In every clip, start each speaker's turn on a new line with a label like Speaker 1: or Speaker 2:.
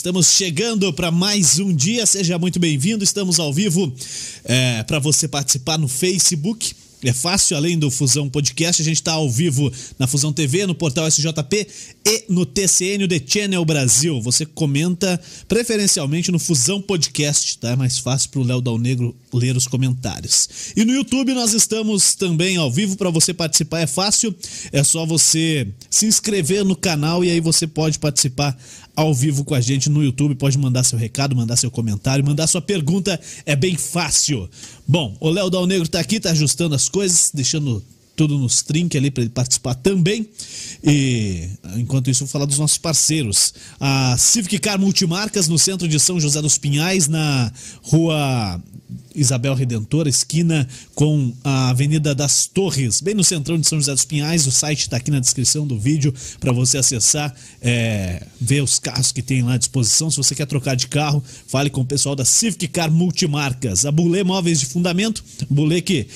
Speaker 1: Estamos chegando para mais um dia. Seja muito bem-vindo. Estamos ao vivo é, para você participar no Facebook. É fácil, além do Fusão Podcast, a gente está ao vivo na Fusão TV, no portal SJP e no TCN, o The Channel Brasil. Você comenta preferencialmente no Fusão Podcast, tá? É mais fácil para o Léo Dal Negro ler os comentários. E no YouTube nós estamos também ao vivo para você participar. É fácil, é só você se inscrever no canal e aí você pode participar ao vivo com a gente no YouTube. Pode mandar seu recado, mandar seu comentário, mandar sua pergunta. É bem fácil. Bom, o Léo Dal Negro tá aqui, tá ajustando as coisas, deixando tudo nos trinques ali para ele participar também. E enquanto isso, vou falar dos nossos parceiros. A Civic Car Multimarcas no centro de São José dos Pinhais, na rua Isabel Redentora, esquina com a Avenida das Torres, bem no centrão de São José dos Pinhais. O site está aqui na descrição do vídeo para você acessar, é, ver os carros que tem lá à disposição. Se você quer trocar de carro, fale com o pessoal da Civic Car Multimarcas. A Bulê Móveis de Fundamento, Bulê que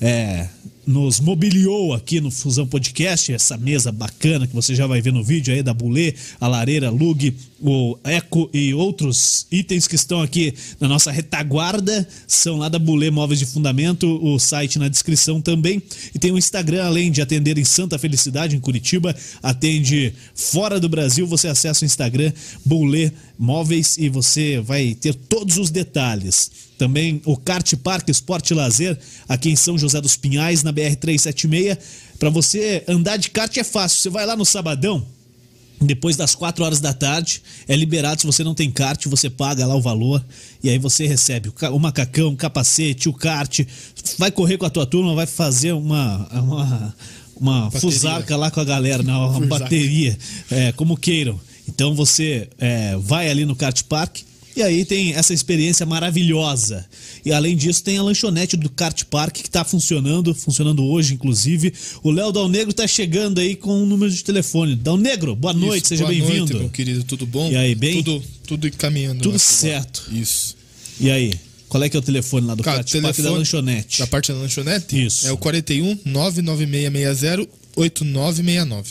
Speaker 1: é, nos mobiliou aqui no Fusão Podcast, essa mesa bacana que você já vai ver no vídeo aí da Bulê, a lareira, Lug, o Eco e outros itens que estão aqui na nossa retaguarda são lá da Bulê Móveis de Fundamento, o site na descrição também. E tem o Instagram, além de atender em Santa Felicidade, em Curitiba, atende fora do Brasil, você acessa o Instagram Bulê Móveis e você vai ter todos os detalhes. Também o Kart Park Esporte Lazer, aqui em São José dos Pinhais, na BR-376. Para você andar de kart é fácil. Você vai lá no sabadão, depois das 4 horas da tarde, é liberado. Se você não tem kart, você paga lá o valor. E aí você recebe o macacão, o capacete, o kart. Vai correr com a tua turma, vai fazer uma. uma uma bateria. fusarca lá com a galera, né? uma bateria, é, como queiram. Então você é, vai ali no kart park, e aí tem essa experiência maravilhosa. E além disso, tem a lanchonete do Kart Park que está funcionando, funcionando hoje, inclusive. O Léo Dal Negro está chegando aí com um número de telefone. Dal Negro, boa Isso, noite, seja bem-vindo.
Speaker 2: meu querido, tudo bom?
Speaker 1: E aí, bem?
Speaker 2: Tudo, tudo encaminhando.
Speaker 1: Tudo certo.
Speaker 2: Isso.
Speaker 1: E aí? Qual é que é o telefone lá do Cara, Kart Park da lanchonete?
Speaker 2: Da parte da lanchonete?
Speaker 1: Isso.
Speaker 2: É o 41 99660 8969.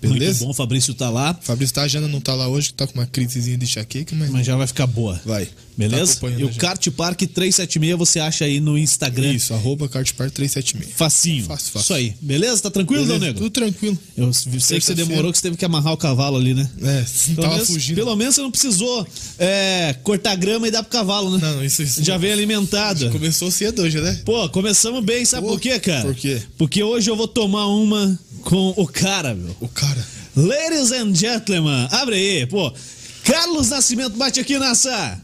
Speaker 1: Beleza? Muito bom, o Fabrício tá lá.
Speaker 2: Fabrício tá, a Jana não tá lá hoje, tá com uma crisezinha de enxaqueca, mas...
Speaker 1: Mas já vai ficar boa.
Speaker 2: Vai.
Speaker 1: Beleza? Tá e o Kart Park 376 você acha aí no Instagram.
Speaker 2: Isso, arroba Kart Park 376.
Speaker 1: Facinho.
Speaker 2: Fácil, fácil.
Speaker 1: Isso aí. Beleza? Tá tranquilo, Beleza, Negro?
Speaker 2: Tudo tranquilo.
Speaker 1: Eu sei que você demorou, que você teve que amarrar o cavalo ali, né?
Speaker 2: É, pelo tava
Speaker 1: menos,
Speaker 2: fugindo.
Speaker 1: Pelo menos você não precisou é, cortar grama e dar pro cavalo, né?
Speaker 2: Não, não isso, isso
Speaker 1: Já vem alimentado. Já
Speaker 2: começou cedo hoje, né?
Speaker 1: Pô, começamos bem, sabe Pô, por quê, cara?
Speaker 2: Por quê?
Speaker 1: Porque hoje eu vou tomar uma com o cara, meu.
Speaker 2: O cara.
Speaker 1: Ladies and gentlemen, abre aí, pô. Carlos Nascimento bate aqui nessa.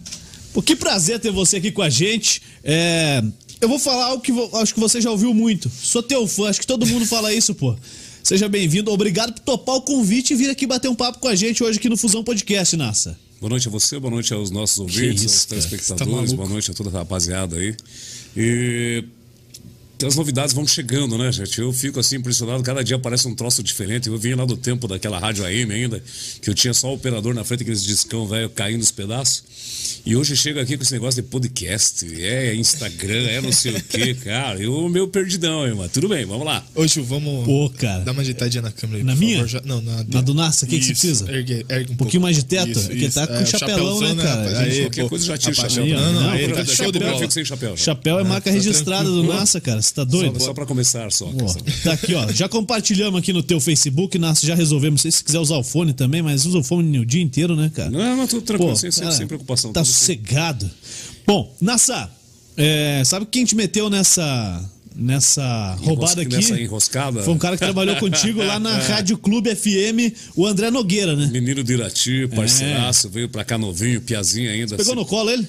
Speaker 1: Pô, que prazer ter você aqui com a gente. É, eu vou falar algo que acho que você já ouviu muito. Sou teu fã, acho que todo mundo fala isso, pô. Seja bem-vindo, obrigado por topar o convite e vir aqui bater um papo com a gente hoje aqui no Fusão Podcast, Nassa.
Speaker 3: Boa noite a você, boa noite aos nossos ouvintes, isso, aos telespectadores, tá boa noite a toda a rapaziada aí. E as novidades vão chegando, né, gente? Eu fico assim impressionado, cada dia aparece um troço diferente. Eu vim lá do tempo daquela rádio AM ainda, que eu tinha só o operador na frente, aqueles discão velho caindo os pedaços. E hoje chega aqui com esse negócio de podcast, é Instagram, é não sei o quê, cara. Eu meu perdidão, irmão. Tudo bem, vamos lá.
Speaker 2: Hoje vamos
Speaker 1: Pô, cara.
Speaker 2: dar uma ajeitadinha na câmera aí,
Speaker 1: Na minha?
Speaker 2: Já, não, na,
Speaker 1: na do Nassa, o que, que você precisa?
Speaker 2: Ergue, ergue um,
Speaker 1: um pouquinho mais de teto? Isso, Porque tá com é, chapelão, né, cara?
Speaker 3: Aí, qualquer pô, coisa já tira chapéu. Aí,
Speaker 2: não, não, não, aí,
Speaker 3: tá show de bola. sem chapéu.
Speaker 1: Chapéu é marca registrada do Nassa, cara. Você tá doido?
Speaker 3: Só, só pra começar, só.
Speaker 1: Tá aqui, ó. Já compartilhamos aqui no teu Facebook, Nassa, já resolvemos. Se você quiser usar o fone também, mas usa o fone o dia inteiro, né, cara?
Speaker 3: Não, não, tudo tranquilo, pô, sem, cara, sem preocupação.
Speaker 1: Tá sossegado. Bom, Nassa, é, sabe quem te meteu nessa nessa roubada aqui?
Speaker 3: Nessa enroscada?
Speaker 1: Foi um cara que trabalhou contigo lá na. Rádio Clube FM, o André Nogueira, né?
Speaker 3: Menino de Irati, parceiraço, é. veio pra cá novinho, piazinho ainda.
Speaker 1: Você pegou assim. no colo ele?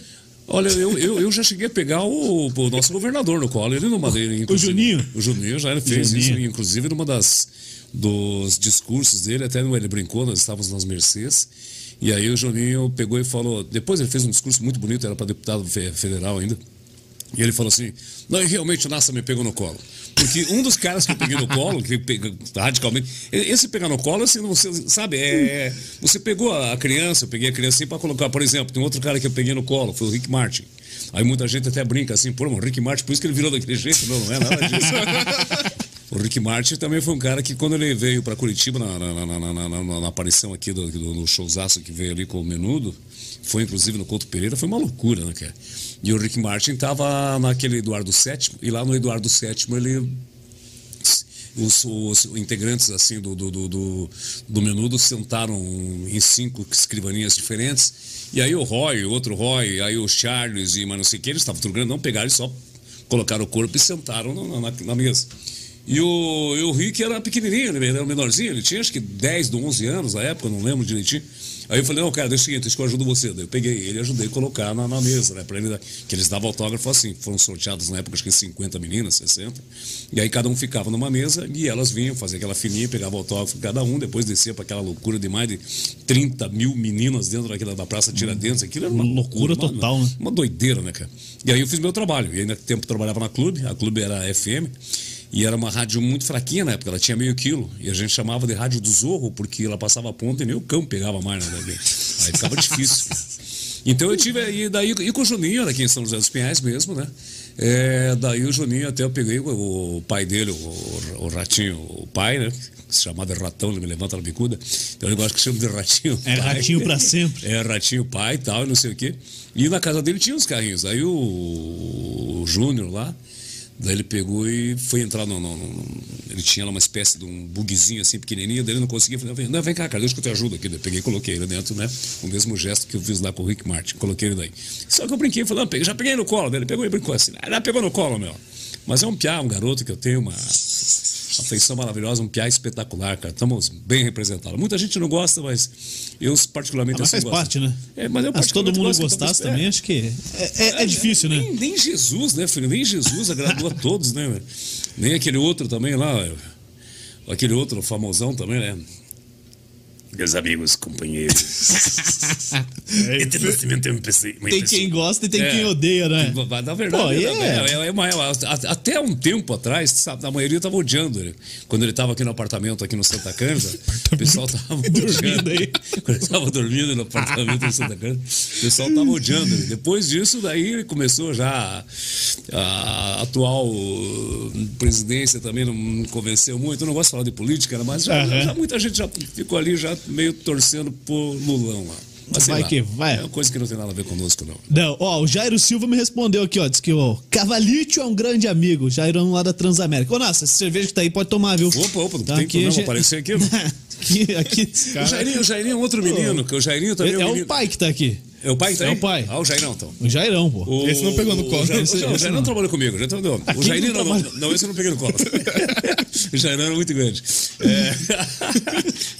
Speaker 3: Olha, eu, eu, eu, já cheguei a pegar o, o nosso governador no colo, ele numa dele,
Speaker 1: O Juninho?
Speaker 3: O Juninho já fez Juninho. isso, inclusive numa das dos discursos dele, até ele brincou, nós estávamos nas Mercedes. E aí o Juninho pegou e falou. Depois ele fez um discurso muito bonito, era para deputado federal ainda. E ele falou assim: Não, realmente o NASA me pegou no colo. Porque um dos caras que eu peguei no colo, que pega, radicalmente. Esse pegar no colo, assim, você sabe, é. Você pegou a criança, eu peguei a criança assim para colocar, por exemplo, tem outro cara que eu peguei no colo, foi o Rick Martin. Aí muita gente até brinca assim, pô, o Rick Martin, por isso que ele virou daquele jeito. Não, não é nada disso. O Rick Martin também foi um cara que, quando ele veio para Curitiba, na, na, na, na, na aparição aqui do, do, do showzaço que veio ali com o Menudo, foi inclusive no Couto Pereira, foi uma loucura, né, cara? E o Rick Martin tava naquele Eduardo VII, e lá no Eduardo VII ele os, os, integrantes assim do, do, do, do, menudo sentaram em cinco escrivaninhas diferentes. E aí o Roy, outro Roy, aí o Charles e mas não sei o que, eles estavam tudo grande, não pegaram e só colocaram o corpo e sentaram na, na, na mesa. E o, e o Rick era pequenininho, ele era menorzinho, ele tinha acho que 10, 11 anos na época, não lembro direitinho. Aí eu falei, não, cara, deixa o seguinte, deixa que eu ajudo você. Daí eu peguei ele e ajudei a colocar na, na mesa, né? Pra ele, que eles davam autógrafo assim. Foram sorteados na época, acho que 50 meninas, 60. E aí cada um ficava numa mesa e elas vinham fazer aquela fininha, pegavam autógrafo cada um, depois descia para aquela loucura de mais de 30 mil meninas dentro daquela da Praça Tiradentes. Aquilo era uma loucura,
Speaker 1: loucura total,
Speaker 3: uma,
Speaker 1: né?
Speaker 3: Uma doideira, né, cara? E aí eu fiz meu trabalho. E ainda tempo trabalhava na clube, a clube era FM. E era uma rádio muito fraquinha na época, ela tinha meio quilo. E a gente chamava de rádio do Zorro, porque ela passava a ponta e nem o cão pegava mais, né? Aí ficava difícil. Então eu tive aí, daí, e com o Juninho, aqui em São José dos Pinhais mesmo, né? É, daí o Juninho, até eu peguei o, pai dele, o, o, Ratinho, o pai, né? Se chamava de ratão, ele me levanta na bicuda. Então eu gosto que chama de ratinho.
Speaker 1: É pai. ratinho pra sempre.
Speaker 3: É ratinho pai e tal, e não sei o quê. E na casa dele tinha uns carrinhos. Aí o, o Júnior lá, Daí ele pegou e foi entrar no, no, no, Ele tinha lá uma espécie de um bugzinho assim pequenininho, daí ele não conseguia. Falei, não, vem cá, cara, deixa que eu te ajudo aqui. Daí peguei e coloquei ele dentro, né? O mesmo gesto que eu fiz lá com o Rick Martin. Coloquei ele daí. Só que eu brinquei, falei, não, já peguei no colo. Daí ele pegou e brincou assim. Ah, pegou no colo, meu. Mas é um piá, um garoto que eu tenho uma uma feição maravilhosa, um piá espetacular, cara. Estamos bem representados. Muita gente não gosta, mas eu particularmente
Speaker 1: ah, mas
Speaker 3: assim,
Speaker 1: faz parte, né?
Speaker 3: É, mas eu
Speaker 1: mas todo mundo gostasse também, é. acho que é, é, é difícil,
Speaker 3: nem,
Speaker 1: né?
Speaker 3: Nem Jesus, né, filho? Nem Jesus agradou a todos, né? Nem aquele outro também lá, aquele outro famosão também, né? Meus amigos, companheiros.
Speaker 1: é, tem quem gosta e tem é, quem odeia, né?
Speaker 3: Na verdade, Pô, é, é, é, até um tempo atrás, sabe, a maioria estava odiando ele. Quando ele estava aqui no apartamento, aqui no Santa Cândida, o pessoal estava
Speaker 1: dormindo aí.
Speaker 3: Quando ele estava dormindo no apartamento no Santa Cândida, o pessoal estava odiando ele. Depois disso, daí ele começou já a, a atual presidência também não me convenceu muito. Eu não gosto de falar de política, mas já, uhum. já muita gente já ficou ali já meio torcendo por Lulão lá. Mas,
Speaker 1: vai
Speaker 3: lá,
Speaker 1: que vai.
Speaker 3: É uma coisa que não tem nada a ver conosco, não.
Speaker 1: Não, ó, o Jairo Silva me respondeu aqui, ó. Diz que o Cavalito é um grande amigo. Jairão lá da Transamérica. Ô, nossa, essa cerveja que tá aí pode tomar, viu?
Speaker 3: Opa, opa, não tá tem aqui, problema já... aparecer aqui.
Speaker 1: aqui, aqui
Speaker 3: o, Jairinho, o Jairinho é outro menino, que o Jairinho também é,
Speaker 1: é
Speaker 3: um
Speaker 1: menino. o pai que tá aqui.
Speaker 3: É o pai que tá
Speaker 1: É
Speaker 3: aí?
Speaker 1: o pai.
Speaker 3: Ah, o Jairão, então.
Speaker 1: O Jairão, pô.
Speaker 3: O...
Speaker 2: Esse não pegou no colo.
Speaker 3: O, Jair, esse, o Jairão trabalhou comigo, já entendeu? O Jairinho não, não, não, esse eu não peguei no colo. o Jairão era muito grande. É...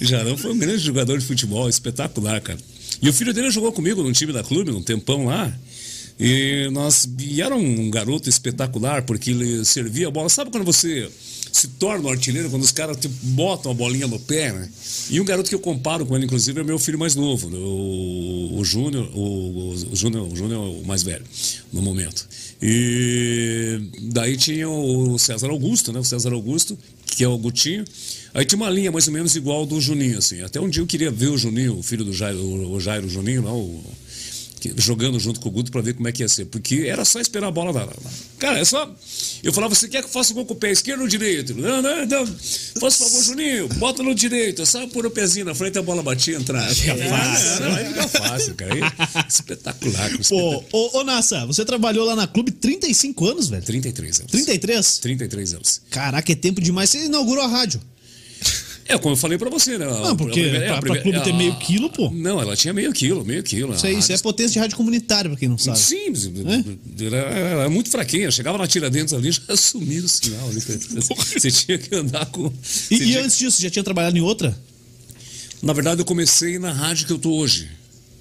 Speaker 3: o Jairão foi um grande jogador de futebol, espetacular, cara. E o filho dele jogou comigo num time da clube, num tempão lá. E nós e era um garoto espetacular porque ele servia a bola. Sabe quando você se torna um artilheiro quando os caras te botam a bolinha no pé, né? E um garoto que eu comparo com ele, inclusive, é meu filho mais novo, né? o, o Júnior, o, o Júnior, o Júnior é o mais velho no momento. E daí tinha o César Augusto, né? O César Augusto, que é o Gutinho. Aí tinha uma linha mais ou menos igual do Juninho, assim. Até um dia eu queria ver o Juninho, o filho do Jairo, o Jairo Juninho, não, o jogando junto com o Guto para ver como é que ia ser. Porque era só esperar a bola dar. Cara, é só. Eu falava, você quer que eu faça gol com o pé esquerdo ou direito? Não, não, não. Faça favor, Juninho, bota no direito. É só pôr o pezinho na frente a bola batia e entrar. Fica é, fácil. Não, aí fica fácil, cara. Aí, espetacular.
Speaker 1: Pô, ô, ô, Nassa, você trabalhou lá na clube 35 anos, velho?
Speaker 3: 33 anos.
Speaker 1: 33?
Speaker 3: 33 anos.
Speaker 1: Caraca, é tempo demais. Você inaugurou a rádio.
Speaker 3: É, como eu falei pra você, né?
Speaker 1: Não, porque a, pra, pra clube ter meio quilo, pô.
Speaker 3: Não, ela tinha meio quilo, meio quilo.
Speaker 1: Isso, aí, isso é potência de rádio comunitária, pra quem não sabe.
Speaker 3: Sim, é? era, era, muito fraquinha. Chegava na Tiradentes ali, já sumia o sinal ali. Você tinha que andar com.
Speaker 1: E, e antes disso, já tinha trabalhado em outra?
Speaker 3: Na verdade, eu comecei na rádio que eu tô hoje.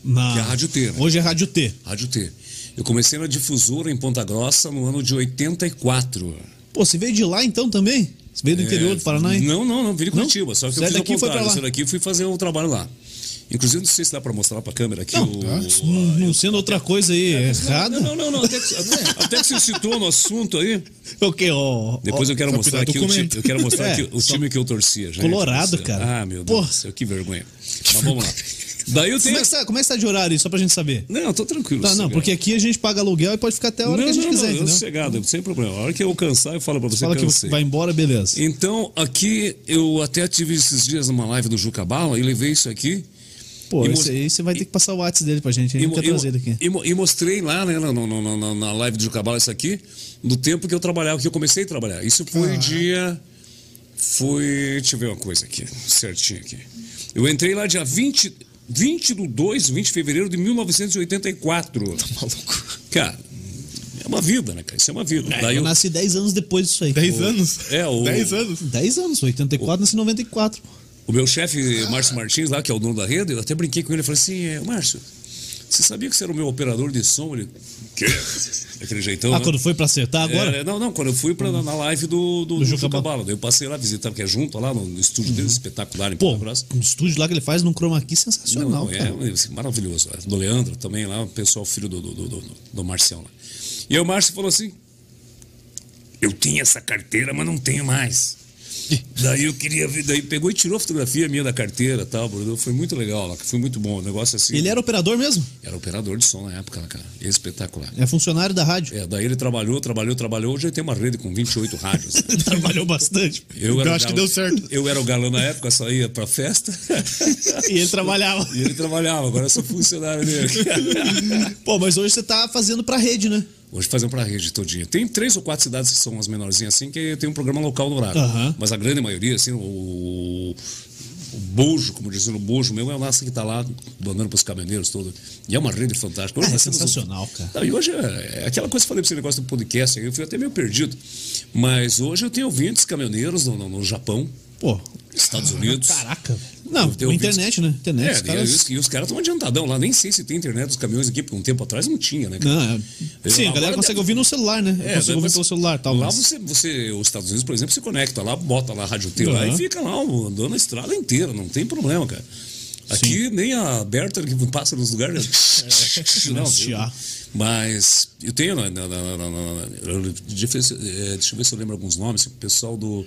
Speaker 1: Na...
Speaker 3: Que é a Rádio T. Né?
Speaker 1: Hoje é Rádio T.
Speaker 3: Rádio T. Eu comecei na difusora em Ponta Grossa no ano de 84.
Speaker 1: Pô, você veio de lá então também? Você veio do interior do Paraná? Hein?
Speaker 3: Não, não, não, vim de Curitiba. Só que
Speaker 1: Você
Speaker 3: eu fiz
Speaker 1: daqui
Speaker 3: o daqui fui fazer um trabalho lá. Inclusive, não sei se dá pra mostrar pra câmera aqui.
Speaker 1: Não,
Speaker 3: o,
Speaker 1: não, não sendo outra coisa aí errada.
Speaker 3: Não, não, não. Até que, até que você citou no assunto aí.
Speaker 1: O que, ó?
Speaker 3: Depois eu quero mostrar aqui o eu quero mostrar
Speaker 1: É,
Speaker 3: aqui o time que eu torcia, gente.
Speaker 1: Colorado, cara.
Speaker 3: Ah, meu Deus
Speaker 1: Pô.
Speaker 3: do céu, que vergonha. Mas vamos lá. Daí eu
Speaker 1: Como
Speaker 3: tenho.
Speaker 1: é, que tá, como é que tá de horário só pra gente saber?
Speaker 3: Não, tô tranquilo.
Speaker 1: Tá, não, porque aqui a gente paga aluguel e pode ficar até a hora
Speaker 3: não,
Speaker 1: que a gente
Speaker 3: não,
Speaker 1: quiser,
Speaker 3: não,
Speaker 1: entendeu?
Speaker 3: sossegado, sem problema. A hora que eu cansar, eu falo pra você
Speaker 1: Fala que
Speaker 3: cansei.
Speaker 1: vai embora, beleza.
Speaker 3: Então, aqui, eu até tive esses dias numa live do Juca Bala e levei isso aqui.
Speaker 1: Pô,
Speaker 3: E
Speaker 1: esse aí você vai ter que passar o WhatsApp dele pra gente, a gente
Speaker 3: mo-
Speaker 1: quer trazer ele aqui.
Speaker 3: e e mostrei lá, né, na, na- na- na- live do Juca Bala isso aqui, do tempo que eu trabalhava, que eu comecei a trabalhar. Isso foi
Speaker 2: Ah.
Speaker 3: dia. Foi. Deixa eu ver uma coisa aqui, certinho aqui. Eu entrei lá dia 20, 20 do 2, 20 de fevereiro de 1984.
Speaker 2: Maluco.
Speaker 3: Cara, é uma vida, né, cara? Isso é uma vida. Daí
Speaker 1: eu
Speaker 3: eu,
Speaker 1: nasci 10 anos depois disso aí.
Speaker 2: 10 anos?
Speaker 3: É, o-
Speaker 2: 10 anos.
Speaker 1: 10 anos, 84, nasci em 94.
Speaker 3: O meu chefe, Márcio Martins, lá, que é o dono da rede, eu até brinquei com ele e falei assim: é, Márcio, você sabia que você era o meu operador de som? Ele. Quê? Daquele jeitão.
Speaker 1: Ah,
Speaker 3: né?
Speaker 1: quando foi pra acertar agora?
Speaker 3: É, não, não, quando eu fui pra, na live do, do, do
Speaker 1: Juca
Speaker 3: Juca
Speaker 1: Bala.
Speaker 3: Eu passei lá visitar, porque é junto lá no, no estúdio dele, espetacular em
Speaker 1: Pô, um estúdio lá que ele faz num chroma key sensacional,
Speaker 3: Não, é assim, maravilhoso. Do Leandro também lá, o pessoal, filho do, do, do, do, do Marcião lá. E aí o Márcio falou assim: Eu tinha essa carteira, mas não tenho mais. Daí eu queria ver, daí pegou e tirou a fotografia minha da carteira e tal. Bruno. Foi muito legal lá, foi muito bom. O negócio assim.
Speaker 1: Ele era operador mesmo?
Speaker 3: era operador de som na época, né, cara. Espetacular.
Speaker 1: É funcionário da rádio.
Speaker 3: É, daí ele trabalhou, trabalhou, trabalhou. Hoje ele tem uma rede com 28 rádios. né?
Speaker 1: Trabalhou bastante.
Speaker 3: Eu,
Speaker 2: Eu acho que deu certo.
Speaker 3: Eu era o galã na época, saía pra festa.
Speaker 1: E ele trabalhava.
Speaker 3: e ele trabalhava, agora eu sou funcionário dele.
Speaker 1: Pô, mas hoje você tá fazendo pra rede, né?
Speaker 3: Hoje fazem pra rede todinha. Tem três ou quatro cidades que são as menorzinhas assim, que tem um programa local no horário.
Speaker 1: Aham.
Speaker 3: Mas a grande maioria, assim, o, o bojo, como dizem, o bojo meu é o nosso que tá lá mandando pros caminhoneiros todo. E é uma rede fantástica. Hoje
Speaker 1: Ah, é
Speaker 3: nós temos um-
Speaker 1: sensacional, cara.
Speaker 3: Não, e hoje é, é aquela coisa que eu falei pra você, negócio do podcast, eu fui até meio perdido. Mas hoje eu tenho ouvintes caminhoneiros no, no- no Japão,
Speaker 1: Pô,
Speaker 3: Estados Unidos.
Speaker 1: caraca. Não,
Speaker 3: vi-
Speaker 1: internet, né? Internet.
Speaker 3: É,
Speaker 1: os
Speaker 3: e,
Speaker 1: caras...
Speaker 3: os, e os caras estão adiantadão lá. Nem sei se tem internet dos caminhões aqui, porque um tempo atrás não tinha, né?
Speaker 1: Não, é...
Speaker 3: Eu-
Speaker 1: Sim, a galera consegue
Speaker 3: deve-
Speaker 1: ouvir no celular, né?
Speaker 3: É, daí
Speaker 1: ouvir
Speaker 3: você-
Speaker 1: pelo celular, tal.
Speaker 3: Lá
Speaker 1: mas-
Speaker 3: você, você, os Estados Unidos, por exemplo, você conecta lá, bota lá a rádio T lá
Speaker 1: Aham.
Speaker 3: e fica lá andando a estrada inteira, não tem problema, cara. Aqui nem a Berta que passa nos lugares. não,
Speaker 1: Chiar.
Speaker 3: Mas eu tenho. Na, na, na, na- na- eu- deixa, eu ver se- é, deixa eu ver se eu lembro alguns nomes. O pessoal do.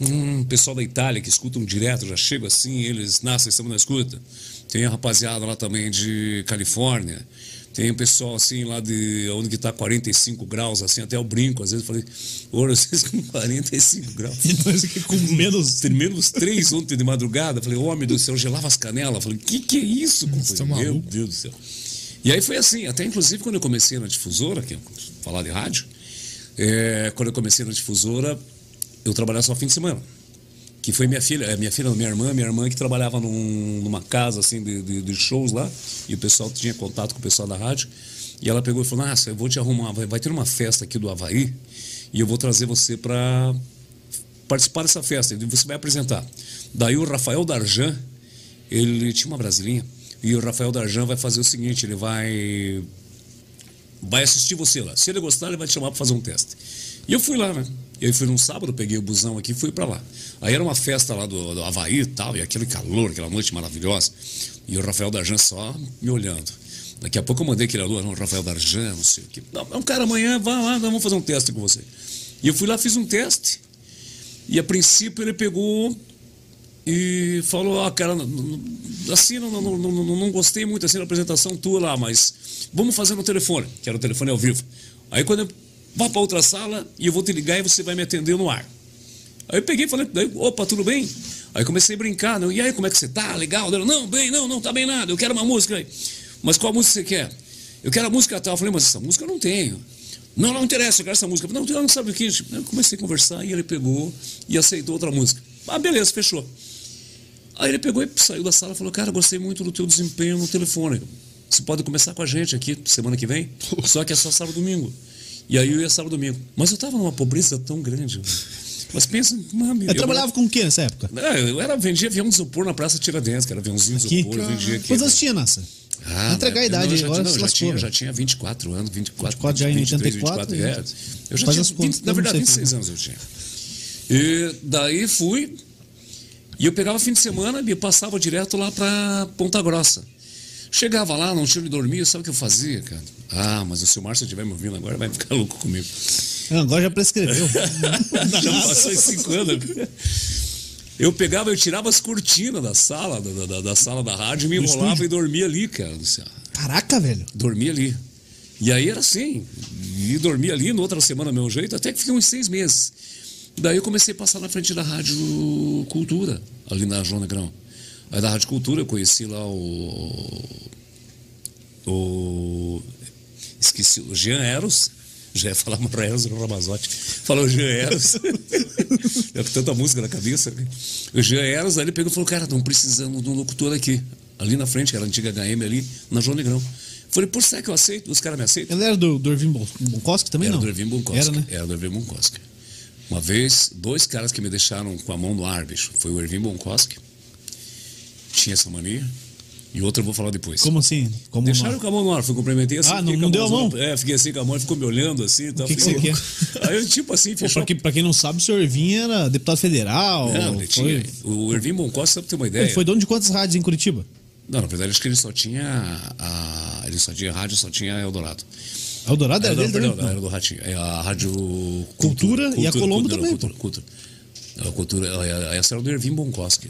Speaker 3: Hum, pessoal da Itália que escutam direto, já chego assim, eles nascem, estamos na escuta. Tem a rapaziada lá também de Califórnia. Tem o pessoal assim lá de onde que tá 45 graus, assim, até eu brinco. Às vezes eu falei, ouro, vocês com 45 graus.
Speaker 1: E nós aqui com menos.
Speaker 3: Tem menos três ontem de madrugada. Falei, homem do céu, gelava as canelas. Falei, que que é isso?
Speaker 2: Tá
Speaker 3: Meu
Speaker 2: maluco?
Speaker 3: Deus do céu. E aí foi assim, até inclusive quando eu comecei na difusora, que é falar de rádio, é, quando eu comecei na difusora, eu trabalhava só fim de semana. Que foi minha filha, é, minha filha, minha irmã, minha irmã que trabalhava num- numa casa assim de, de- de shows lá, e o pessoal tinha contato com o pessoal da rádio. E ela pegou e falou: Nossa, eu vou te arrumar, vai, vai ter uma festa aqui do Havaí, e eu vou trazer você para participar dessa festa. E você vai apresentar. Daí o Rafael Darjan, ele tinha uma brasilinha, e o Rafael Darjan vai fazer o seguinte: ele vai vai assistir você lá. Se ele gostar, ele vai te chamar para fazer um teste. E eu fui lá, né? Eu fui num sábado, peguei o busão aqui e fui para lá. Aí era uma festa lá do, do Havaí e tal, e aquele calor, aquela noite maravilhosa. E o Rafael Darjan só me olhando. Daqui a pouco eu mandei aquele alô, não, Rafael Darjan, não sei o quê. Não, não, cara, amanhã vai lá, vamos fazer um teste com você. E eu fui lá, fiz um teste. E a princípio ele pegou e falou, ah, cara, assim, não, não, não, não, gostei muito assim da apresentação tua lá, mas vamos fazer no telefone, que era o telefone ao vivo. Aí quando eu vá para outra sala e eu vou te ligar e você vai me atender no ar. Aí eu peguei e falei, opa, tudo bem? Aí comecei a brincar, né? e aí, como é que você tá? Legal? Ela, não, bem, não, não tá bem nada, eu quero uma música aí. Mas qual música você quer? Eu quero a música tal. Eu falei, mas essa música eu não tenho. Não, não interessa, eu quero essa música. Não, não sabe o que? Eu comecei a conversar e ele pegou e aceitou outra música. Ah, beleza, fechou. Aí ele pegou e saiu da sala e falou, cara, gostei muito do teu desempenho no telefone. Você pode começar com a gente aqui semana que vem, só que é só sábado e domingo. E aí eu ia sábado e domingo. Mas eu tava numa pobreza tão grande. Mas pensa, mano,
Speaker 1: Eu trabalhava com o que nessa época?
Speaker 3: É, eu era, vendia avião de isopor na Praça Tiradentes, que era aviãozinho de isopor, eu vendia aqui.
Speaker 1: Quantos anos tinha, Nassa?
Speaker 3: Ah,
Speaker 1: Entregar a idade
Speaker 3: Não,
Speaker 1: aí,
Speaker 3: já,
Speaker 1: agora
Speaker 3: não, já, tinha, já tinha 24 anos, 24,
Speaker 1: 24 já em
Speaker 3: 23,
Speaker 1: 84,
Speaker 3: 24, é. Eu já
Speaker 1: Faz
Speaker 3: tinha,
Speaker 1: as contas,
Speaker 3: 20, na
Speaker 1: eu não
Speaker 3: verdade,
Speaker 1: sei
Speaker 3: 26 anos eu tinha. E daí fui, e eu pegava fim de semana e passava direto lá pra Ponta Grossa. Chegava lá, não tinha onde dormir, sabe o que eu fazia, cara? Ah, mas se o Márcio estiver me ouvindo agora, vai ficar louco comigo.
Speaker 1: Não, agora já prescreveu.
Speaker 3: Já passou em cinco anos. Eu pegava, eu tirava as cortinas da sala, da, da, da sala da rádio, me enrolava e dormia ali, cara.
Speaker 1: Caraca, velho.
Speaker 3: Dormia ali. E aí era assim. E dormia ali, na outra semana, meu jeito, até que fiquei uns seis meses. Daí eu comecei a passar na frente da Rádio Cultura, ali na João Negrão. Aí da Rádio Cultura eu conheci lá o. O. Esqueci, o Jean Eros. Já ia falar para Eros no Ramazotti. Falou Jean Eros. eu com tanta música na cabeça. né? O Jean Eros, aí ele pegou e falou: Cara, estão precisando de um locutor aqui. Ali na frente, que era a antiga HM ali, na João Negrão. Falei, por será que eu aceito? Os caras me aceitam?
Speaker 1: Ele era do, do Irving Bon- Bonkoski também,
Speaker 3: Era
Speaker 1: não?
Speaker 3: do Ervin Bonkoski.
Speaker 1: Era, né?
Speaker 3: Era do Ervin Bonkoski. Uma vez, dois caras que me deixaram com a mão no ar, bicho. Foi o Ervin Bonkoski. Tinha essa mania. E outro eu vou falar depois.
Speaker 1: Como assim? Como
Speaker 3: Deixaram com a mão no ar, fui cumprimentei assim.
Speaker 1: Ah, não- não deu a mão?
Speaker 3: É, fiquei assim com a mão, ficou me olhando assim. Então,
Speaker 1: que que
Speaker 3: fiquei-
Speaker 1: você
Speaker 3: Aí eu, tipo assim,
Speaker 1: Pô,
Speaker 3: fechou.
Speaker 1: pra, quem, pra quem não sabe, o senhor Irving era deputado federal.
Speaker 3: Não, ele
Speaker 1: foi,
Speaker 3: tinha. O Ervin Bonkoski, só pra ter uma ideia.
Speaker 1: ele foi dono de quantas rádios em Curitiba?
Speaker 3: Não, na verdade, acho que ele só tinha. A... Ele só tinha rádio, só tinha Eldorado.
Speaker 1: Eldorado era
Speaker 3: Era,
Speaker 1: dele
Speaker 3: do, não, era do Ratinho. É a Rádio
Speaker 1: Cultura e a Colombo também,
Speaker 3: Cultura, cultura. A cultura, a- essa era do Ervin Bonkoski.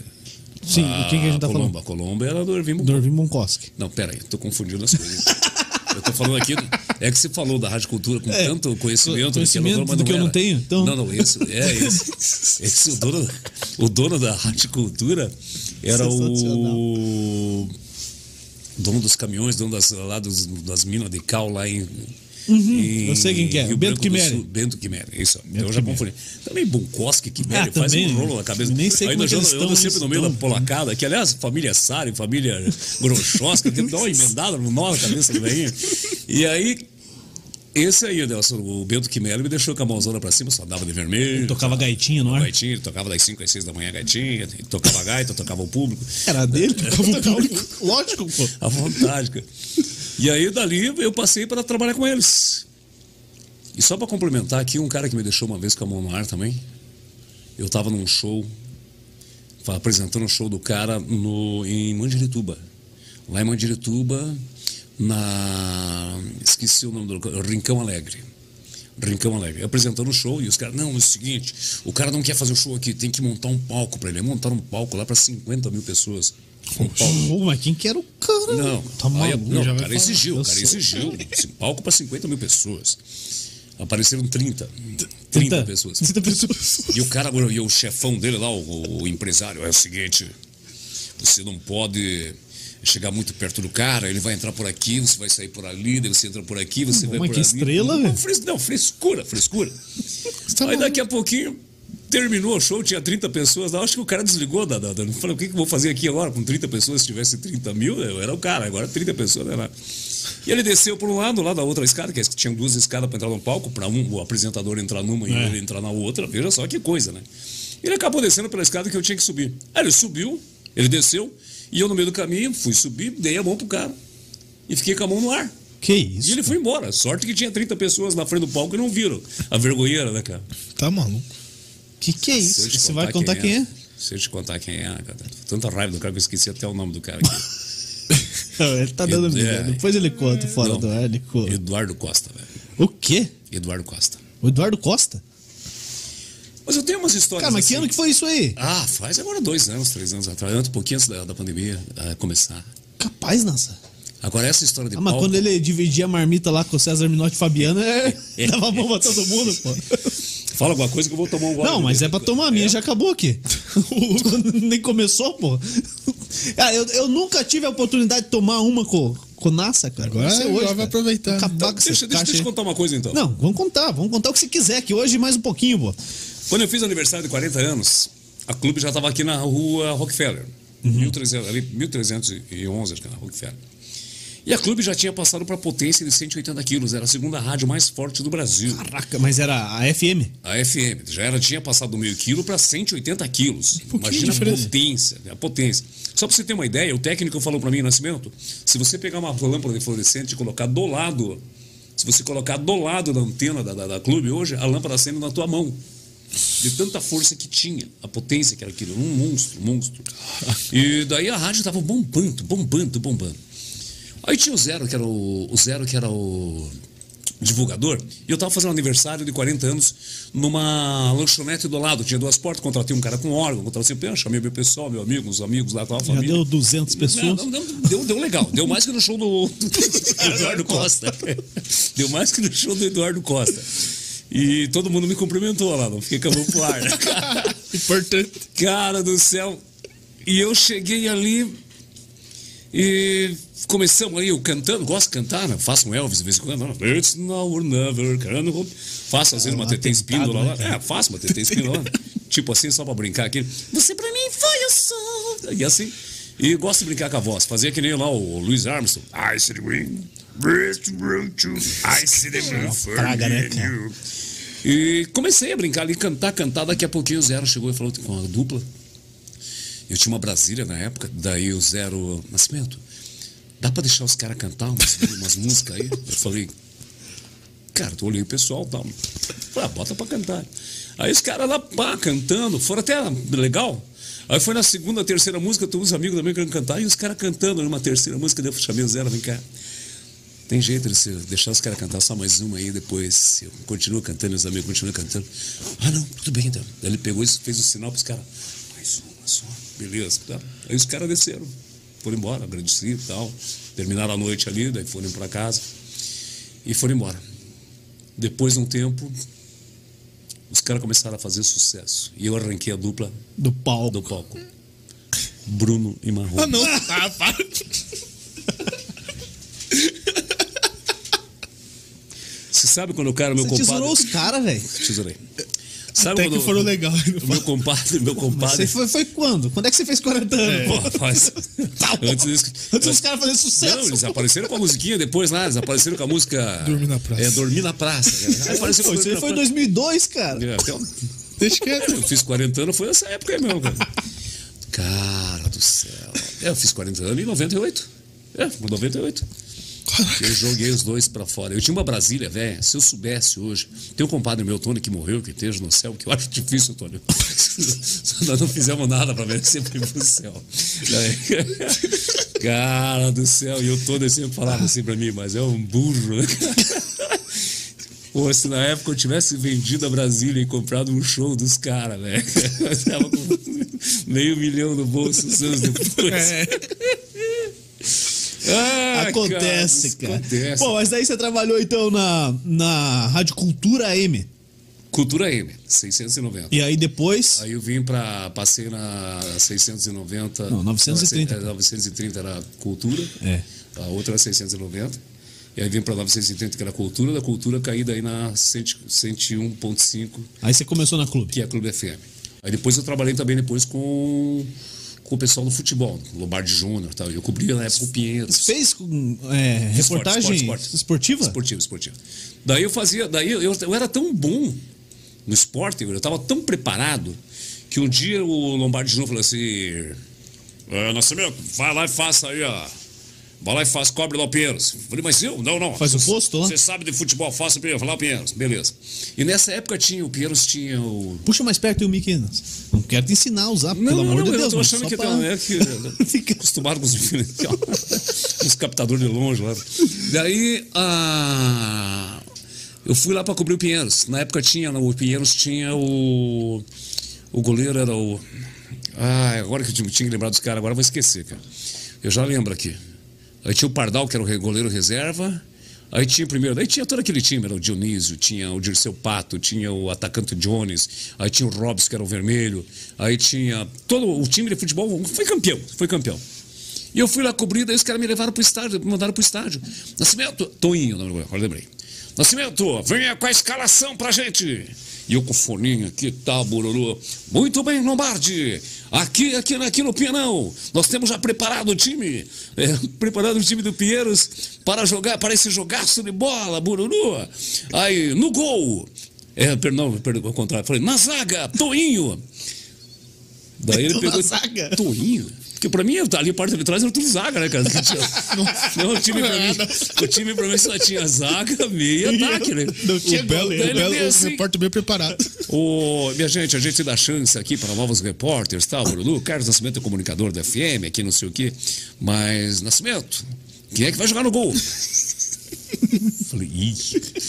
Speaker 1: Sim,
Speaker 3: a,
Speaker 1: quem que a gente tá
Speaker 3: Colombo,
Speaker 1: falando?
Speaker 3: A Colombo era do Ervin
Speaker 1: Do
Speaker 3: Bonkoski.
Speaker 1: Irving Bonkoski.
Speaker 3: Não, pera aí, tô confundindo as coisas. eu tô falando aqui, é que você falou da Rádio Cultura com
Speaker 1: É,
Speaker 3: tanto conhecimento,
Speaker 1: conhecimento
Speaker 3: do que, é
Speaker 1: do que eu não tenho, então.
Speaker 3: Não, não, esse, é esse. esse o, dono, o dono da Rádio Cultura era o dono dos caminhões, dono das, lá dos, das minas de cal lá em. em
Speaker 1: Uhum, eu sei quem que é,
Speaker 3: Rio
Speaker 1: o Bento Quimere.
Speaker 3: Bento Quimere, isso.
Speaker 1: Bento
Speaker 3: eu já confundi. Também Bonkoski, Quimere,
Speaker 1: Ah,
Speaker 3: faz
Speaker 1: também.
Speaker 3: um rolo na cabeça.
Speaker 1: Nem sei
Speaker 3: Aí
Speaker 1: como é
Speaker 3: eu ando- eu ando
Speaker 1: estão,
Speaker 3: sempre no meio da
Speaker 1: estão.
Speaker 3: polacada, que aliás, família Sari, família Grochowska, que dá uma emendada no nó na cabeça do velhinho. E aí, esse aí, Nelson, o Bento Quimere me deixou com a mãozona pra cima, só dava de vermelho.
Speaker 1: Tocava gaitinha no ar.
Speaker 3: Gaitinha, ele tocava das 5 às 6 da manhã gaitinha, ele tocava gaita, tocava o público.
Speaker 1: Era dele, tocava o público. Lógico, pô.
Speaker 3: À vontade, cara. E aí, dali, eu passei para trabalhar com eles. E só para complementar aqui, um cara que me deixou uma vez com a mão no ar também. Eu estava num show, tava apresentando um show do cara no, em Mandirituba. Lá em Mandirituba, na. Esqueci o nome do lugar, Rincão Alegre. Rincão Alegre. Apresentando o show e os caras, não, é o seguinte, o cara não quer fazer o show aqui, tem que montar um palco para ele. Montaram um palco lá para 50 mil pessoas. Um palco.
Speaker 1: Pô, mas quem que era o cara?
Speaker 3: Não,
Speaker 1: Tá
Speaker 3: aí,
Speaker 1: maluco.
Speaker 3: não,
Speaker 2: já
Speaker 3: o cara exigiu, o cara
Speaker 1: sei.
Speaker 3: exigiu. Esse palco para 50 mil pessoas. Apareceram 30. 30
Speaker 1: 30
Speaker 3: pessoas.
Speaker 1: 30 pessoas.
Speaker 3: E o cara, e o chefão dele lá, o, o empresário, é o seguinte: você não pode chegar muito perto do cara, ele vai entrar por aqui, você vai sair por ali, daí você entra por aqui, você vai
Speaker 1: mas
Speaker 3: por
Speaker 1: que
Speaker 3: ali.
Speaker 1: estrela,
Speaker 3: não,
Speaker 1: velho.
Speaker 3: fres- não, frescura, frescura.
Speaker 2: tá
Speaker 3: Aí daqui a pouquinho terminou o show, tinha 30 pessoas lá, acho que o cara desligou da. da, da eu falei, o que, que eu vou fazer aqui agora com 30 pessoas? Se tivesse 30 mil, eu era o cara, agora 30 pessoas, né? lá. E ele desceu por um lado, lá da outra escada, que tinha duas escadas para entrar no palco, para um, o apresentador entrar numa e
Speaker 1: É.
Speaker 3: ele entrar na outra. Veja só que coisa, né? Ele acabou descendo pela escada que eu tinha que subir. Aí ele subiu, ele desceu, e eu no meio do caminho fui subir, dei a mão pro cara e fiquei com a mão no ar.
Speaker 1: Que
Speaker 3: E
Speaker 1: isso?
Speaker 3: ele foi embora. Sorte que tinha 30 pessoas na frente do palco e não viram. A vergonheira, né, cara?
Speaker 2: Tá maluco.
Speaker 1: Que que é isso? Você vai contar quem é?
Speaker 3: Se eu te contar quem é, cara. Tanta raiva do cara que eu esqueci até o nome do cara aqui.
Speaker 1: Não, ele tá dando
Speaker 3: É.
Speaker 1: medo. Depois ele conta fora
Speaker 3: Não.
Speaker 1: do ar, ele conta.
Speaker 3: Eduardo Costa, velho.
Speaker 1: O quê?
Speaker 3: Eduardo Costa.
Speaker 1: O Eduardo Costa?
Speaker 3: Mas eu tenho umas histórias.
Speaker 1: Cara, mas que
Speaker 3: assim.
Speaker 1: ano que foi isso aí?
Speaker 3: Ah, faz agora dois anos, três anos atrás, antes, um pouquinho antes da, da pandemia ah, começar.
Speaker 1: Capaz, nossa.
Speaker 3: Agora, essa história de
Speaker 1: Ah, mas
Speaker 3: palco-
Speaker 1: quando ele dividia a marmita lá com o César Minotti e Fabiano, é... dava a mão pra todo mundo, pô.
Speaker 3: Fala alguma coisa que eu vou tomar um gole.
Speaker 1: Não, mas é pra tomar a minha,
Speaker 3: É.
Speaker 1: já acabou aqui. Nem começou, pô. Ah, eu, eu nunca tive a oportunidade de tomar uma com, com Nassa, cara.
Speaker 2: Agora
Speaker 1: Vai ser
Speaker 2: agora vai
Speaker 1: cara.
Speaker 2: aproveitar.
Speaker 3: Então, deixa, deixa, deixa eu contar uma coisa então.
Speaker 1: Não, vamos contar, vamos contar o que você quiser, que hoje mais um pouquinho, pô.
Speaker 3: Quando eu fiz aniversário de 40 anos, a clube já estava aqui na rua Rockefeller.
Speaker 1: Uhum.
Speaker 3: 1300, ali, 1311, acho que era Rockefeller. E a clube já tinha passado para potência de 180 quilos. Era a segunda rádio mais forte do Brasil.
Speaker 1: Caraca, mas era a FM.
Speaker 3: A FM já era, tinha passado do meio quilo para 180 quilos. Imagina a potência, né? a potência. Só para você ter uma ideia, o técnico falou para mim, Nascimento, se você pegar uma lâmpada de fluorescente e colocar do lado, se você colocar do lado da antena da, da, da clube hoje, a lâmpada acende na tua mão. De tanta força que tinha, a potência que era aquilo, um monstro, um monstro. E daí a rádio estava bombando, bombando, bombando. Aí tinha o Zero, que era o, o Zero, que era o divulgador, e eu tava fazendo aniversário de 40 anos numa lanchonete do lado. Tinha duas portas, contratei um cara com órgão, contratei, eu chamei meu pessoal, meu amigo, os amigos lá, tava
Speaker 1: Já
Speaker 3: família.
Speaker 1: deu 200 pessoas.
Speaker 3: Não, não, deu, deu legal. Deu mais que no show do, do Eduardo Costa. Deu mais que no show do Eduardo Costa. E todo mundo me cumprimentou lá, não fiquei com a mão pro ar.
Speaker 2: Importante.
Speaker 3: Cara do céu. E eu cheguei ali e começamos aí, eu cantando, gosto de cantar, né? Faço um Elvis de vez em quando. não. It's now or never. Caramba, faço às vezes uma
Speaker 1: um
Speaker 3: TT espíndola lá.
Speaker 1: né,
Speaker 3: É, faço uma TT espíndola lá. tipo assim, só pra brincar aqui. Você pra mim foi o sol. E assim. E gosto de brincar com a voz. Fazia que nem lá o Louis Armstrong. I see the wind, I see the moon
Speaker 1: praga, né, cara?
Speaker 3: E comecei a brincar ali, cantar, cantar. Daqui a pouquinho o Zero chegou e falou com a dupla. Eu tinha uma Brasília na época, daí o Zero Nascimento. Dá pra deixar os caras cantar umas, umas músicas aí? Eu falei, cara, tu olhei o pessoal e tal. Falei, ah, bota pra cantar. Aí os caras lá, pá, cantando, foram até legal. Aí foi na segunda, terceira música, todos os amigos também querendo cantar, e os caras cantando numa terceira música, daí eu chamei o Zero, vem cá. Tem jeito de você deixar os caras cantar só mais uma aí, depois eu continuo cantando, os amigos continuam cantando. Ah, não, tudo bem então. Daí ele pegou e fez o sinal pros caras. Mais uma só, beleza. Tá. Aí os caras desceram, foram embora, agradeci e tal. Terminaram a noite ali, daí foram pra casa e foram embora. Depois de um tempo, os caras começaram a fazer sucesso. E eu arranquei a dupla
Speaker 1: Do palco.
Speaker 3: do palco. Bruno e Marrom.
Speaker 2: Ah, não. Ah, para.
Speaker 3: Você sabe quando o cara, meu
Speaker 1: Você
Speaker 3: compadre.
Speaker 1: tesourou os caras, velho.
Speaker 3: Tesourei. Sabe
Speaker 2: Até que foram legal.
Speaker 3: Meu compadre, meu compadre.
Speaker 1: Você foi, foi quando? Quando é que você fez 40 anos? pô?
Speaker 3: Pô, faz-
Speaker 1: Tá
Speaker 3: antes disso-
Speaker 1: Antes dos caras fazerem sucesso.
Speaker 3: Não, eles apareceram com a musiquinha depois lá, eles apareceram com a música.
Speaker 2: Dormir na praça.
Speaker 3: É, Dormir na praça. Aí apareceu com
Speaker 1: isso foi em
Speaker 3: Praça.
Speaker 1: 2002, cara.
Speaker 3: É, então,
Speaker 2: Deixa quieto.
Speaker 3: eu fiz 40 anos, foi nessa época aí mesmo, cara. Cara do céu. É, eu fiz 40 anos em 98. É, em 98. Eu joguei os dois pra fora. Eu tinha uma Brasília, velho. Se eu soubesse hoje. Tem um compadre meu, Tony, que morreu, que esteja no céu, que eu acho difícil, Tony. Nós não fizemos nada merecer pra ir pro céu. Cara do céu. E o Tony sempre falava assim pra mim, mas é um burro. né? Pô, se na época eu tivesse vendido a Brasília e comprado um show dos caras, velho. Eu tava com meio milhão no bolso anos depois. Ah,
Speaker 1: Acontece, cara.
Speaker 3: Acontece.
Speaker 1: Pô, mas daí você trabalhou então na, na Rádio Cultura M.
Speaker 3: Cultura M, 690.
Speaker 1: E aí depois.
Speaker 3: Aí eu vim pra. Passei na 690.
Speaker 1: Não, 930.
Speaker 3: Não, 930 era Cultura.
Speaker 1: É.
Speaker 3: A outra era 690. E aí vim pra 930, que era Cultura. Da Cultura caí daí na 100 101.5,
Speaker 1: Aí você começou na clube.
Speaker 3: que é a Clube FM. Aí depois eu trabalhei também depois com, com o pessoal do futebol, Lombardi Júnior tal. Eu cobria na época o Pinheiros.
Speaker 1: Você fez é, reportagem
Speaker 3: Esporte, esporte,
Speaker 1: esportiva?
Speaker 3: Esportivo, esportivo. Daí eu fazia, daí eu, eu era tão bom no esporte, eu estava tão preparado que um dia o Lombardi Júnior falou assim: "É, Nascimento, vai lá e faça aí, ó. Vai lá e faz, cobre lá o Pinheiros. Eu Falei, mas eu? Não, não.
Speaker 1: Faz o posto lá?
Speaker 3: Você sabe de futebol, faça o Pinheiros. Vai lá o Pinheiros. Beleza. E nessa época tinha, o Pinheiros tinha o.
Speaker 1: Puxa mais perto Mickey. Não quero te ensinar a usar, pelo amor de
Speaker 3: eu
Speaker 1: Deus.
Speaker 3: tô
Speaker 1: mas
Speaker 3: achando que
Speaker 1: pra-
Speaker 3: tem é que
Speaker 1: Fica-
Speaker 3: acostumado com os os captadores de longe lá. Daí ah, eu fui lá para cobrir o Pinheiros. Na época tinha, o Pinheiros tinha o o goleiro era o ah, agora que eu tinha que lembrar dos caras, agora eu vou esquecer, cara. Eu já lembro aqui. Aí tinha o Pardal, que era o goleiro reserva. Aí tinha o primeiro, daí tinha todo aquele time, era o Dionísio, tinha o Dirceu Pato, tinha o atacante Jones, aí tinha o Robson, que era o vermelho, aí tinha todo o time de futebol, foi campeão, foi campeão. E eu fui lá cobrir, daí os caras me levaram pro estádio, me mandaram pro estádio. Nascimento, Toinho, não, agora lembrei. Nascimento, venha com a escalação pra gente. E eu com o foninho aqui, tá, Bururu. Muito bem, Lombardi. Aqui, aqui, aqui no Pianão, nós temos já preparado o time, é, preparado o time do Pinheiros para jogar, para esse jogaço de bola, Bururu. Aí, no gol. É, perdão, perdão, ao contrário. Falei, na zaga, Toinho. Daí ele
Speaker 1: Na
Speaker 3: pegou.
Speaker 1: zaga?
Speaker 3: Toinho? Porque pra mim, ali a parte de trás era tudo zaga, né, cara? Que tinha- Não, o time pra mim, o time pra mim só tinha zaga, meia e ataque, né?
Speaker 1: Não tinha
Speaker 2: O Belo, o Belo
Speaker 3: assim.
Speaker 2: repórter bem preparado.
Speaker 3: Ô, minha gente, a gente dá chance aqui para novos repórteres, tal, Bruno. Carlos Nascimento é comunicador da FM, aqui não sei o quê. Mas, Nascimento, quem é que vai jogar no gol? Falei, ih.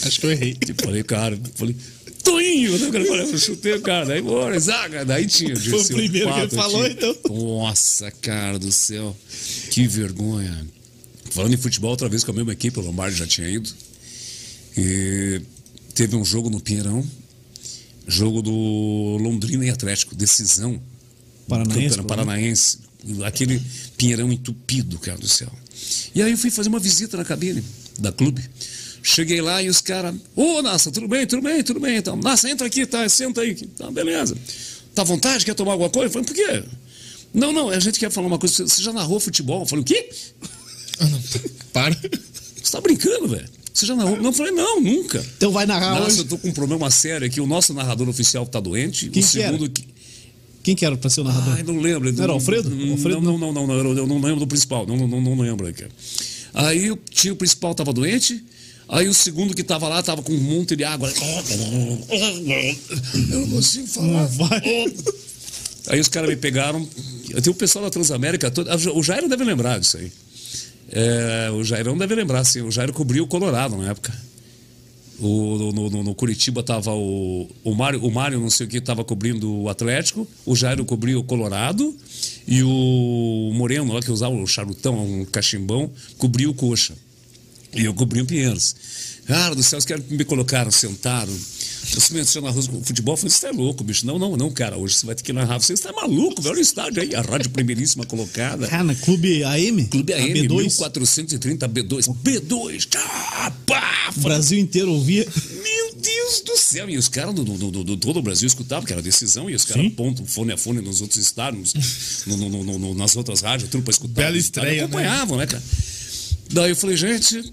Speaker 2: Acho que eu errei.
Speaker 3: Falei, cara, falei, Toinho, né? Cara, eu chutei o cara, daí bora, zaga, daí tinha.
Speaker 1: Foi o primeiro que ele falou, então.
Speaker 3: Nossa, cara do céu, que vergonha. Falando em futebol, outra vez com a mesma equipe, o Lombardi já tinha ido. E teve um jogo no Pinheirão, jogo do Londrina e Atlético, decisão.
Speaker 1: Paranaense.
Speaker 3: Paranaense. Aquele Pinheirão entupido, cara do céu. E aí eu fui fazer uma visita na cabine da clube. Cheguei lá e os caras, ô oh, Nassa, tudo bem, tudo bem, tudo bem. Então, Nassa, entra aqui, tá, senta aí. Tá, beleza. Tá à vontade, quer tomar alguma coisa? Eu falei, por quê? Não, não, a gente quer falar uma coisa. Você já narrou futebol? Eu falei, o quê?
Speaker 2: Ah, não. Para.
Speaker 3: Você tá brincando, velho? Você já narrou? Não, eu falei, não, nunca.
Speaker 1: Então vai narrar
Speaker 3: Nossa,
Speaker 1: hoje.
Speaker 3: eu tô com um problema sério aqui. O nosso narrador oficial tá doente.
Speaker 1: Quem
Speaker 3: o segundo que.
Speaker 1: Quem que era pra ser o narrador?
Speaker 3: Ai, não lembro.
Speaker 1: Não era Alfredo?
Speaker 3: Não,
Speaker 1: Alfredo
Speaker 3: não, não, não, não, eu não lembro do principal. Não, não, não lembro aqui. Aí o principal tava doente. Aí o segundo que tava lá tava com um monte de água. Eu não consigo falar. Aí os caras me pegaram. Tem o pessoal da Transamérica. todo- O Jairo deve lembrar disso aí. É, o Jairão deve lembrar, sim. O Jairo cobriu o Colorado na época. O, no, no- no Curitiba tava o, o Mário, o Mário, não sei o que, tava cobrindo o Atlético. O Jairo cobriu o Colorado. E o Moreno, lá que usava o charutão, um cachimbão, cobriu o Coxa. E eu cobri o Pinheiros. Cara do céu, os caras me colocaram, sentaram. Você me narrou futebol? Eu falei, você tá louco, bicho. Não, não, não, cara. Hoje você vai ter que narrar. Você está maluco, velho. Olha o estádio aí. A rádio primeiríssima colocada.
Speaker 1: Cara, na Clube AM?
Speaker 3: Clube
Speaker 1: A
Speaker 3: AM,
Speaker 1: B2?
Speaker 3: 1430 B2. B2. Tá, pá,
Speaker 1: O Brasil inteiro ouvia.
Speaker 3: meu Deus do céu! E os caras do, do, do- do- todo o Brasil escutavam, que era decisão, e os caras
Speaker 1: Sim.
Speaker 3: pontam fone a fone nos outros estádios, no- no- no- nas outras rádios, tudo pra escutar.
Speaker 2: Bela estreia, né?
Speaker 3: Acompanhavam, né, cara? Daí eu falei, gente.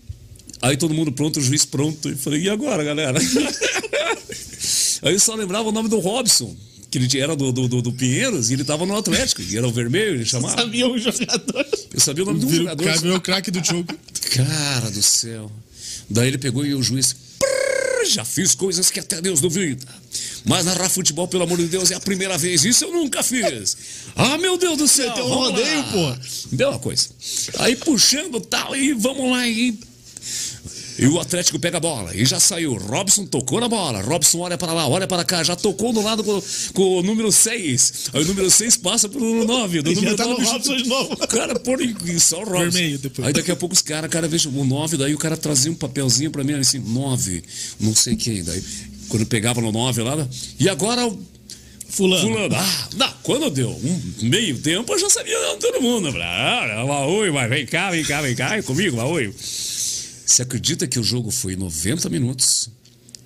Speaker 3: Aí todo mundo pronto, o juiz pronto. E falei, e agora, galera? Aí eu só lembrava o nome do Robson, que ele era do, do, do, do Pinheiros, e ele tava no Atlético, e era o vermelho, ele chamava.
Speaker 1: Sabia um jogador.
Speaker 3: Eu sabia o nome do jogador.
Speaker 2: O cara o craque do jogo.
Speaker 3: Cara do céu. Daí ele pegou e o juiz. "Prrr, Já fiz coisas que até Deus duvida. Mas narrar futebol, pelo amor de Deus, é a primeira vez. Isso eu nunca fiz. Ah, meu Deus do céu.
Speaker 1: Meteu um rodeio, pô.
Speaker 3: Deu uma coisa. Aí puxando tal, e vamos lá. E, e o Atlético pega a bola. E já saiu. Robson tocou na bola. Robson olha para lá, olha para cá. Já tocou do lado com, com o número 6. Aí o número 6 passa pro número 9. Do
Speaker 1: já
Speaker 3: número
Speaker 1: tá no
Speaker 3: 9
Speaker 1: Robson de novo.
Speaker 3: Cara, por só o Robson.
Speaker 2: Vermelho depois.
Speaker 3: Aí daqui a pouco os caras, cara, veja o 9, daí o cara trazia um papelzinho pra mim, assim, 9, não sei quem. Daí, quando pegava no 9 lá, e agora
Speaker 1: Fulano.
Speaker 3: fulano. Ah, não, quando deu um meio tempo, eu já sabia todo mundo. Ah, Maui, mas vem cá, vem cá, vem cá, é comigo, Maui. Você acredita que o jogo foi 90 minutos?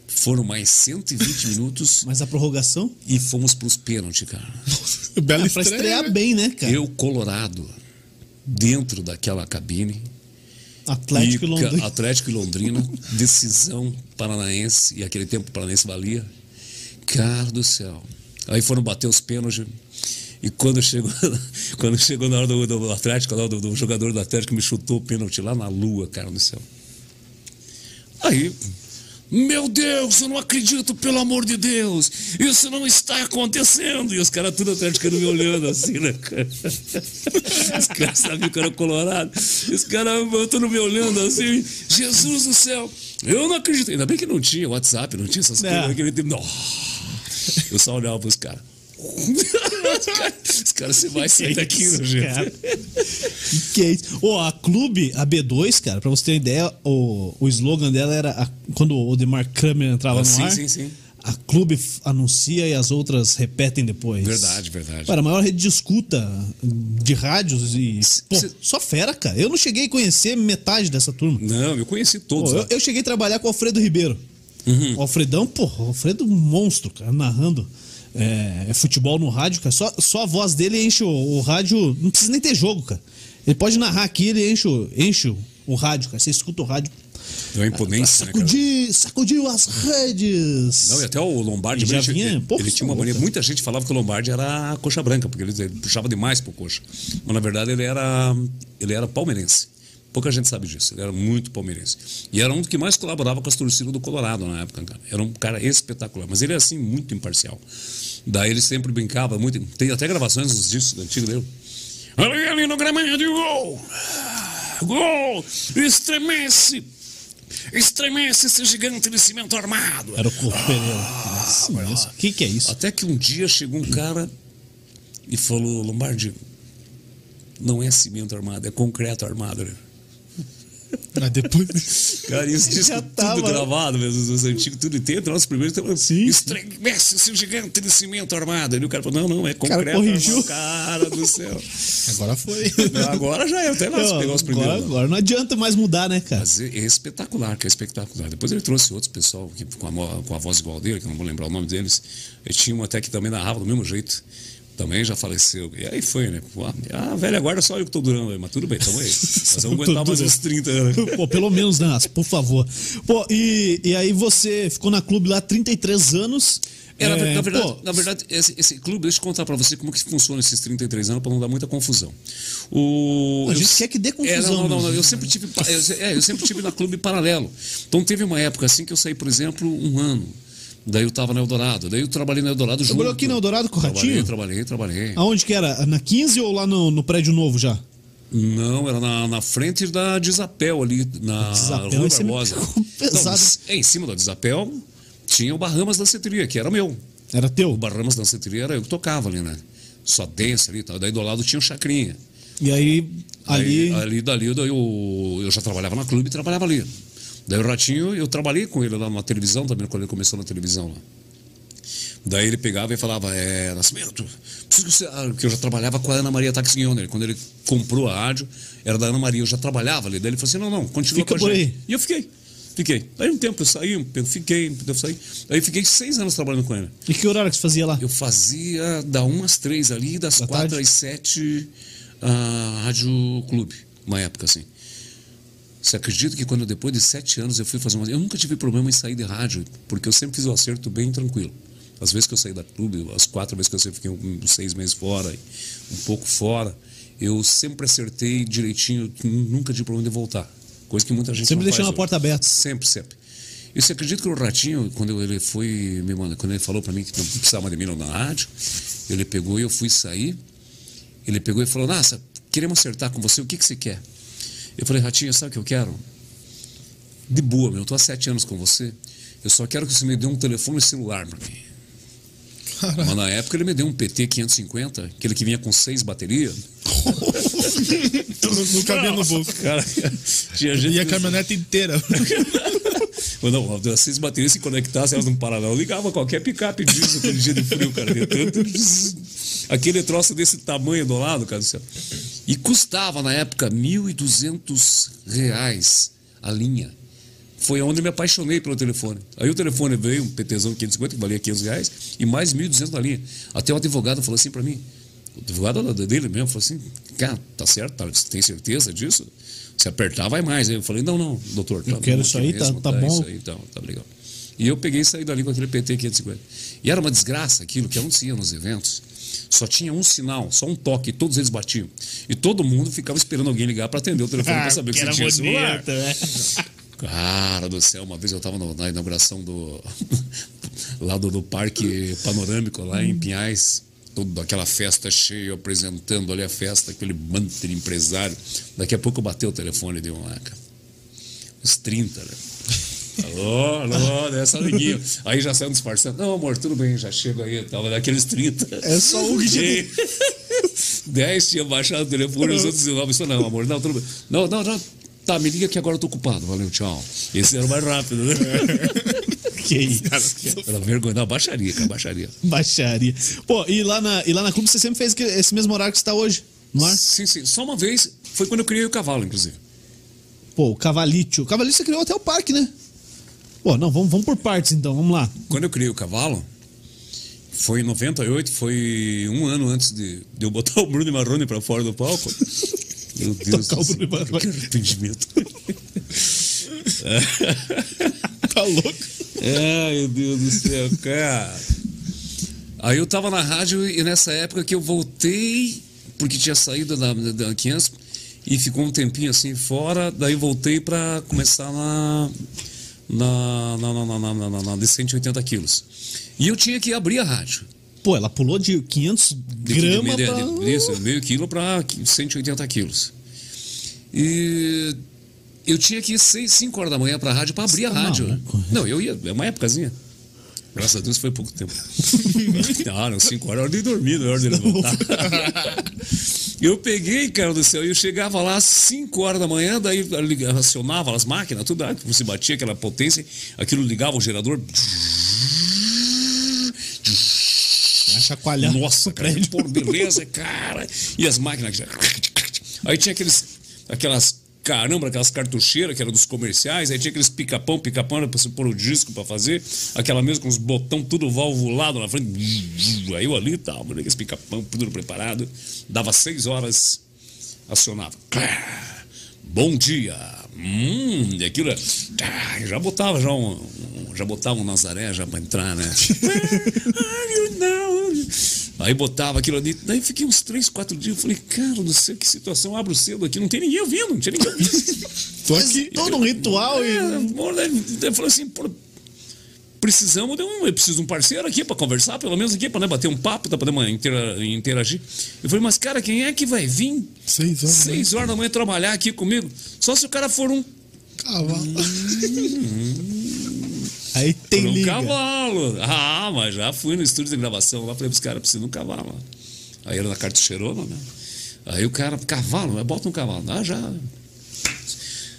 Speaker 3: Foram mais 120 minutos
Speaker 1: Mas a prorrogação?
Speaker 3: e fomos pros pênaltis, cara.
Speaker 2: Bela
Speaker 1: É pra
Speaker 2: estreia.
Speaker 1: estrear
Speaker 2: né?
Speaker 1: bem, né, cara?
Speaker 3: Eu, Colorado, dentro daquela cabine,
Speaker 1: Atlético e, Londrina.
Speaker 3: Atlético e Londrina, decisão paranaense, e aquele tempo o paranaense valia. Cara do céu. Aí foram bater os pênaltis. E quando chegou, quando chegou na hora do, do Atlético, lá, do, do jogador do Atlético me chutou o pênalti lá na lua, cara do céu. Aí, meu Deus, eu não acredito, pelo amor de Deus, isso não está acontecendo. E os caras tudo atléticos me olhando assim, né, cara? Os caras sabiam que eu era colorado. Os caras tudo me olhando assim, Jesus do céu, eu não acredito. Ainda bem que não tinha WhatsApp, não tinha essas
Speaker 1: É.
Speaker 3: coisas naquele tempo. Não. Eu só olhava pros caras. Os caras, você vai sair daqui, gente.
Speaker 1: cara? Que é isso? Ô, a Clube, a B2, cara, pra você ter uma ideia, o, o slogan dela era a- quando o Demar Kramer entrava
Speaker 3: Ah,
Speaker 1: no
Speaker 3: sim,
Speaker 1: ar.
Speaker 3: sim, sim.
Speaker 1: A Clube anuncia e as outras repetem depois.
Speaker 3: Verdade, verdade.
Speaker 1: Cara, a maior rede de escuta de rádios e. Pô,
Speaker 3: cê-
Speaker 1: só fera, cara. Eu não cheguei a conhecer metade dessa turma.
Speaker 3: Não, eu conheci
Speaker 1: Pô,
Speaker 3: todos.
Speaker 1: eu,
Speaker 3: lá.
Speaker 1: eu cheguei a trabalhar com o Alfredo Ribeiro.
Speaker 3: Uhum.
Speaker 1: O Alfredão, pô, o Alfredo é um monstro, cara, narrando é, é futebol no rádio, cara. Só, só a voz dele enche o, o rádio. Não precisa nem ter jogo, cara. Ele pode narrar aqui, ele enche, o- enche o, o rádio, cara. Você escuta o rádio.
Speaker 3: É uma imponência, né, cara?
Speaker 1: Sacudi, sacudiu as redes.
Speaker 3: Não, e até o Lombardi, ele,
Speaker 1: vinha-
Speaker 3: ele, ele tinha uma mania.
Speaker 1: louco.
Speaker 3: Muita gente falava que o Lombardi era coxa branca, porque ele, ele puxava demais pro coxa. Mas na verdade ele era, ele era palmeirense. Pouca gente sabe disso. Ele era muito palmeirense. E era um dos que mais colaborava com as torcidas do Colorado na época, cara. Era um cara espetacular. Mas ele é assim, muito imparcial. Daí ele sempre brincava muito. Tem até gravações dos discos antigos dele. Ali, ali no gramado, gol! Gol! Estremece! Estremece esse gigante de cimento armado.
Speaker 1: Era o Couto Pereira. Nossa, O que, que é isso?
Speaker 3: Até que um dia chegou um cara e falou: Lombardi, não é cimento armado, é concreto armado. Né?
Speaker 2: Mas depois.
Speaker 3: Cara, isso disco
Speaker 1: Já
Speaker 3: tudo
Speaker 1: tava.
Speaker 3: gravado mesmo, os antigos, tudo inteiro. Nosso primeiro então,
Speaker 1: Sim.
Speaker 3: estremece esse gigante de cimento armado. E o cara falou: não, não, é
Speaker 1: cara
Speaker 3: concreto
Speaker 1: corrigiu.
Speaker 3: armado. Cara do céu.
Speaker 2: Agora foi.
Speaker 3: Agora já é, até lá se pegar os
Speaker 1: agora,
Speaker 3: primeiros.
Speaker 1: agora não adianta mais mudar, né, cara?
Speaker 3: Mas é, é espetacular, que é espetacular. Depois ele trouxe outros pessoal que, com, a, com a voz igual dele, que eu não vou lembrar o nome deles. E tinha um até que também narrava do mesmo jeito. Também já faleceu. E aí foi, né? Pô, a velha guarda só eu que tô durando aí, mas tudo bem, tamo aí. Nós vamos aguentar mais uns 30 anos.
Speaker 1: Pô, pelo menos, né, por favor. Pô, e, e aí você ficou na clube lá 33 anos.
Speaker 3: É, na,
Speaker 1: É,
Speaker 3: na verdade,
Speaker 1: pô,
Speaker 3: na verdade esse, esse clube, deixa eu contar pra você como que funciona esses 33 anos pra não dar muita confusão. O,
Speaker 1: A gente
Speaker 3: eu-
Speaker 1: quer que dê
Speaker 3: É,
Speaker 1: confusão,
Speaker 3: não, não, não,
Speaker 1: né?
Speaker 3: eu sempre tive, eu, é, eu sempre tive na clube paralelo. Então teve uma época assim que eu saí, por exemplo, um ano. Daí eu tava na Eldorado, daí eu trabalhei na Eldorado junto.
Speaker 1: Trabalhou aqui na Eldorado com o Ratinho?
Speaker 3: Trabalhei, trabalhei, trabalhei.
Speaker 1: Aonde que era? Na 15 ou lá no, no prédio novo já?
Speaker 3: Não, era na, na frente da Desapel ali, na
Speaker 1: Desapel,
Speaker 3: Rua
Speaker 1: aí
Speaker 3: Barbosa.
Speaker 1: pesado.
Speaker 3: Não, é, em cima da Desapel tinha o Bahamas Danceteria, que era meu.
Speaker 1: Era teu?
Speaker 3: O Bahamas Danceteria era eu que tocava ali, né? Só dança ali e tal. Daí do lado tinha o Chacrinha.
Speaker 1: E aí, ali.
Speaker 3: Daí, ali dali daí eu, eu já trabalhava na clube e trabalhava ali. Daí o Ratinho, eu trabalhei com ele lá na televisão também, quando ele começou na televisão lá. Daí ele pegava e falava, é, Nascimento, preciso que você... ah, Porque eu já trabalhava com a Ana Maria Tax Guione. Quando ele comprou a rádio, era da Ana Maria, eu já trabalhava ali. Daí ele falou assim, não, não, continua
Speaker 1: Fica
Speaker 3: com a gente. E eu fiquei, fiquei. Aí um tempo eu saí, um tempo fiquei, um tempo eu saí. Aí fiquei seis anos trabalhando com ele.
Speaker 1: E que horário que você fazia lá?
Speaker 3: Eu fazia da 1 às 3 ali, das
Speaker 1: Da
Speaker 3: 4
Speaker 1: tarde?
Speaker 3: às 7 a Rádio Clube, uma época assim. Você acredita que quando depois de sete anos eu fui fazer uma. Eu nunca tive problema em sair de rádio, porque eu sempre fiz o acerto bem tranquilo. As vezes que eu saí da clube, as quatro vezes que eu fiquei um, seis meses fora, um pouco fora, eu sempre acertei direitinho, nunca tive problema de voltar. Coisa que muita gente
Speaker 1: Sempre
Speaker 3: não
Speaker 1: deixando a porta aberta.
Speaker 3: Sempre, sempre. E você acredita que o Ratinho, quando ele foi me mandar, quando ele falou para mim que não precisava de mim na rádio, ele pegou e eu fui sair. Ele pegou e falou: Nossa, queremos acertar com você, o que, que você quer? Eu falei: Ratinho, sabe o que eu quero? De boa, meu, eu tô há sete anos com você. Eu só quero que você me dê um telefone celular para mim. Mas na época ele me deu um PT 550, aquele que vinha com seis baterias.
Speaker 2: não, não cabia no bolso.
Speaker 3: Cara, tinha gente.
Speaker 2: E a caminhonete inteira.
Speaker 3: Mas não, as seis baterias se conectassem, elas não paravam. Eu ligava qualquer picape disso aquele dia de frio, cara. De tanto... Aquele troço desse tamanho do lado, cara do céu. E custava, na época, 1.200 reais a linha. Foi onde eu me apaixonei pelo telefone. Aí o telefone veio, um PTzão 550, que valia 500 reais, e mais 1.200 na linha. Até o advogado falou assim pra mim, o advogado dele mesmo falou assim, cara, tá certo, tá, você tem certeza disso? Se apertar, vai mais. Aí eu falei, não, não, doutor. Tá
Speaker 1: Eu quero isso aí, tá-
Speaker 3: mesmo,
Speaker 1: tá bom.
Speaker 3: Isso aí, então, tá legal. E eu peguei e saí dali com aquele PT 550. E era uma desgraça aquilo, que onde se ia nos eventos, só tinha um sinal, só um toque, e todos eles batiam. E todo mundo ficava esperando alguém ligar para atender o telefone para saber que você tinha celular.
Speaker 1: né?
Speaker 3: Cara do céu, uma vez eu estava na inauguração do. lá do, do Parque Panorâmico, lá em Pinhais. Toda aquela festa cheia, apresentando ali a festa, aquele bando de empresário. Daqui a pouco eu bateu o telefone de um lá, cara. Uns 30, né? Alô, alô, dessa liguinha. Aí já saiu disfarçando. Não, amor, tudo bem, já chego aí. Tava daqueles 30.
Speaker 1: É só o que
Speaker 3: Cheguei. 10 tinha baixado o telefone, os outros 19. Isso não, amor, não, tudo bem. Não, não, não. Tá, me liga que agora eu tô ocupado. Valeu, tchau. Esse era o mais rápido, né?
Speaker 1: Que isso?
Speaker 3: Era vergonha. Não, baixaria, cara, baixaria.
Speaker 1: Baixaria. Pô, e lá na, e lá na clube você sempre fez esse mesmo horário que você tá hoje, no ar?
Speaker 3: Sim, sim. Só uma vez, foi quando eu criei o cavalo, inclusive.
Speaker 1: Pô, o Cavalito. O Cavalito você criou até o parque, né? Pô, não, vamos, vamos por partes então, vamos lá.
Speaker 3: Quando eu criei o cavalo, foi em 98, foi um ano antes de, de eu botar o Bruno Marrone pra fora do palco. Meu Deus
Speaker 1: Tocar
Speaker 3: do céu, que arrependimento.
Speaker 1: Tá louco?
Speaker 3: Ai, meu Deus do céu, cara. Aí eu tava na rádio e nessa época que eu voltei, porque tinha saído da, da, da 500 e ficou um tempinho assim fora, daí voltei pra começar na, na, na, na, na, na, na, na, de 180 quilos. E eu tinha que abrir a rádio.
Speaker 1: Pô, ela pulou de 500
Speaker 3: De,
Speaker 1: gramas
Speaker 3: de,
Speaker 1: pra...
Speaker 3: de, isso, meio quilo para 180 quilos. E eu tinha que ir 6, 5 horas da manhã pra rádio pra abrir a
Speaker 1: Tá
Speaker 3: rádio.
Speaker 1: maluco.
Speaker 3: Não, eu ia, é uma épocazinha. Graças a Deus foi pouco tempo. ah, não, 5 horas é hora de dormir, não é hora de levantar. eu peguei, cara do céu, e eu chegava lá às 5 horas da manhã, daí acionava as máquinas, tudo, aí você batia aquela potência, aquilo ligava o gerador.
Speaker 1: Vai chacoalhar
Speaker 3: Nossa, cara, pô, beleza, cara. E as máquinas. Aí tinha aqueles. Aquelas. Caramba, aquelas cartucheiras que eram dos comerciais, aí tinha aqueles pica-pão, pica-pão era pra você pôr o disco pra fazer, aquela mesmo com os botão tudo valvulado na frente. Aí eu ali e tal, aqueles pica-pão, tudo preparado. Dava seis horas, acionava. Bom dia. Hum, e aquilo. Ah, já botava já um- já botava um Nazaré já pra entrar, né? Aí botava aquilo ali. Daí fiquei uns três, quatro dias. Eu falei, cara do céu, que situação. Abro cedo aqui, não tem ninguém ouvindo, não tinha ninguém ouvindo.
Speaker 2: Tô aqui.
Speaker 1: Todo um ritual
Speaker 3: É,
Speaker 1: e.
Speaker 3: daí eu falei assim, pô, precisamos de um, eu preciso de um parceiro aqui para conversar, pelo menos aqui, para né, bater um papo, para poder intera- interagir. Eu falei, mas cara, quem é que vai vir
Speaker 2: Seis horas. né?
Speaker 3: seis horas da manhã trabalhar aqui comigo? Só se o cara for um,
Speaker 2: Cavalo.
Speaker 1: Aí tem
Speaker 3: um
Speaker 1: liga.
Speaker 3: cavalo. Ah, mas já fui no estúdio de gravação lá, falei pros caras, preciso de um cavalo. Aí era na cartucheirona, né? Aí o cara, cavalo, né? bota um cavalo. Ah, já.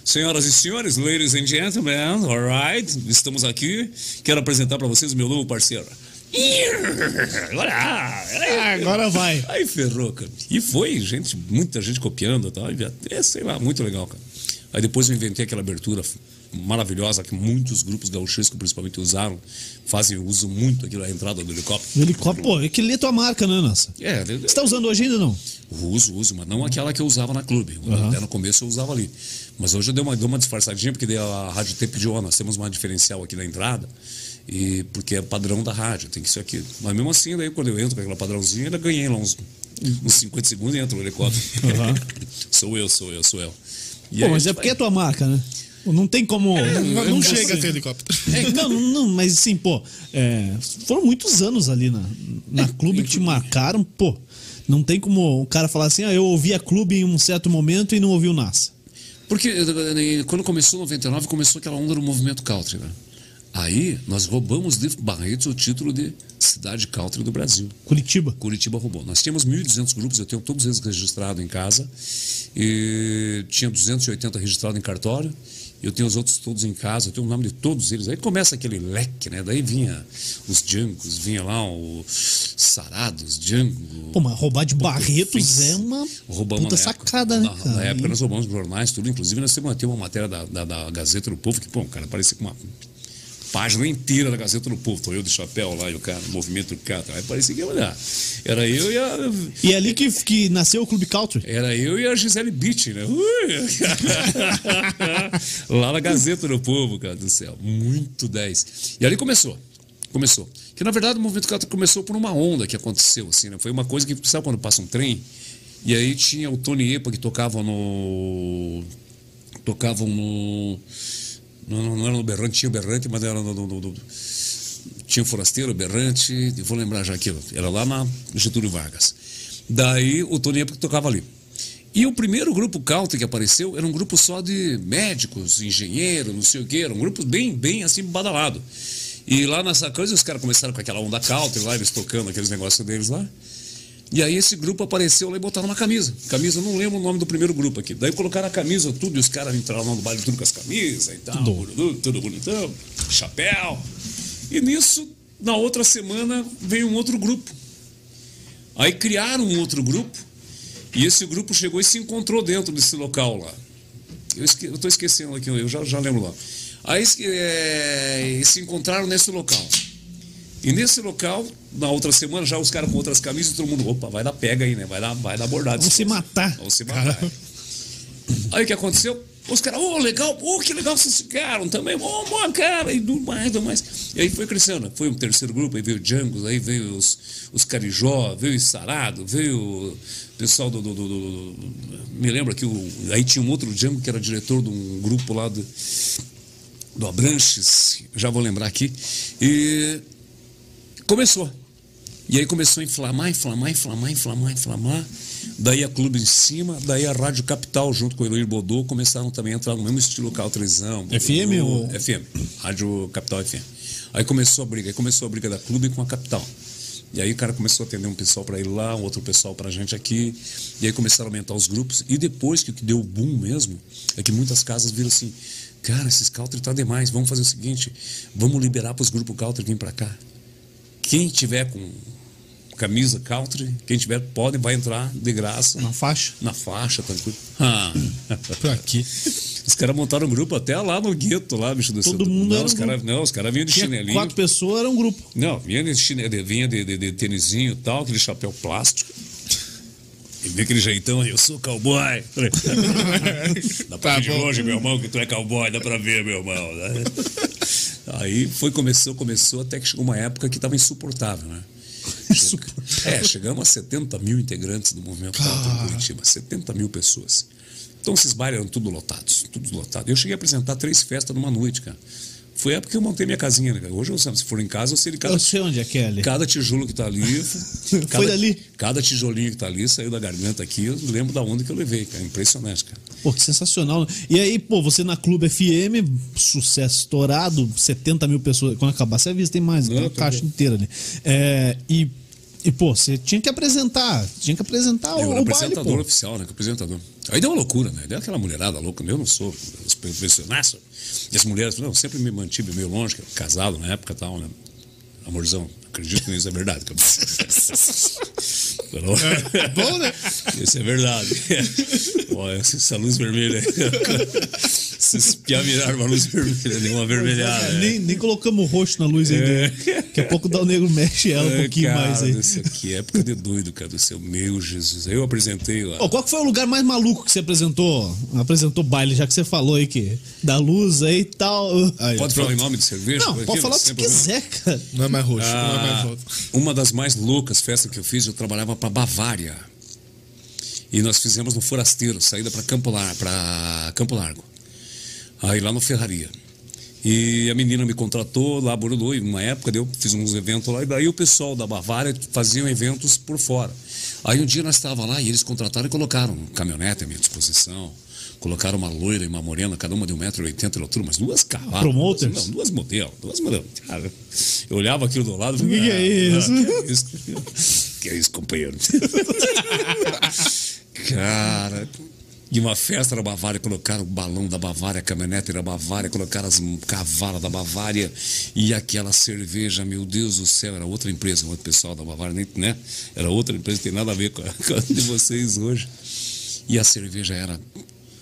Speaker 3: Senhoras e senhores, ladies and gentlemen, alright, estamos aqui. Quero apresentar para vocês o meu novo parceiro.
Speaker 1: Ah, agora vai.
Speaker 3: Aí ferrou, cara. E foi, gente, muita gente copiando e tal. É, sei lá, muito legal, cara. Aí depois eu inventei aquela abertura maravilhosa que muitos grupos gauchescos principalmente usaram, fazem, usam muito aquilo, a entrada do helicóptero.
Speaker 1: Helicóptero, pô, aquele ali é tua marca, né, nossa?
Speaker 3: É,
Speaker 1: Você tá usando hoje ainda não?
Speaker 3: Uso, uso, mas não aquela que eu usava na clube. Até no começo eu usava ali. Mas hoje eu dei uma, dei uma disfarçadinha, porque daí a rádio T pediu, ó, nós temos uma diferencial aqui na entrada, e porque é padrão da rádio, tem que ser aqui. Mas mesmo assim, daí quando eu entro com aquela padrãozinha, ainda ganhei lá uns, uns 50 segundos e entra o helicóptero. sou eu, sou eu, sou eu. E
Speaker 1: Pô, mas é porque é tua marca, né? Não tem como.
Speaker 2: Não, não
Speaker 1: você-
Speaker 2: chega a ter helicóptero.
Speaker 1: É, não, não, mas assim, pô, é, foram muitos anos ali na, na clube que te marcaram, pô. Não tem como o cara falar assim, ah, eu ouvi a clube em um certo momento e não ouvi o NASA.
Speaker 3: Porque eh, quando começou 99, começou aquela onda do movimento country, né? Aí nós roubamos de Barretos o título de cidade country do Brasil.
Speaker 1: Curitiba.
Speaker 3: Curitiba roubou. Nós tínhamos 1.200 grupos, eu tenho todos eles registrados em casa. E tinha 280 registrados em cartório. Eu tenho os outros todos em casa, eu tenho o nome de todos eles. Aí começa aquele leque, né? Daí vinha os Djangos, vinha lá o Sarados, Django.
Speaker 1: Pô, mas roubar de Barretos é uma
Speaker 3: Roubamos
Speaker 1: puta
Speaker 3: na época.
Speaker 1: sacada, né,
Speaker 3: Na,
Speaker 1: cara?
Speaker 3: na época
Speaker 1: E-
Speaker 3: nós roubamos jornais, tudo. Inclusive nós temos uma, uma matéria da, da, da Gazeta do Povo, que, pô, o cara parecia com uma página inteira da Gazeta do Povo. Tô eu de chapéu lá e o cara, o movimento do cara. Aí parecia que, olha, era eu e a...
Speaker 1: E é ali que, que nasceu o Clube Country.
Speaker 3: Era eu e a Gisele Beach, né? Lá na Gazeta do Povo, cara do céu. Muito 10. E ali começou. Começou. Que na verdade o movimento country começou por uma onda que aconteceu, assim, né? Foi uma coisa que, sabe quando passa um trem? E aí tinha o Tony Epa que tocava no. Tocavam no. Não, não era no Berrante, tinha o Berrante, mas era no. no- no- no- tinha o Forasteiro, Berrante, vou lembrar já aquilo. Era lá na Getúlio Vargas. Daí o Tony que tocava ali. E o primeiro grupo country que apareceu era um grupo só de médicos, engenheiros, não sei o quê, era um grupo bem, bem assim, badalado. E lá nessa coisa os caras começaram com aquela onda country lá, eles tocando aqueles negócios deles lá. E aí esse grupo apareceu lá e botaram uma camisa. Camisa, eu não lembro o nome do primeiro grupo aqui. Daí colocaram a camisa, tudo, e os caras entraram lá no baile tudo com as camisas e tal, tudo, tudo bonitão, chapéu. E nisso, na outra semana, veio um outro grupo. Aí criaram um outro grupo, e esse grupo chegou e se encontrou dentro desse local lá. Eu estou esquecendo aqui, eu já, já lembro lá. Aí é, se encontraram nesse local. E nesse local, na outra semana, já os caras com outras camisas, todo mundo, opa, vai dar pega aí, né? Vai dar, vai dar bordado.
Speaker 1: Vão se matar.
Speaker 3: Vão se matar. Aí o que aconteceu? Os caras, ô, legal, ô, que legal vocês ficaram também, ô, boa cara, e tudo mais, tudo mais. E aí foi crescendo, foi um terceiro grupo, aí veio o Djangos, aí veio os, os Carijó, veio o Sarado, veio o pessoal do, do, do- do- do- Me lembra que o, aí tinha um outro Django que era diretor de um grupo lá do, do Abranches, já vou lembrar aqui. E começou. E aí começou a inflamar, inflamar, inflamar, inflamar, inflamar. Daí a Clube em cima, daí a Rádio Capital, junto com o Eloir Bodô, começaram também a entrar no mesmo estilo Caltrizão.
Speaker 1: FM ou-
Speaker 3: FM, Rádio Capital FM. Aí começou a briga, aí começou a briga da Clube com a Capital. E aí o cara começou a atender um pessoal para ir lá, um outro pessoal para a gente aqui. E aí começaram a aumentar os grupos. E depois que o que deu o boom mesmo, é que muitas casas viram assim, cara, esses country tá demais, vamos fazer o seguinte, vamos liberar para os grupos country vir para cá. Quem tiver com camisa country, quem tiver pode, vai entrar de graça.
Speaker 1: Na faixa.
Speaker 3: Na faixa, tranquilo. Ah.
Speaker 2: Pra quê?
Speaker 3: Os caras montaram um grupo até lá no gueto, lá, bicho do
Speaker 1: Todo
Speaker 3: centro.
Speaker 1: mundo
Speaker 3: não,
Speaker 1: era
Speaker 3: os
Speaker 1: um
Speaker 3: cara, não, os caras vinham de
Speaker 1: Tinha
Speaker 3: chinelinho.
Speaker 1: quatro pessoas, era um grupo.
Speaker 3: Não, vinha de, chine... de- vinha de, de, de tênisinho e tal, aquele chapéu plástico. E vinha aquele jeitão eu sou cowboy. Dá pra
Speaker 2: Tá
Speaker 3: ver de longe, meu irmão, que tu é cowboy, dá pra ver, meu irmão. né? Aí foi, começou, começou, até que chegou uma época que tava insuportável, né? É, chegamos a 70 mil integrantes do movimento Country em Curitiba, 70 mil pessoas. Então esses bailes eram tudo lotados, tudo lotado. Eu cheguei a apresentar três festas numa noite, cara. Foi a época que eu montei minha casinha, né? cara? Hoje, eu, se for em casa, eu sei de cada,
Speaker 1: Eu sei onde é que é ali.
Speaker 3: cada tijolo que tá ali.
Speaker 1: Foi
Speaker 3: cada,
Speaker 1: dali.
Speaker 3: Cada tijolinho que tá ali saiu da garganta aqui, eu lembro da onda que eu levei, cara. Impressionante, cara.
Speaker 1: Pô, que sensacional. E aí, pô, você na Clube FM, sucesso estourado, 70 mil pessoas. Quando acabar, você avisa, tem mais,
Speaker 3: Não,
Speaker 1: tem uma caixa
Speaker 3: bom.
Speaker 1: inteira ali. É, e, e, pô, você tinha que apresentar, tinha que apresentar o, o baile,
Speaker 3: apresentador
Speaker 1: pô.
Speaker 3: oficial, né? que Apresentador. Aí deu uma loucura, né? Deu aquela mulherada louca. Eu não sou profissional. E as mulheres, não, sempre me mantive meio longe, casado na época e tal, né? Amorzão, acredito que isso é verdade. cara.
Speaker 2: É bom, né?
Speaker 3: Isso é verdade. Olha, essa luz vermelha. Se espiar virar uma luz vermelha, deu uma vermelhada. né?
Speaker 1: Nem, nem colocamos roxo na luz ainda.
Speaker 3: É.
Speaker 1: Daqui a pouco dá o negro mexe ela um
Speaker 3: Ai,
Speaker 1: pouquinho
Speaker 3: cara,
Speaker 1: mais aí.
Speaker 3: Isso aqui é época de doido, cara do céu. Meu Jesus. Aí eu apresentei lá.
Speaker 1: Ô, qual que foi o lugar mais maluco que você apresentou? Apresentou baile, já que você falou aí que da luz aí e tal.
Speaker 2: Aí,
Speaker 3: Pode falar em nome de cerveja?
Speaker 1: Não, pode
Speaker 3: aqui,
Speaker 1: falar o que quiser, cara.
Speaker 2: Não é mais roxo, não é mais
Speaker 3: Ah,
Speaker 2: volta.
Speaker 3: uma das mais loucas festas que eu fiz, eu trabalhava para Bavária. E nós fizemos no Forasteiro, saída para Campo, Lar Campo Largo. Aí lá no Ferraria. E a menina me contratou lá, Borulô, e numa época eu fiz uns eventos lá, e daí o pessoal da Bavária faziam eventos por fora. Aí um dia nós estávamos lá e eles contrataram e colocaram um caminhonete à minha disposição. Colocaram uma loira e uma morena, cada uma de 1,80m de altura, mas duas cavalas.
Speaker 1: Promoters?
Speaker 3: Não, duas modelos, duas modelos. Cara, eu olhava aquilo do lado e falei,
Speaker 1: Que que é
Speaker 3: "Ah,
Speaker 1: isso?"
Speaker 3: ah, que é isso? Que é isso, companheiro? Cara, e uma festa na Bavária, colocaram o balão da Bavária, a caminhonete da Bavária, colocaram as cavalas da Bavária e aquela cerveja, meu Deus do céu, era outra empresa, outro pessoal da Bavária, nem, né? Era outra empresa, tem nada a ver com a, com a de vocês hoje. E a cerveja era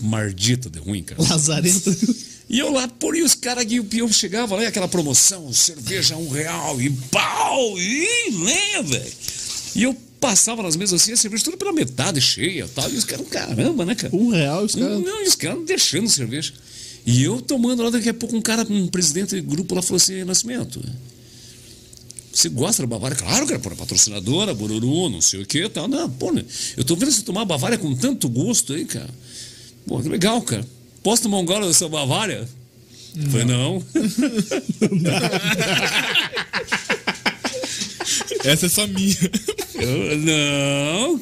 Speaker 3: mardita de ruim, cara.
Speaker 1: Lazarento.
Speaker 3: E eu lá, por e os caras que eu chegava lá, e aquela promoção, cerveja um real, e pau, e lenha, velho. E eu passava nas mesas assim, a cerveja tudo pela metade cheia tal, e os caras, caramba, né, cara?
Speaker 1: Um real, os caras.
Speaker 3: não, os caras deixando cerveja. E eu tomando lá, daqui a pouco um cara, um presidente de grupo lá falou assim, Nascimento, você gosta da Bavária? Claro, cara, por patrocinadora, Bururu, não sei o que tal. Não, pô, né? eu tô vendo você tomar Bavária com tanto gosto aí, cara. Pô, que legal, cara. Posso tomar um gole dessa Bavária? Eu Falei, não.
Speaker 2: Essa é só minha.
Speaker 3: Eu, não.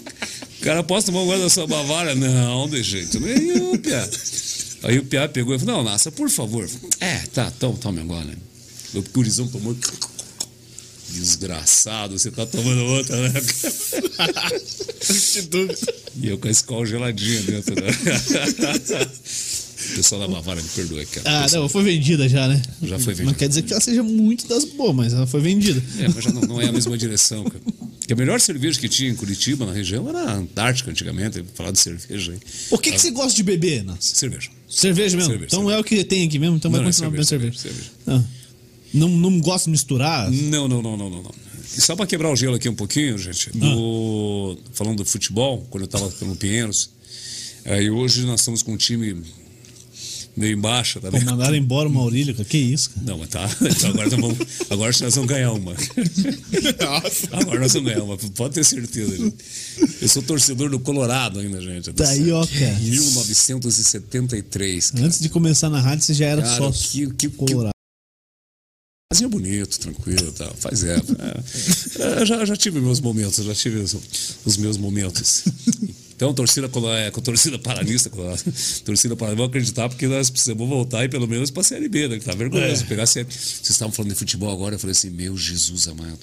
Speaker 3: Cara, posso tomar um gole dessa Bavária? Não, de jeito nenhum, Pia. Aí o Pia pegou e falou, não, Nassa, por favor. É, tá, toma, toma agora. O Purizão tomou. Desgraçado, você tá tomando outra, né? E eu com a escola geladinha dentro, né? O pessoal da Bavária me perdoa, cara.
Speaker 1: Ah,
Speaker 3: Pessoal-
Speaker 1: não, foi vendida já, né?
Speaker 3: Já foi vendida.
Speaker 1: Mas quer dizer que ela seja muito das boas, mas ela foi vendida.
Speaker 3: É, mas já não, não é a mesma direção, cara. Porque a melhor cerveja que tinha em Curitiba, na região, era a Antártica, antigamente. Falar de cerveja aí.
Speaker 1: O que, que você gosta de beber, Nas?
Speaker 3: Cerveja.
Speaker 1: Cerveja mesmo?
Speaker 3: Cerveja,
Speaker 1: então
Speaker 3: cerveja.
Speaker 1: é o que tem aqui mesmo, então vai
Speaker 3: Não, é
Speaker 1: continuar bebendo cerveja.
Speaker 3: cerveja,
Speaker 1: Ah. Não, não gosta de misturar?
Speaker 3: Não, não, não, não, não. E só para quebrar o gelo aqui um pouquinho, gente, do- falando do futebol, quando eu estava pelo Pinheiros, aí hoje nós estamos com um time meio embaixo, tá
Speaker 1: Pô, mandaram embora o Maurílio. Que isso, cara?
Speaker 3: Não, mas tá. Então agora, nós vamos, agora nós vamos ganhar uma.
Speaker 2: Nossa.
Speaker 3: Agora nós vamos ganhar uma, pode ter certeza. Gente. Eu sou torcedor do Colorado ainda, gente.
Speaker 1: Tá aí, ó, cara.
Speaker 3: 1973. Cara.
Speaker 1: Antes de começar na rádio, você já era
Speaker 3: Cara,
Speaker 1: sócio
Speaker 3: que- que- que- Casinha bonito, tranquilo e tal. Faz é. é, é já, já tive meus momentos, já tive os, os meus momentos. Então, torcida com a, com a torcida paranista, a torcida paranista, vou acreditar porque nós precisamos voltar e pelo menos para a Série B, né? Que tá vergonhoso. É. Pegar a série. Vocês estavam falando de futebol agora, eu falei assim, meu Jesus amado.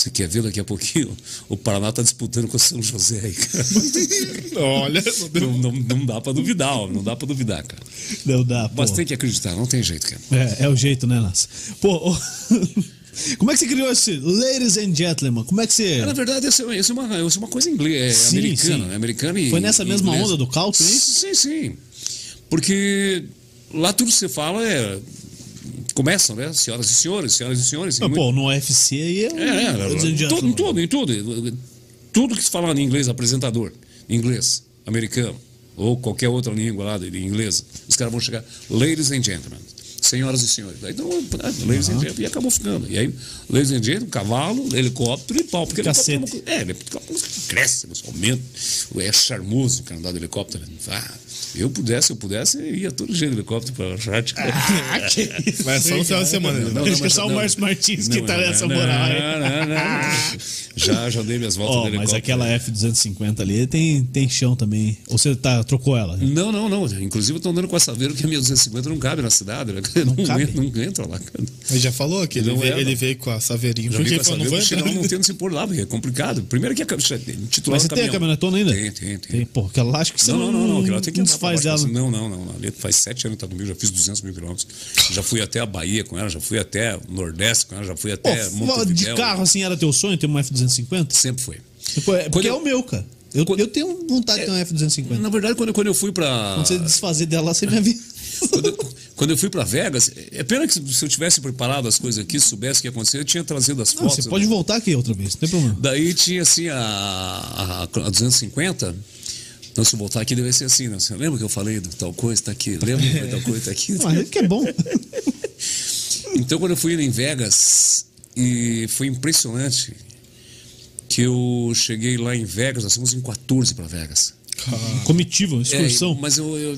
Speaker 3: Você quer ver daqui a pouquinho? O Paraná está disputando com o São José aí, cara.
Speaker 2: Olha,
Speaker 3: não, não, não dá para duvidar, ó, não dá para duvidar, cara.
Speaker 1: Não dá, pô.
Speaker 3: Mas tem que acreditar, não tem jeito, cara.
Speaker 1: É, é o jeito, né, Nas? Pô, como é que você criou esse Ladies and Gentlemen? Como é que você.
Speaker 3: É, na verdade, isso é, isso é, uma, isso é uma coisa inglesa, é sim, americana, sim. americana e.
Speaker 1: Foi nessa mesma inglesa. onda do calço, hein?
Speaker 3: Sim, sim. Porque lá tudo que você fala é começam, né? Senhoras e senhores, senhoras e senhores.
Speaker 1: Muito... Pô, no UFC aí é.
Speaker 3: É, é, tudo, em tudo, em tudo. Tudo que se fala em inglês, apresentador, inglês, americano, ou qualquer outra língua lá de inglês, os caras vão chegar, ladies and gentlemen, senhoras e senhores. Aí, então, ladies uhum. and gentlemen, e acabou ficando. E aí, ladies and gentlemen, cavalo, helicóptero e pau. Porque
Speaker 1: Cacete.
Speaker 3: É, helicóptero é, cresce, aumenta. É charmoso o andar de helicóptero. Ah, eu pudesse, eu pudesse, eu ia todo dia de helicóptero para Chat.
Speaker 2: Ah, que isso. Mas só no final de semana. Não,
Speaker 1: não, Acho que é só o Márcio Martins que tá nessa moral aí.
Speaker 3: Não, não, Já, já dei minhas voltas oh, de
Speaker 1: helicóptero. Mas aquela F-250 ali tem, tem chão também. Ou você tá, trocou ela?
Speaker 3: Não, não, não. Inclusive eu tô andando com a Saveiro que a minha 250 não cabe na cidade. Né?
Speaker 1: Não, não, cabe?
Speaker 3: Entra, não entra lá.
Speaker 2: Ele já falou que ele, veio, ele veio com a Saveirinho.
Speaker 3: Já veio com a Saveiro, não, lá tendo se pôr lá, porque é complicado. Primeiro que é titular
Speaker 1: Mas você tem a caminhonetona ainda?
Speaker 3: Tem, tem, tem. tem
Speaker 1: pô, aquela acho que você
Speaker 3: não... Não, não, não. Aquela
Speaker 1: tem que desfaz dela.
Speaker 3: Não, não, não. Ali faz sete anos que tá comigo, já fiz 200 mil quilômetros. Já fui até a Bahia com ela, já fui até o Nordeste com ela, já fui até
Speaker 1: Pô, Montevideo. De carro, assim, era teu sonho ter uma F-250?
Speaker 3: Sempre foi.
Speaker 1: Porque quando é o meu, cara. Eu, quando, eu tenho vontade é, de ter uma F-250.
Speaker 3: Na verdade, quando, quando eu fui pra...
Speaker 1: Quando você desfazer dela, você me avisa.
Speaker 3: quando, eu, quando eu fui para Vegas, é pena que se eu tivesse preparado as coisas aqui, soubesse o que ia acontecer, eu tinha trazido as fotos.
Speaker 1: Não, você pode voltar aqui outra vez, não tem problema.
Speaker 3: Daí tinha assim a, a, a 250 então, se voltar aqui, deve ser assim, né? Você lembra que eu falei do tal coisa, tá aqui? Lembra que tal coisa, tá aqui?
Speaker 1: Ah, que é bom.
Speaker 3: então, quando eu fui em Vegas, e foi impressionante que eu cheguei lá em Vegas, nós fomos em 14 para Vegas.
Speaker 1: Comitiva, excursão.
Speaker 3: É, mas eu, eu,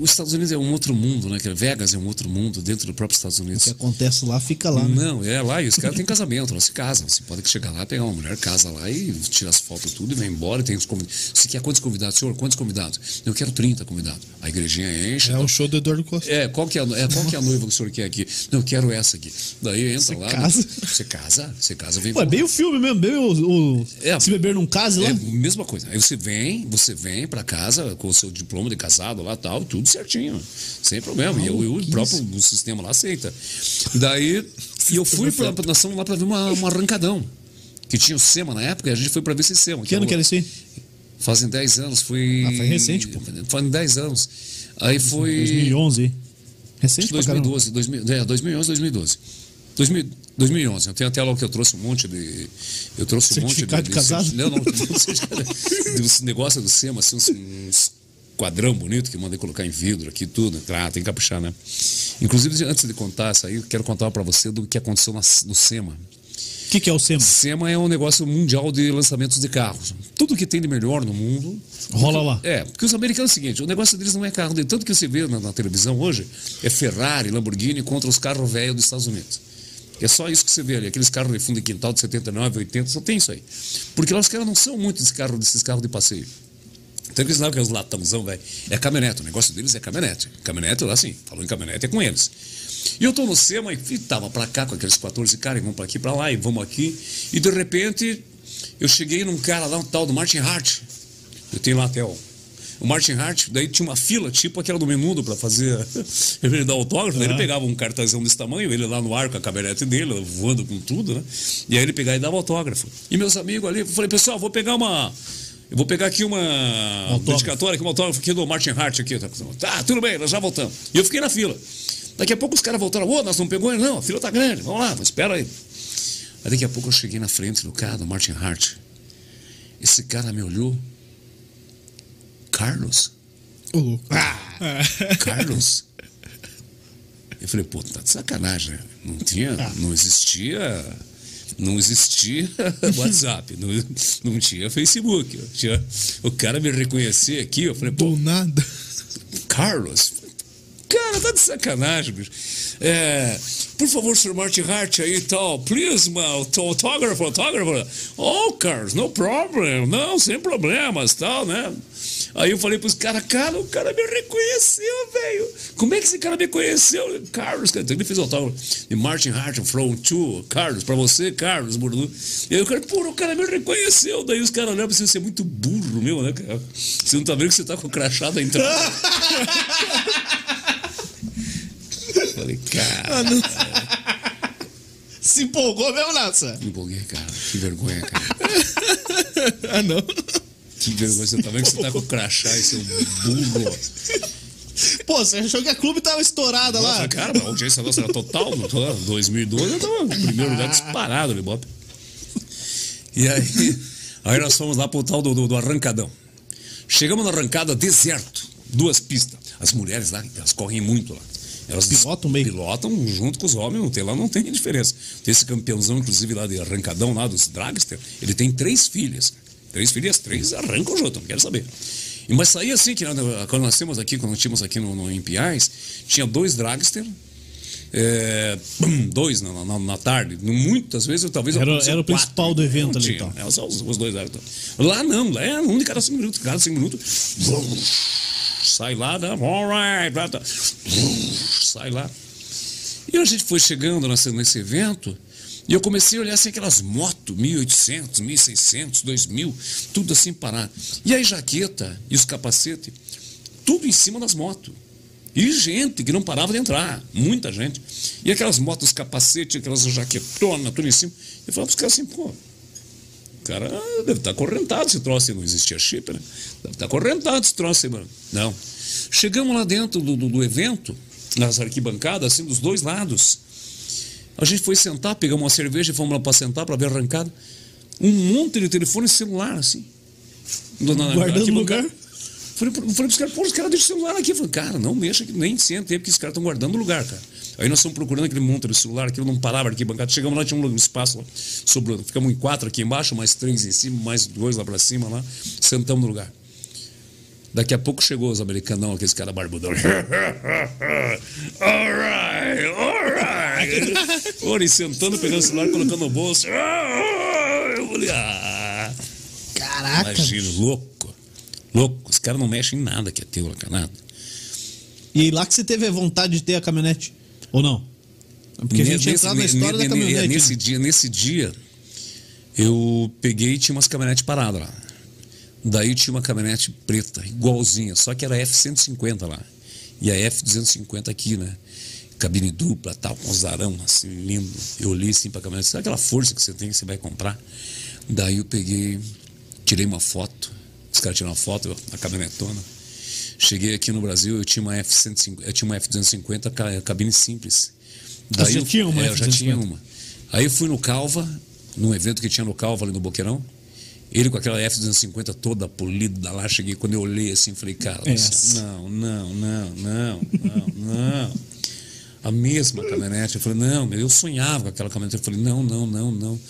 Speaker 3: os Estados Unidos é um outro mundo, né? Vegas é um outro mundo dentro do próprio Estados Unidos.
Speaker 1: O que acontece lá fica lá. Né?
Speaker 3: Não, é lá e os caras têm casamento, elas se casam. Você pode chegar lá, pegar uma mulher, casa lá e tira as fotos tudo e vai embora. E tem os convidados. Você quer quantos convidados? Senhor, quantos convidados? Eu quero 30 convidados. A igrejinha enche.
Speaker 2: É o um show do Eduardo Costa.
Speaker 3: É, qual que é, é, qual que é a noiva que o senhor quer aqui? Não, eu quero essa aqui. Daí entra você lá.
Speaker 1: Casa. Né?
Speaker 3: Você casa, você casa, vem.
Speaker 1: Pô, é bem o filme mesmo, bem o, o é, se beber num caso lá. É
Speaker 3: mesma coisa. Aí você vem, você vem para casa com o seu diploma de casado lá tal, tudo certinho, sem problema. e eu, eu o próprio o sistema lá aceita. Daí, e eu fui para nós fomos lá para ver uma, um arrancadão. Que tinha o SEMA na época, e a gente foi para ver esse SEMA.
Speaker 1: Que, que ano que era isso aí?
Speaker 3: Fazem 10 anos, foi.
Speaker 1: Ah, foi recente, pô.
Speaker 3: Fazem 10 anos. Aí foi.
Speaker 1: 2011,
Speaker 3: Recente 2012, 2000, é, 2011, 2012. 2000, 2011. Eu tenho até lá que eu trouxe um monte de. Eu trouxe um monte de.
Speaker 1: de casado?
Speaker 3: Não, não, negócio do SEMA, assim, uns, uns quadrão bonito que mandei colocar em vidro aqui, tudo. Ah, tem que caprichar, né? Inclusive, antes de contar isso aí, quero contar para você do que aconteceu no SEMA.
Speaker 1: O que, que, é o SEMA?
Speaker 3: SEMA é um negócio mundial de lançamentos de carros. Tudo que tem de melhor no mundo.
Speaker 1: Rola lá.
Speaker 3: É, porque os americanos é o seguinte: o negócio deles não é carro. De tanto que você vê na, na televisão hoje, é Ferrari, Lamborghini contra os carros velhos dos Estados Unidos. É só isso que você vê ali, aqueles carros de fundo de quintal de 79, 80, só tem isso aí. Porque lá os caras não são muito desse carro, desses carros de passeio. Então eles não que é os latãozão, velho. É caminhonete, o negócio deles é caminhonete. Caminhonete, lá assim, falou em caminhonete é com eles. E eu tô no SEMA e tava pra cá com aqueles 14 caras, e vamos pra aqui, pra lá, e vamos aqui. E de repente, eu cheguei num cara lá, um tal do Martin Hart. Eu tenho lá até o o Martin Hart, daí tinha uma fila, tipo aquela do Menudo, para fazer ele dar autógrafo. Daí ele pegava um cartazão desse tamanho, ele lá no ar com a caminhonete dele, voando com tudo, né? E aí ele pegava e dava autógrafo. E meus amigos ali, eu falei, pessoal, vou pegar uma. Eu vou pegar aqui uma um dedicatória, aqui, autógrafo aqui do Martin Hart aqui. Tá, tudo bem, nós já voltamos. E eu fiquei na fila. Daqui a pouco os caras voltaram, ô, nós não pegou ele, não, a fila tá grande, vamos lá, mas espera aí. Aí daqui a pouco eu cheguei na frente do cara, do Martin Hart. Esse cara me olhou Carlos?
Speaker 2: Uh,
Speaker 3: ah, Carlos? Eu falei, pô, tá de sacanagem, né? Não tinha, ah. não existia, não existia WhatsApp, não, não tinha Facebook. Tinha, o cara me reconhecer aqui, eu falei, pô.
Speaker 2: Do nada.
Speaker 3: Carlos? Cara, tá de sacanagem, bicho. É, por favor, Sr. Martin Hart aí e tal. Please, autógrafo, autógrafo. Oh, Carlos, no problem. Não, sem problemas, tal, né? Aí eu falei pros caras, cara, o cara me reconheceu, velho. Como é que esse cara me conheceu? Carlos, ele fez o autógrafo de Martin Hart from to Carlos, pra você, Carlos Burlu. E aí o cara, pô, o cara me reconheceu. Daí os caras olharam pra você, você é muito burro, meu, né, cara? Você não tá vendo que você tá com o crachá da entrada. falei, cara. Ah,
Speaker 1: Se empolgou mesmo, Nassa?
Speaker 3: Me empolguei, cara. Que vergonha, cara.
Speaker 2: ah, não.
Speaker 3: Que vergonha. Você tá vendo que você tá com o crachá e seu burro.
Speaker 1: Pô, você achou que a clube tava estourada
Speaker 3: Nossa,
Speaker 1: lá?
Speaker 3: cara, a audiência nossa era total. No 2012 eu tava no primeiro lugar disparado, Libope. E aí, aí nós fomos lá pro tal do, do, do arrancadão. Chegamos na arrancada, deserto, duas pistas. As mulheres lá, elas correm muito lá. Elas
Speaker 1: Pilotam bem.
Speaker 3: Pilotam junto com os homens, não tem, lá não tem diferença. Tem esse campeãozão, inclusive, lá de arrancadão, lá dos Dragster, ele tem três filhas. Três filhas, três arrancam junto, não quero saber. Mas saía assim, que quando nós tínhamos aqui, quando tínhamos aqui no, no tinha dois Dragster, é, dois na, na, na, tarde. Muitas vezes, eu, talvez.
Speaker 1: Era, era o principal do evento ali, então.
Speaker 3: É, só os, os dois eram. Lá não, lá é um de cada cinco minutos. Cada cinco minutos. Sai lá, né? Alright, sai lá. E a gente foi chegando nesse, nesse evento. E eu comecei a olhar assim aquelas motos, 1800, 1600, 2000, tudo assim parado. E aí jaqueta e os capacetes, tudo em cima das motos. E gente que não parava de entrar, muita gente. E aquelas motos, capacete, aquelas jaquetonas, tudo em cima. Eu falava para os caras assim, pô, o cara deve estar correntado esse troço não existia chip, né? Deve estar correntado esse troço mano. Não. Chegamos lá dentro do, do, do evento, nas arquibancadas, assim, dos dois lados. A gente foi sentar, pegamos uma cerveja e fomos lá para sentar para ver arrancada. Um monte de telefone celular, assim.
Speaker 1: Na, na, Guardando lugar.
Speaker 3: Falei, falei pros caras, pô, os caras deixam o celular aqui. Falei, cara, não mexa, nem senta aí, porque os caras estão guardando o lugar, cara. Aí nós estamos procurando aquele monte de celular, aquilo não parava aqui, bancada. Chegamos lá, tinha um espaço lá, sobrando. Ficamos em quatro aqui embaixo, mais três em cima, mais dois lá para cima, lá. Sentamos no lugar. Daqui a pouco chegou os americanão, aqueles caras barbudão. alright, alright. Ori sentando, pegando o celular, colocando no bolso. Eu falei, ah.
Speaker 1: Caraca.
Speaker 3: Imagina, louco. Louco. Os caras não mexem em nada que é teu, nada.
Speaker 1: E lá que você teve a vontade de ter a caminhonete? Ou não? Porque a gente
Speaker 3: nesse,
Speaker 1: entrar na história
Speaker 3: nesse,
Speaker 1: da caminhonete.
Speaker 3: Nesse
Speaker 1: né?
Speaker 3: dia, nesse dia, eu peguei e tinha umas caminhonetes paradas lá. Daí tinha uma caminhonete preta, igualzinha, só que era F-150 lá. E a F-250 aqui, né? Cabine dupla, tal, com os arão assim, lindo. Eu olhei assim pra caminhonete, sabe aquela força que você tem que você vai comprar? Daí eu peguei, tirei uma foto, os caras tiraram uma foto, eu, na caminhonetona. Cheguei aqui no Brasil, eu tinha uma F-150, eu tinha uma F-250 cabine simples.
Speaker 1: Daí Você
Speaker 3: eu,
Speaker 1: tinha uma
Speaker 3: é, eu já tinha uma. Aí eu fui no Calva, num evento que tinha no Calva ali no Boqueirão. Ele com aquela F-250 toda polida lá, cheguei, quando eu olhei assim, falei, cara, não, não, não, não, não, não. A mesma caminhonete. Eu falei, não, eu sonhava com aquela caminhonete. Eu falei, não, não, não, não.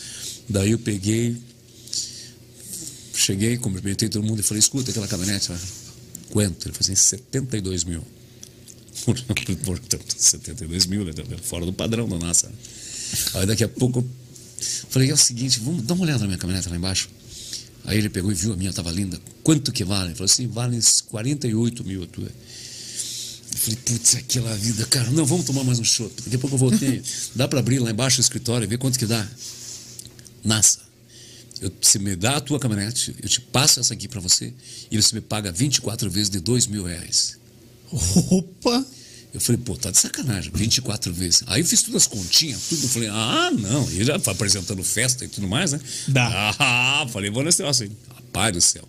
Speaker 3: Daí eu peguei, cheguei, cumprimentei todo mundo e falei, escuta aquela caminhonete. Quanto? Ele falou assim, 72 mil. Portanto, 72 mil, né? Fora do padrão da NASA. Aí daqui a pouco falei, é o seguinte, vamos dar uma olhada na minha caminhonete lá embaixo. Aí ele pegou e viu a minha, estava linda. Quanto que vale? Ele falou assim, vale 48 mil a tua. Eu falei, putz, aquela vida, cara, não, vamos tomar mais um shot. Daqui a pouco eu voltei. Dá para abrir lá embaixo o escritório e ver quanto que dá? NASA. Eu, você me dá a tua caminhonete, eu te passo essa aqui para você e você me paga 24 vezes de 2 mil reais.
Speaker 1: Opa!
Speaker 3: Eu falei, pô, tá de sacanagem, 24 vezes. Aí eu fiz todas as continhas, tudo. Eu falei, ah, não. E já foi apresentando festa e tudo mais, né?
Speaker 1: Dá.
Speaker 3: Ah, falei, vou nesse negócio aí. Rapaz do céu.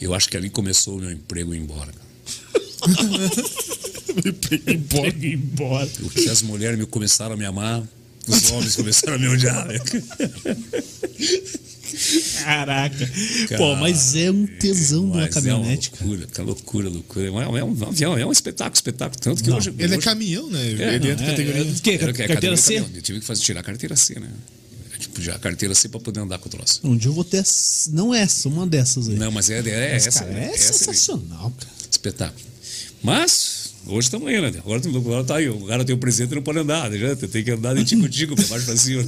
Speaker 3: Eu acho que ali começou o meu emprego ir embora.
Speaker 1: emprego embora. embora.
Speaker 3: Porque as mulheres me começaram a me amar, os homens começaram a me odiar. Né?
Speaker 1: Caraca. Cara, Pô, mas é um tesão de uma caminhonete,
Speaker 3: é uma loucura, cara. loucura, loucura. É um, é um avião, é um espetáculo, espetáculo. Tanto que
Speaker 2: não,
Speaker 3: hoje.
Speaker 2: Ele
Speaker 3: hoje...
Speaker 2: é caminhão, né?
Speaker 3: É,
Speaker 2: ele entra
Speaker 3: é,
Speaker 2: categoria.
Speaker 1: É, que,
Speaker 3: carteira,
Speaker 1: carteira C?
Speaker 3: Eu tive que fazer, tirar a carteira C, né? Tipo, já a carteira C para poder andar com o troço.
Speaker 1: Um dia eu vou ter. Não essa, uma dessas aí.
Speaker 3: Não, mas é, é
Speaker 1: mas,
Speaker 3: essa.
Speaker 1: Cara, é,
Speaker 3: essa
Speaker 1: sensacional, cara.
Speaker 3: Espetáculo. Mas, Hoje estamos aí, né? Agora, agora tá aí. O cara tem o presente e não pode andar, né? Tem que andar de tico-tico pra baixo pra cima.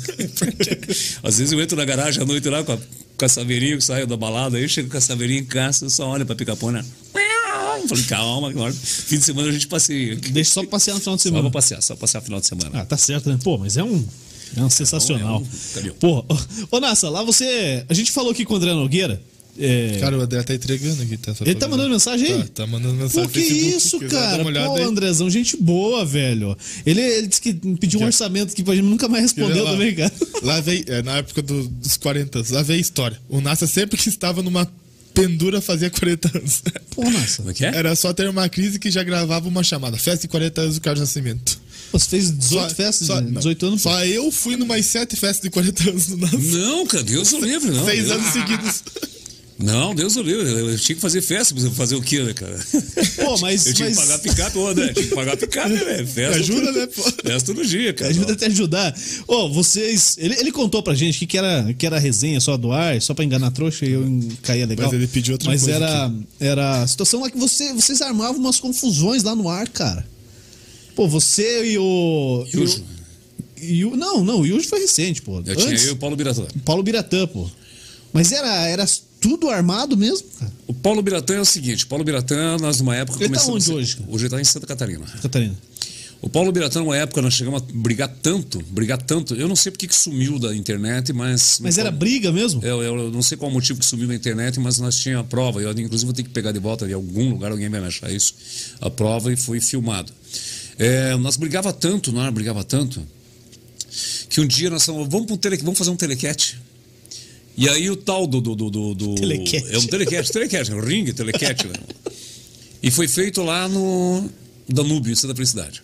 Speaker 3: Às vezes eu entro na garagem à noite lá com, a, com a saveirinha que saiu da balada, aí chego com a saveirinha em casa, eu só olho pra pica-pão, né? Falei, calma, agora. Fim de semana a gente passeia.
Speaker 1: Deixa só passear no final de
Speaker 3: Só
Speaker 1: semana.
Speaker 3: pra passear, só passear no final de semana.
Speaker 1: Ah, tá certo, né? Pô, mas é um. É um sensacional.
Speaker 3: é um caminhão.
Speaker 1: Pô, ô, ô Nassa, lá você. A gente falou aqui com o André Nogueira. É,
Speaker 2: Cara, o André tá entregando aqui, tá? Só
Speaker 1: ele tá mandando mensagem aí?
Speaker 2: Tá, tá mandando mensagem
Speaker 1: Pô, que
Speaker 2: Facebook,
Speaker 1: isso, cara? Pô,
Speaker 2: aí.
Speaker 1: Andrezão, gente boa, velho. Ele, ele disse que pediu um
Speaker 2: Já.
Speaker 1: orçamento que a gente nunca mais respondeu
Speaker 2: lá?
Speaker 1: também, cara.
Speaker 2: Lá veio, é, na época do- dos 40 anos, lá veio a história. O Nassa sempre que estava numa pendura fazia 40 anos.
Speaker 1: Pô, Nassa.
Speaker 3: Como é que é?
Speaker 2: Era só ter uma crise que já gravava uma chamada. Festa de 40 anos do Carlos Nascimento.
Speaker 1: Você fez 18
Speaker 2: Só-
Speaker 1: festas,
Speaker 2: só-
Speaker 1: de
Speaker 2: não.
Speaker 1: 18 anos? pô.
Speaker 2: Só eu fui numas 7 festas de 40 anos do Nassa.
Speaker 3: Não, cara, Deus o livre, não.
Speaker 2: Seis
Speaker 3: Deus-
Speaker 2: anos seguidos.
Speaker 3: Não, Deus o livre. Eu tinha que fazer festa, mas eu fazer o quê, né, cara?
Speaker 1: Pô, mas-
Speaker 3: Eu tinha
Speaker 1: mas-
Speaker 3: que pagar picape, ô, né? Tinha que pagar picape, né? Festa.
Speaker 2: Ajuda,
Speaker 3: todo-
Speaker 2: né, pô?
Speaker 3: Festa todo dia, cara.
Speaker 1: Ajuda até a ajudar. Ô, vocês. Ele, ele contou pra gente que, que, era, que era resenha só do ar, só pra enganar trouxa e eu caía legal.
Speaker 2: Mas ele pediu outra
Speaker 1: Mas
Speaker 2: coisa
Speaker 1: era, era a situação lá que você, vocês armavam umas confusões lá no ar, cara. Pô, você e o.
Speaker 3: E o
Speaker 1: e o- não, não, o Yuji foi recente, pô.
Speaker 3: Eu tinha
Speaker 1: Antes,
Speaker 3: eu e o Paulo Biratã.
Speaker 1: Paulo Biratã, pô. Mas era, era tudo armado mesmo, cara?
Speaker 3: O Paulo Biratã é o seguinte: Paulo Biratã, nós numa época
Speaker 1: Ele tá onde hoje, cara?
Speaker 3: Hoje ele tá em Santa Catarina.
Speaker 1: Catarina.
Speaker 3: O Paulo Biratã, numa época, nós chegamos a brigar tanto, brigar tanto. Eu não sei porque que sumiu da internet, mas.
Speaker 1: Mas era briga mesmo?
Speaker 3: Eu, eu não sei qual o motivo que sumiu da internet, mas nós tínhamos a prova. Eu, inclusive, vou ter que pegar de volta de algum lugar, alguém vai me achar isso. A prova e foi filmado. É, nós brigava tanto, não brigava tanto, que um dia nós falamos, vamos, um tele, vamos fazer um telequete. E aí o tal do. do, do, do, do-
Speaker 1: Telequete.
Speaker 3: É um telequete, telequete, um ringue, telequete. né? E foi feito lá no Danúbio, em Santa Felicidade.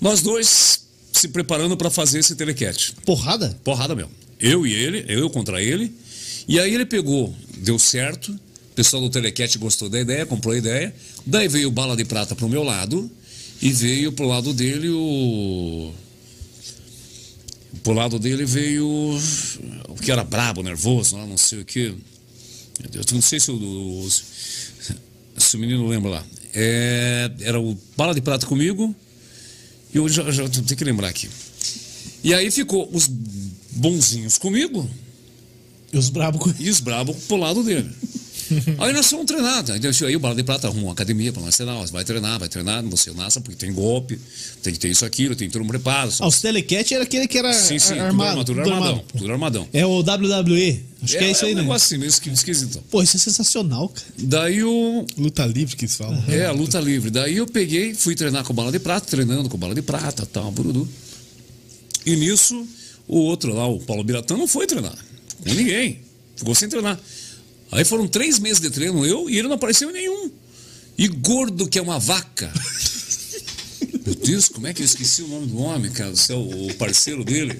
Speaker 3: Nós dois se preparando para fazer esse telequete.
Speaker 1: Porrada?
Speaker 3: Porrada mesmo. Eu e ele, eu contra ele. E aí ele pegou, deu certo. O pessoal do Telequete gostou da ideia, comprou a ideia. Daí veio o Bala de Prata pro meu lado. E veio pro lado dele o. Pro lado dele veio que era brabo, nervoso, não sei o que. Eu não sei se o, se o menino lembra lá. É, era o Bala de Prata comigo. E eu já, já tenho que lembrar aqui. E aí ficou os bonzinhos comigo
Speaker 1: E os brabos
Speaker 3: e os brabos pro lado dele. Aí nós fomos treinar. aí o Bala de Prata arrumou uma academia pra nós treinar. Você vai treinar, vai treinar, você nasce, porque tem golpe, tem que ter isso, aquilo, tem todo um preparo.
Speaker 1: Ah, os telecat era aquele que era
Speaker 3: sim, sim,
Speaker 1: armado.
Speaker 3: tudo, armado, tudo
Speaker 1: tudo
Speaker 3: armadão.
Speaker 1: armado.
Speaker 3: Tudo armadão.
Speaker 1: É o WWE. Acho que é isso aí,
Speaker 3: um
Speaker 1: né?
Speaker 3: negócio assim, meio esqui- esquisito.
Speaker 1: Pô, isso é sensacional, cara.
Speaker 3: Daí o,
Speaker 2: Luta livre que eles falam.
Speaker 3: É, a luta livre. Daí eu peguei, fui treinar com bala de prata, treinando com bala de prata, tal, burudu. E nisso, o outro lá, o Paulo Biratã, não foi treinar. Com ninguém. Ficou sem treinar. Aí foram três meses de treino, eu, e ele não apareceu nenhum. E gordo que é uma vaca. Meu Deus, como é que eu esqueci o nome do homem, cara? do céu, o parceiro dele.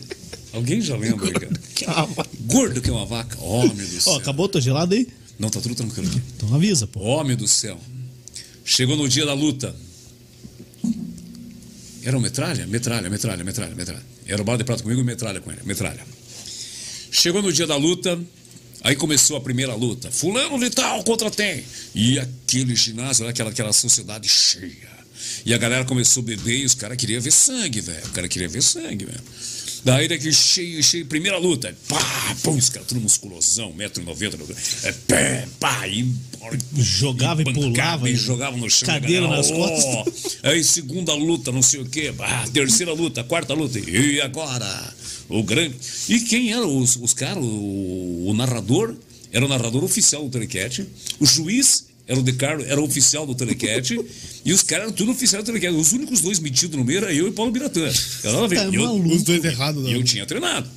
Speaker 3: Alguém já lembra, cara? Gordo que é uma vaca. Homem do
Speaker 1: Ó,
Speaker 3: céu.
Speaker 1: acabou tua gelada aí?
Speaker 3: Não, tá tudo tranquilo aqui.
Speaker 1: Então avisa, pô.
Speaker 3: Homem do céu. Chegou no dia da luta. Era o metralha? Metralha, metralha, metralha, metralha. Era o bala de prata comigo e metralha com ele. Metralha. Chegou no dia da luta. Aí começou a primeira luta. Fulano de tal contra tem. E aquele ginásio, aquela, aquela sociedade cheia. E a galera começou a beber e os caras queriam ver sangue, velho. O cara queria ver sangue, velho. Daí daqui cheio, cheio, primeira luta. Pá, pô, os caras tudo musculosão, 1,90m. É, pé, pá, e,
Speaker 1: Jogava e
Speaker 3: pancada,
Speaker 1: pulava,
Speaker 3: E
Speaker 1: e
Speaker 3: jogava no chão.
Speaker 1: cadeira
Speaker 3: galera,
Speaker 1: nas
Speaker 3: ó.
Speaker 1: costas.
Speaker 3: Aí segunda luta, não sei o quê. Ah, terceira luta, quarta luta. E agora? O grande. E quem eram os, os caras? O, o narrador era o narrador oficial do Telequete. O juiz era o De Carlo, era o oficial do Telequete. e os caras eram tudo oficial do Telequete. Os únicos dois metidos no meio era eu e Paulo Biratã. Eu nada a ver.
Speaker 1: Tá
Speaker 3: eu-
Speaker 1: maluco.
Speaker 2: Os dois errados,
Speaker 3: e
Speaker 2: né?
Speaker 3: eu tinha treinado.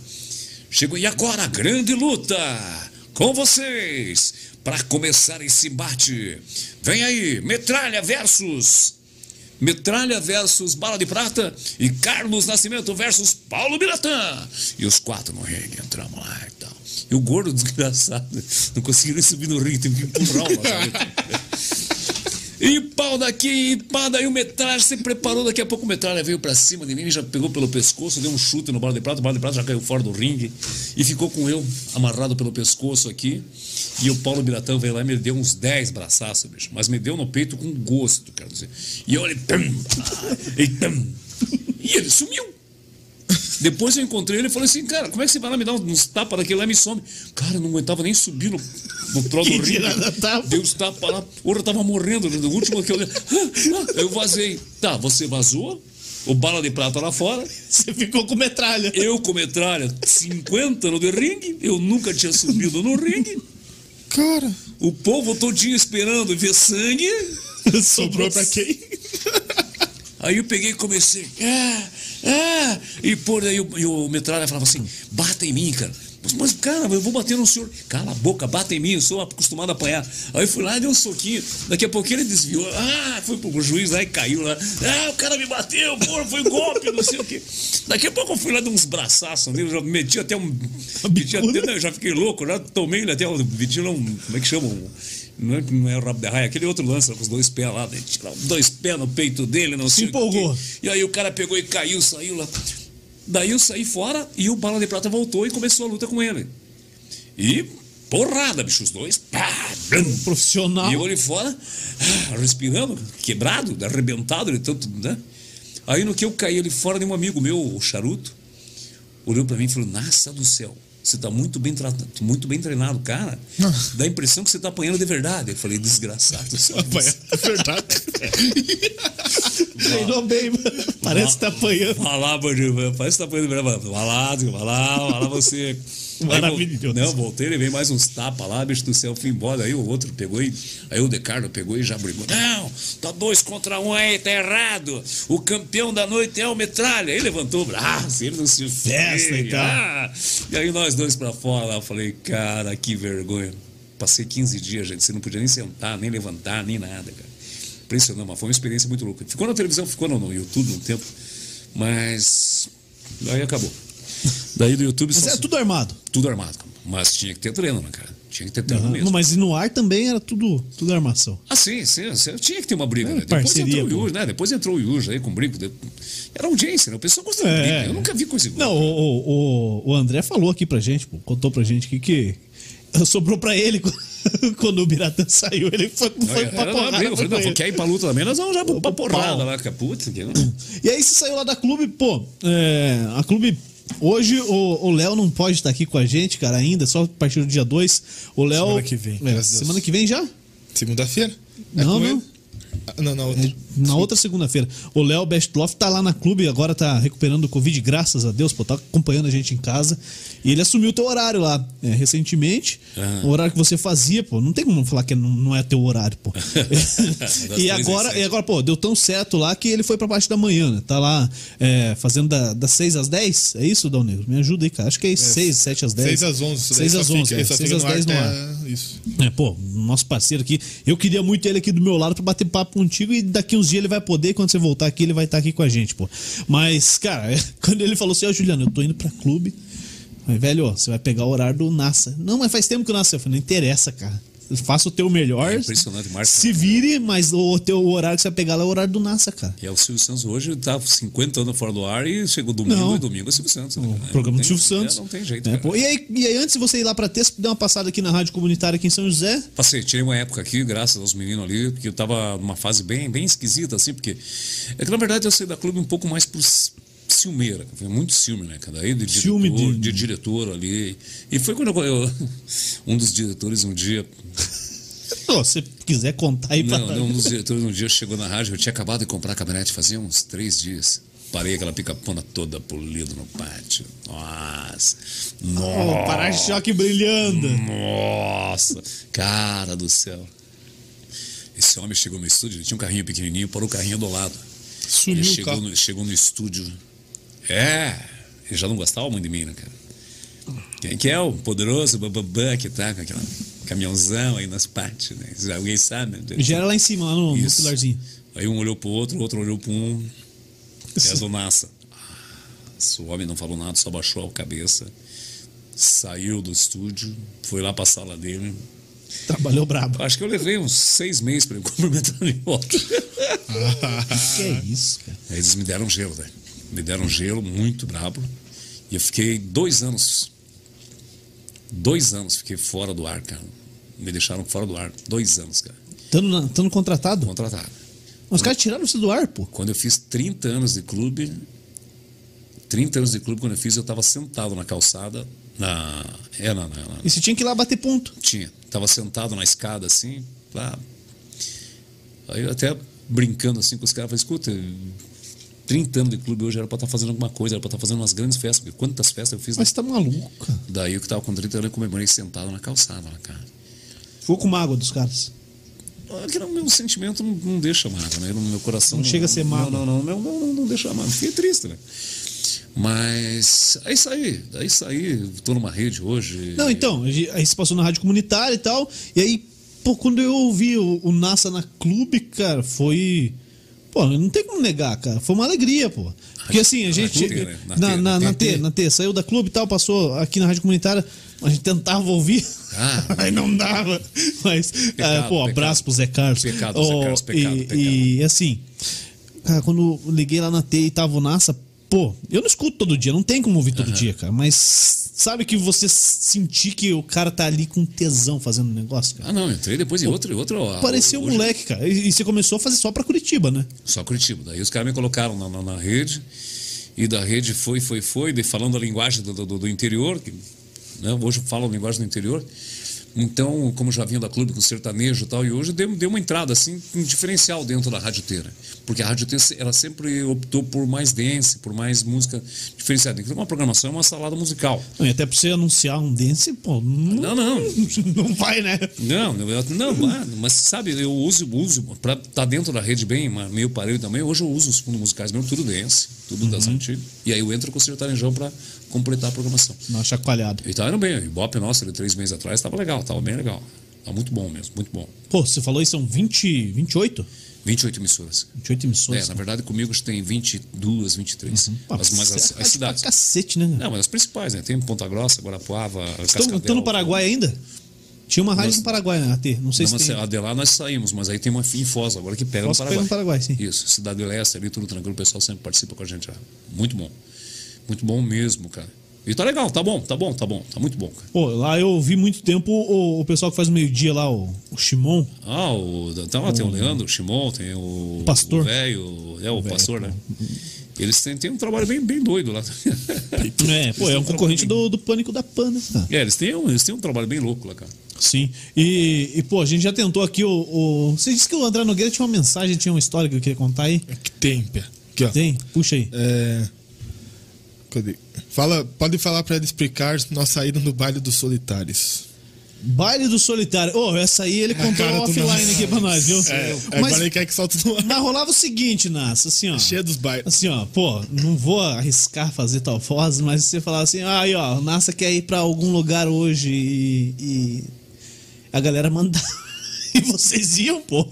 Speaker 3: Chegou, e agora, grande luta com vocês. Para começar esse embate. Vem aí, Metralha versus. Metralha versus Bala de Prata e Carlos Nascimento versus Paulo Biratã. E os quatro no ringue, entramos lá e tal. E o gordo desgraçado não conseguiu nem subir no ringue, teve que empurrar o. E pau daqui, e pá, daí o metralha se preparou, daqui a pouco o metralha veio pra cima de mim, já pegou pelo pescoço, deu um chute no bala de prata, o bala de prata já caiu fora do ringue e ficou com eu amarrado pelo pescoço aqui. E o Paulo Biratão veio lá e me deu uns 10 braçaços, bicho, mas me deu no peito com gosto, quero dizer. E olha, e, tum, e ele sumiu. Depois eu encontrei ele e falei assim, cara, como é que você vai lá me dar uns tapas daquele lá e me some? Cara, eu não aguentava nem subir no, no troço do rio. Deu uns tapas lá. Ora, eu tava morrendo. No último que eu... Eu vazei. Tá, você vazou? O bala de prata lá fora.
Speaker 1: Você ficou com metralha.
Speaker 3: Eu com metralha. 50 no de ringue. Eu nunca tinha subido no ringue.
Speaker 2: Cara.
Speaker 3: O povo todinho esperando ver sangue.
Speaker 2: Sobrou pra quem?
Speaker 3: Aí eu peguei e comecei. Ah, ah, e por aí o, e o metralha falava assim: bata em mim, cara. Mas, cara, eu vou bater no senhor. Cala a boca, bata em mim, eu sou acostumado a apanhar. Aí eu fui lá e dei um soquinho. Daqui a pouquinho ele desviou. Ah, foi pro juiz lá e caiu lá. Ah, o cara me bateu, pô, foi golpe, não sei o quê. Daqui a pouco eu fui lá de uns braçaços nele, já meti até um. Meti até, eu já fiquei louco, já tomei ele até. Meti lá um. Como é que chama? Um, não é, não é o rabo de raia, aquele outro lance com os dois pés lá, né? dois pés no peito dele, não
Speaker 1: Se
Speaker 3: sei
Speaker 1: empolgou.
Speaker 3: o quê. E aí o cara pegou e caiu, saiu lá. Daí eu saí fora e o Bala de Prata voltou e começou a luta com ele. E porrada, bicho, os dois. Pá, blum.
Speaker 1: Profissional.
Speaker 3: E eu ali fora, ah, respirando, quebrado, arrebentado, de tanto, né? Aí no que eu caí ali fora, de um amigo meu, o Charuto, olhou pra mim e falou: Nossa do céu, você tá muito bem tratado, muito bem treinado, cara. Dá a impressão que você tá apanhando de verdade. Eu falei, desgraçado.
Speaker 2: É verdade.
Speaker 1: Treinou bem, mano. Parece que tá apanhando.
Speaker 3: Vai lá, bandido, parece que tá apanhando de verdade. Vai lá, vai lá, vai lá você.
Speaker 1: Maravilhoso.
Speaker 3: Não, voltei, levei mais uns tapas lá, bicho do céu, fui embora. Aí o outro pegou e. Aí o Decardo pegou e já brigou. Não, tá dois contra um aí, tá errado. O campeão da noite é o Metralha. Aí levantou o braço, ele não se
Speaker 1: Festa e tal.
Speaker 3: Ah, e aí nós dois pra fora lá, eu falei, cara, que vergonha. Passei 15 dias, gente, você não podia nem sentar, nem levantar, nem nada, cara. Impressionante, mas foi uma experiência muito louca. Ficou na televisão, ficou no, no YouTube um tempo, mas. Aí acabou. Daí do YouTube
Speaker 1: Mas
Speaker 3: só
Speaker 1: é
Speaker 3: se-
Speaker 1: tudo armado.
Speaker 3: tudo armado. Mas tinha que ter treino, né, cara? Tinha que ter treino mesmo.
Speaker 1: Não, mas no ar também era tudo, tudo armação.
Speaker 3: Ah, sim, sim, sim. Tinha que ter uma briga,
Speaker 1: É,
Speaker 3: né? Depois
Speaker 1: parceria,
Speaker 3: entrou o. Yuji, né? Depois entrou o Yuji aí com briga. de- Era audiência, né? O pessoal gosta de
Speaker 1: É.
Speaker 3: briga. Eu nunca vi coisa igual.
Speaker 1: Não, o, o, o- André falou aqui pra gente, pô, contou pra gente aqui que sobrou pra ele quando o Biratã saiu. Ele foi,
Speaker 3: Não,
Speaker 1: foi
Speaker 3: era,
Speaker 1: pra
Speaker 3: era
Speaker 1: porrada.
Speaker 3: briga. Eu falei, não,
Speaker 1: ele.
Speaker 3: quer ir pra luta também? Nós vamos já pra, pra
Speaker 1: Pau.
Speaker 3: porrada lá. Putz, que não.
Speaker 1: E aí você saiu lá da clube, pô, é, a clube. Hoje o Léo não pode estar aqui com a gente, cara, ainda, só a partir do dia 2. O Léo.
Speaker 2: Semana que vem,
Speaker 1: É,
Speaker 2: graças a Deus.
Speaker 1: semana que vem já?
Speaker 2: Segunda-feira?
Speaker 1: Não,
Speaker 2: com
Speaker 1: não.
Speaker 2: ele? Ah, Não, não.
Speaker 1: Na outra segunda-feira. O Léo Bestloff tá lá na clube, agora tá recuperando o Covid, graças a Deus, pô, tá acompanhando a gente em casa. E ele assumiu o teu horário lá, é, recentemente.
Speaker 3: Ah.
Speaker 1: O horário que você fazia, pô, não tem como falar que não, não é teu horário, pô. E, agora, e agora, pô, deu tão certo lá que ele foi pra parte da manhã, né? Tá lá é, fazendo da- das 6 às 10. É isso, Dal Negro? Me ajuda aí, cara. Acho que é 6, 7 às 10.
Speaker 2: 6 às 11. isso daí
Speaker 1: 6
Speaker 2: só
Speaker 1: às
Speaker 2: fica-
Speaker 1: 11, é,
Speaker 2: só
Speaker 1: 6
Speaker 2: fica
Speaker 1: às
Speaker 2: no ar
Speaker 1: 10 no ar.
Speaker 2: até- Isso.
Speaker 1: É, pô, nosso parceiro aqui. Eu queria muito ele aqui do meu lado pra bater papo contigo e daqui uns dias ele vai poder. Quando você voltar aqui, ele vai estar aqui com a gente, pô. Mas, cara, quando ele falou assim, ó, Juliano, eu tô indo pra clube. Mas, velho, ó, você vai pegar o horário do NASA. Não, mas faz tempo que o NASA. Eu falei, não interessa, cara. Faça o teu melhor.
Speaker 3: É impressionante, Marcos.
Speaker 1: Se vire, mas o teu horário que você vai pegar lá é o horário do NASA, cara.
Speaker 3: É o Silvio Santos hoje tá 50 anos fora do ar e chegou domingo
Speaker 1: Não.
Speaker 3: e domingo é Silvio Santos. né,
Speaker 1: O programa do Silvio Santos.
Speaker 3: é, não tem jeito.
Speaker 1: É, e, aí, e aí, antes de você ir lá pra Texas, dê uma passada aqui na rádio comunitária aqui em São José.
Speaker 3: Passei, tirei uma época aqui, graças aos meninos ali, porque eu tava numa fase bem, bem esquisita, assim, porque. É que na verdade eu saí da clube um pouco mais por ciumeira. Foi muito ciúme, né, cara? Aí de
Speaker 1: Ciúme
Speaker 3: diretor,
Speaker 1: de-
Speaker 3: de... diretor ali. E foi quando eu, eu- um dos diretores um dia.
Speaker 1: Pô, se quiser contar aí pra
Speaker 3: Não, não, um dos diretores um dia chegou na rádio, eu tinha acabado de comprar a caminhonete fazia uns três dias. Parei aquela pica-pona toda polida no pátio. Nossa! Nossa!
Speaker 1: para-choque brilhando.
Speaker 3: Nossa, cara do céu. Esse homem chegou no estúdio, ele tinha um carrinho pequenininho, parou o carrinho do lado.
Speaker 2: Sumiu
Speaker 3: ele chegou no, chegou no estúdio. É, ele já não gostava muito de mim, né, cara? Quem que é o poderoso bababã que tá com aquele caminhãozão aí nas partes, né? Alguém sabe? né?
Speaker 1: Já era lá em cima, lá no, no pilarzinho.
Speaker 3: Aí um olhou pro outro, o outro olhou pro um. É do Nassa. O homem não falou nada, só baixou a cabeça. Saiu do estúdio, foi lá pra sala dele.
Speaker 1: Trabalhou brabo.
Speaker 3: Acho que eu levei uns seis meses para me cumprimentar de volta.
Speaker 1: que é isso, cara?
Speaker 3: Aí eles me deram gelo, velho. Me deram gelo muito brabo. E eu fiquei dois anos. Dois anos fiquei fora do ar, cara. Me deixaram fora do ar. Dois anos, cara.
Speaker 1: Estando, estando contratado?
Speaker 3: Contratado.
Speaker 1: Os caras tiraram você do ar, pô.
Speaker 3: Quando eu fiz 30 anos de clube, 30 anos de clube, quando eu fiz, eu estava sentado na calçada, na. É, na, na, na,
Speaker 1: E você tinha que ir lá bater ponto.
Speaker 3: Tinha. Tava sentado na escada assim, lá. Aí eu até brincando assim com os caras, falei, escuta, 30 anos de clube hoje era pra estar fazendo alguma coisa, era pra estar fazendo umas grandes festas, porque quantas festas eu fiz.
Speaker 1: Mas você tá maluco, cara.
Speaker 3: Daí eu que tava com 30 anos, eu comemorei sentado na calçada, lá, cara.
Speaker 1: Ficou com mágoa dos caras.
Speaker 3: Aquele meu sentimento não, não deixa mágoa, né? No meu coração.
Speaker 1: Não chega a ser mágoa.
Speaker 3: Não, não, não, não, não, não deixa mágoa. Fiquei triste, né? Mas é isso aí, é isso aí. Tô numa rede hoje.
Speaker 1: Não, então, aí você passou na rádio comunitária e tal, e aí, pô, quando eu ouvi o, o NASA na clube, cara, foi. Pô, não tem como negar, cara. Foi uma alegria, pô. Porque assim, a gente.
Speaker 3: Né?
Speaker 1: Na, na, na, na T, na T, saiu da clube e tal, passou aqui na rádio comunitária, a gente tentava ouvir.
Speaker 3: Ah.
Speaker 1: aí não dava. Mas,
Speaker 3: Pecado,
Speaker 1: ah, pô, abraço pro Zé Carlos.
Speaker 3: Pecado, Zé Carlos, pecado,
Speaker 1: e,
Speaker 3: pecado.
Speaker 1: e assim, cara, quando liguei lá na T e tava o NASA, pô, eu não escuto todo dia, não tem como ouvir todo dia, cara. Mas sabe que você sentir que o cara tá ali com tesão fazendo o negócio, cara?
Speaker 3: Ah, não, entrei depois em outro. outro
Speaker 1: Parecia um
Speaker 3: hoje-
Speaker 1: moleque, cara. E, e você começou a fazer só pra Curitiba, né?
Speaker 3: Só Curitiba. Daí os caras me colocaram na, na, na rede, e da rede foi, foi, foi, daí falando a linguagem do, do, do interior, que né, hoje eu falo a linguagem do interior. Então, como já vinha da clube com sertanejo e tal, e hoje deu, deu uma entrada, assim, um diferencial dentro da Rádio Teira. Porque a Rádio Teira, ela sempre optou por mais dance, por mais música diferenciada. Então, uma programação é uma salada musical.
Speaker 1: Não, e até pra você anunciar um dance, pô, não,
Speaker 3: Não, não.
Speaker 1: não vai, né?
Speaker 3: Não, eu- não, mas- mas sabe, eu uso, uso para estar tá dentro da rede bem, meio parelho também. Hoje eu uso os fundos musicais mesmo, tudo dance, tudo das antigas. E aí eu entro com o sertanejão para completar a programação.
Speaker 1: Uma chacoalhada.
Speaker 3: E tá indo bem, o Ibope nosso, três meses atrás, estava legal, estava bem legal. Tá muito bom mesmo, muito bom.
Speaker 1: Pô, você falou aí são 20, 28?
Speaker 3: 28 emissoras.
Speaker 1: 28
Speaker 3: É,
Speaker 1: emissões.
Speaker 3: na verdade, comigo tem 22, 23.
Speaker 1: Pô,
Speaker 3: As, mas
Speaker 1: você
Speaker 3: as,
Speaker 1: é
Speaker 3: as cidades.
Speaker 1: Cacete, né?
Speaker 3: Não, mas as principais, né? Tem Ponta Grossa, Guarapuava, Cascavel.
Speaker 1: estão no Paraguai ainda? Tinha uma rádio
Speaker 3: Nós-
Speaker 1: no Paraguai, né? AT. Não sei
Speaker 3: Não,
Speaker 1: se
Speaker 3: mas
Speaker 1: tem.
Speaker 3: a de lá nós saímos, mas aí tem uma em Foz agora que pega
Speaker 1: Foz
Speaker 3: no
Speaker 1: que pega
Speaker 3: Paraguai.
Speaker 1: no Paraguai, sim.
Speaker 3: Isso, Cidade Leste ali, tudo tranquilo, o pessoal sempre participa com a gente lá. Muito bom. Muito bom mesmo, cara. E tá legal, tá bom, tá bom, tá bom, tá muito bom, cara.
Speaker 1: Pô, lá eu ouvi muito tempo o, o pessoal que faz o meio-dia lá, o, o Shimon.
Speaker 3: Ah, o, então, lá tem o Leandro, o Shimon, tem o.
Speaker 1: Pastor.
Speaker 3: O velho, é o, pastor, né? Eles têm, têm um trabalho bem, bem doido lá.
Speaker 1: É, pô, é um concorrente do, do Pânico da Pan, né, cara?
Speaker 3: É, eles têm, um, eles têm um trabalho bem louco lá, cara.
Speaker 1: Sim. E, e, pô, a gente já tentou aqui o, o. Você disse que o André Nogueira tinha uma mensagem, tinha uma história que eu queria contar aí.
Speaker 2: É que tem, Pé. Aqui, ó.
Speaker 1: Tem? Puxa aí.
Speaker 2: É... Cadê? Fala, pode falar pra ele explicar nossa ida no baile dos solitários.
Speaker 1: Baile do Solitário. Ô, essa aí ele contou
Speaker 2: cara, tu
Speaker 1: offline aqui pra nós, viu?
Speaker 2: É,
Speaker 1: mas,
Speaker 2: ele quer que solte no ar.
Speaker 1: mas rolava o seguinte, Nas, assim, ó.
Speaker 2: Cheio dos bailes.
Speaker 1: Assim, ó, pô, não vou arriscar fazer tal voz, mas você falar assim, ah, aí, ó, o Nassa quer ir pra algum lugar hoje e, e a galera mandava. e vocês iam, pô.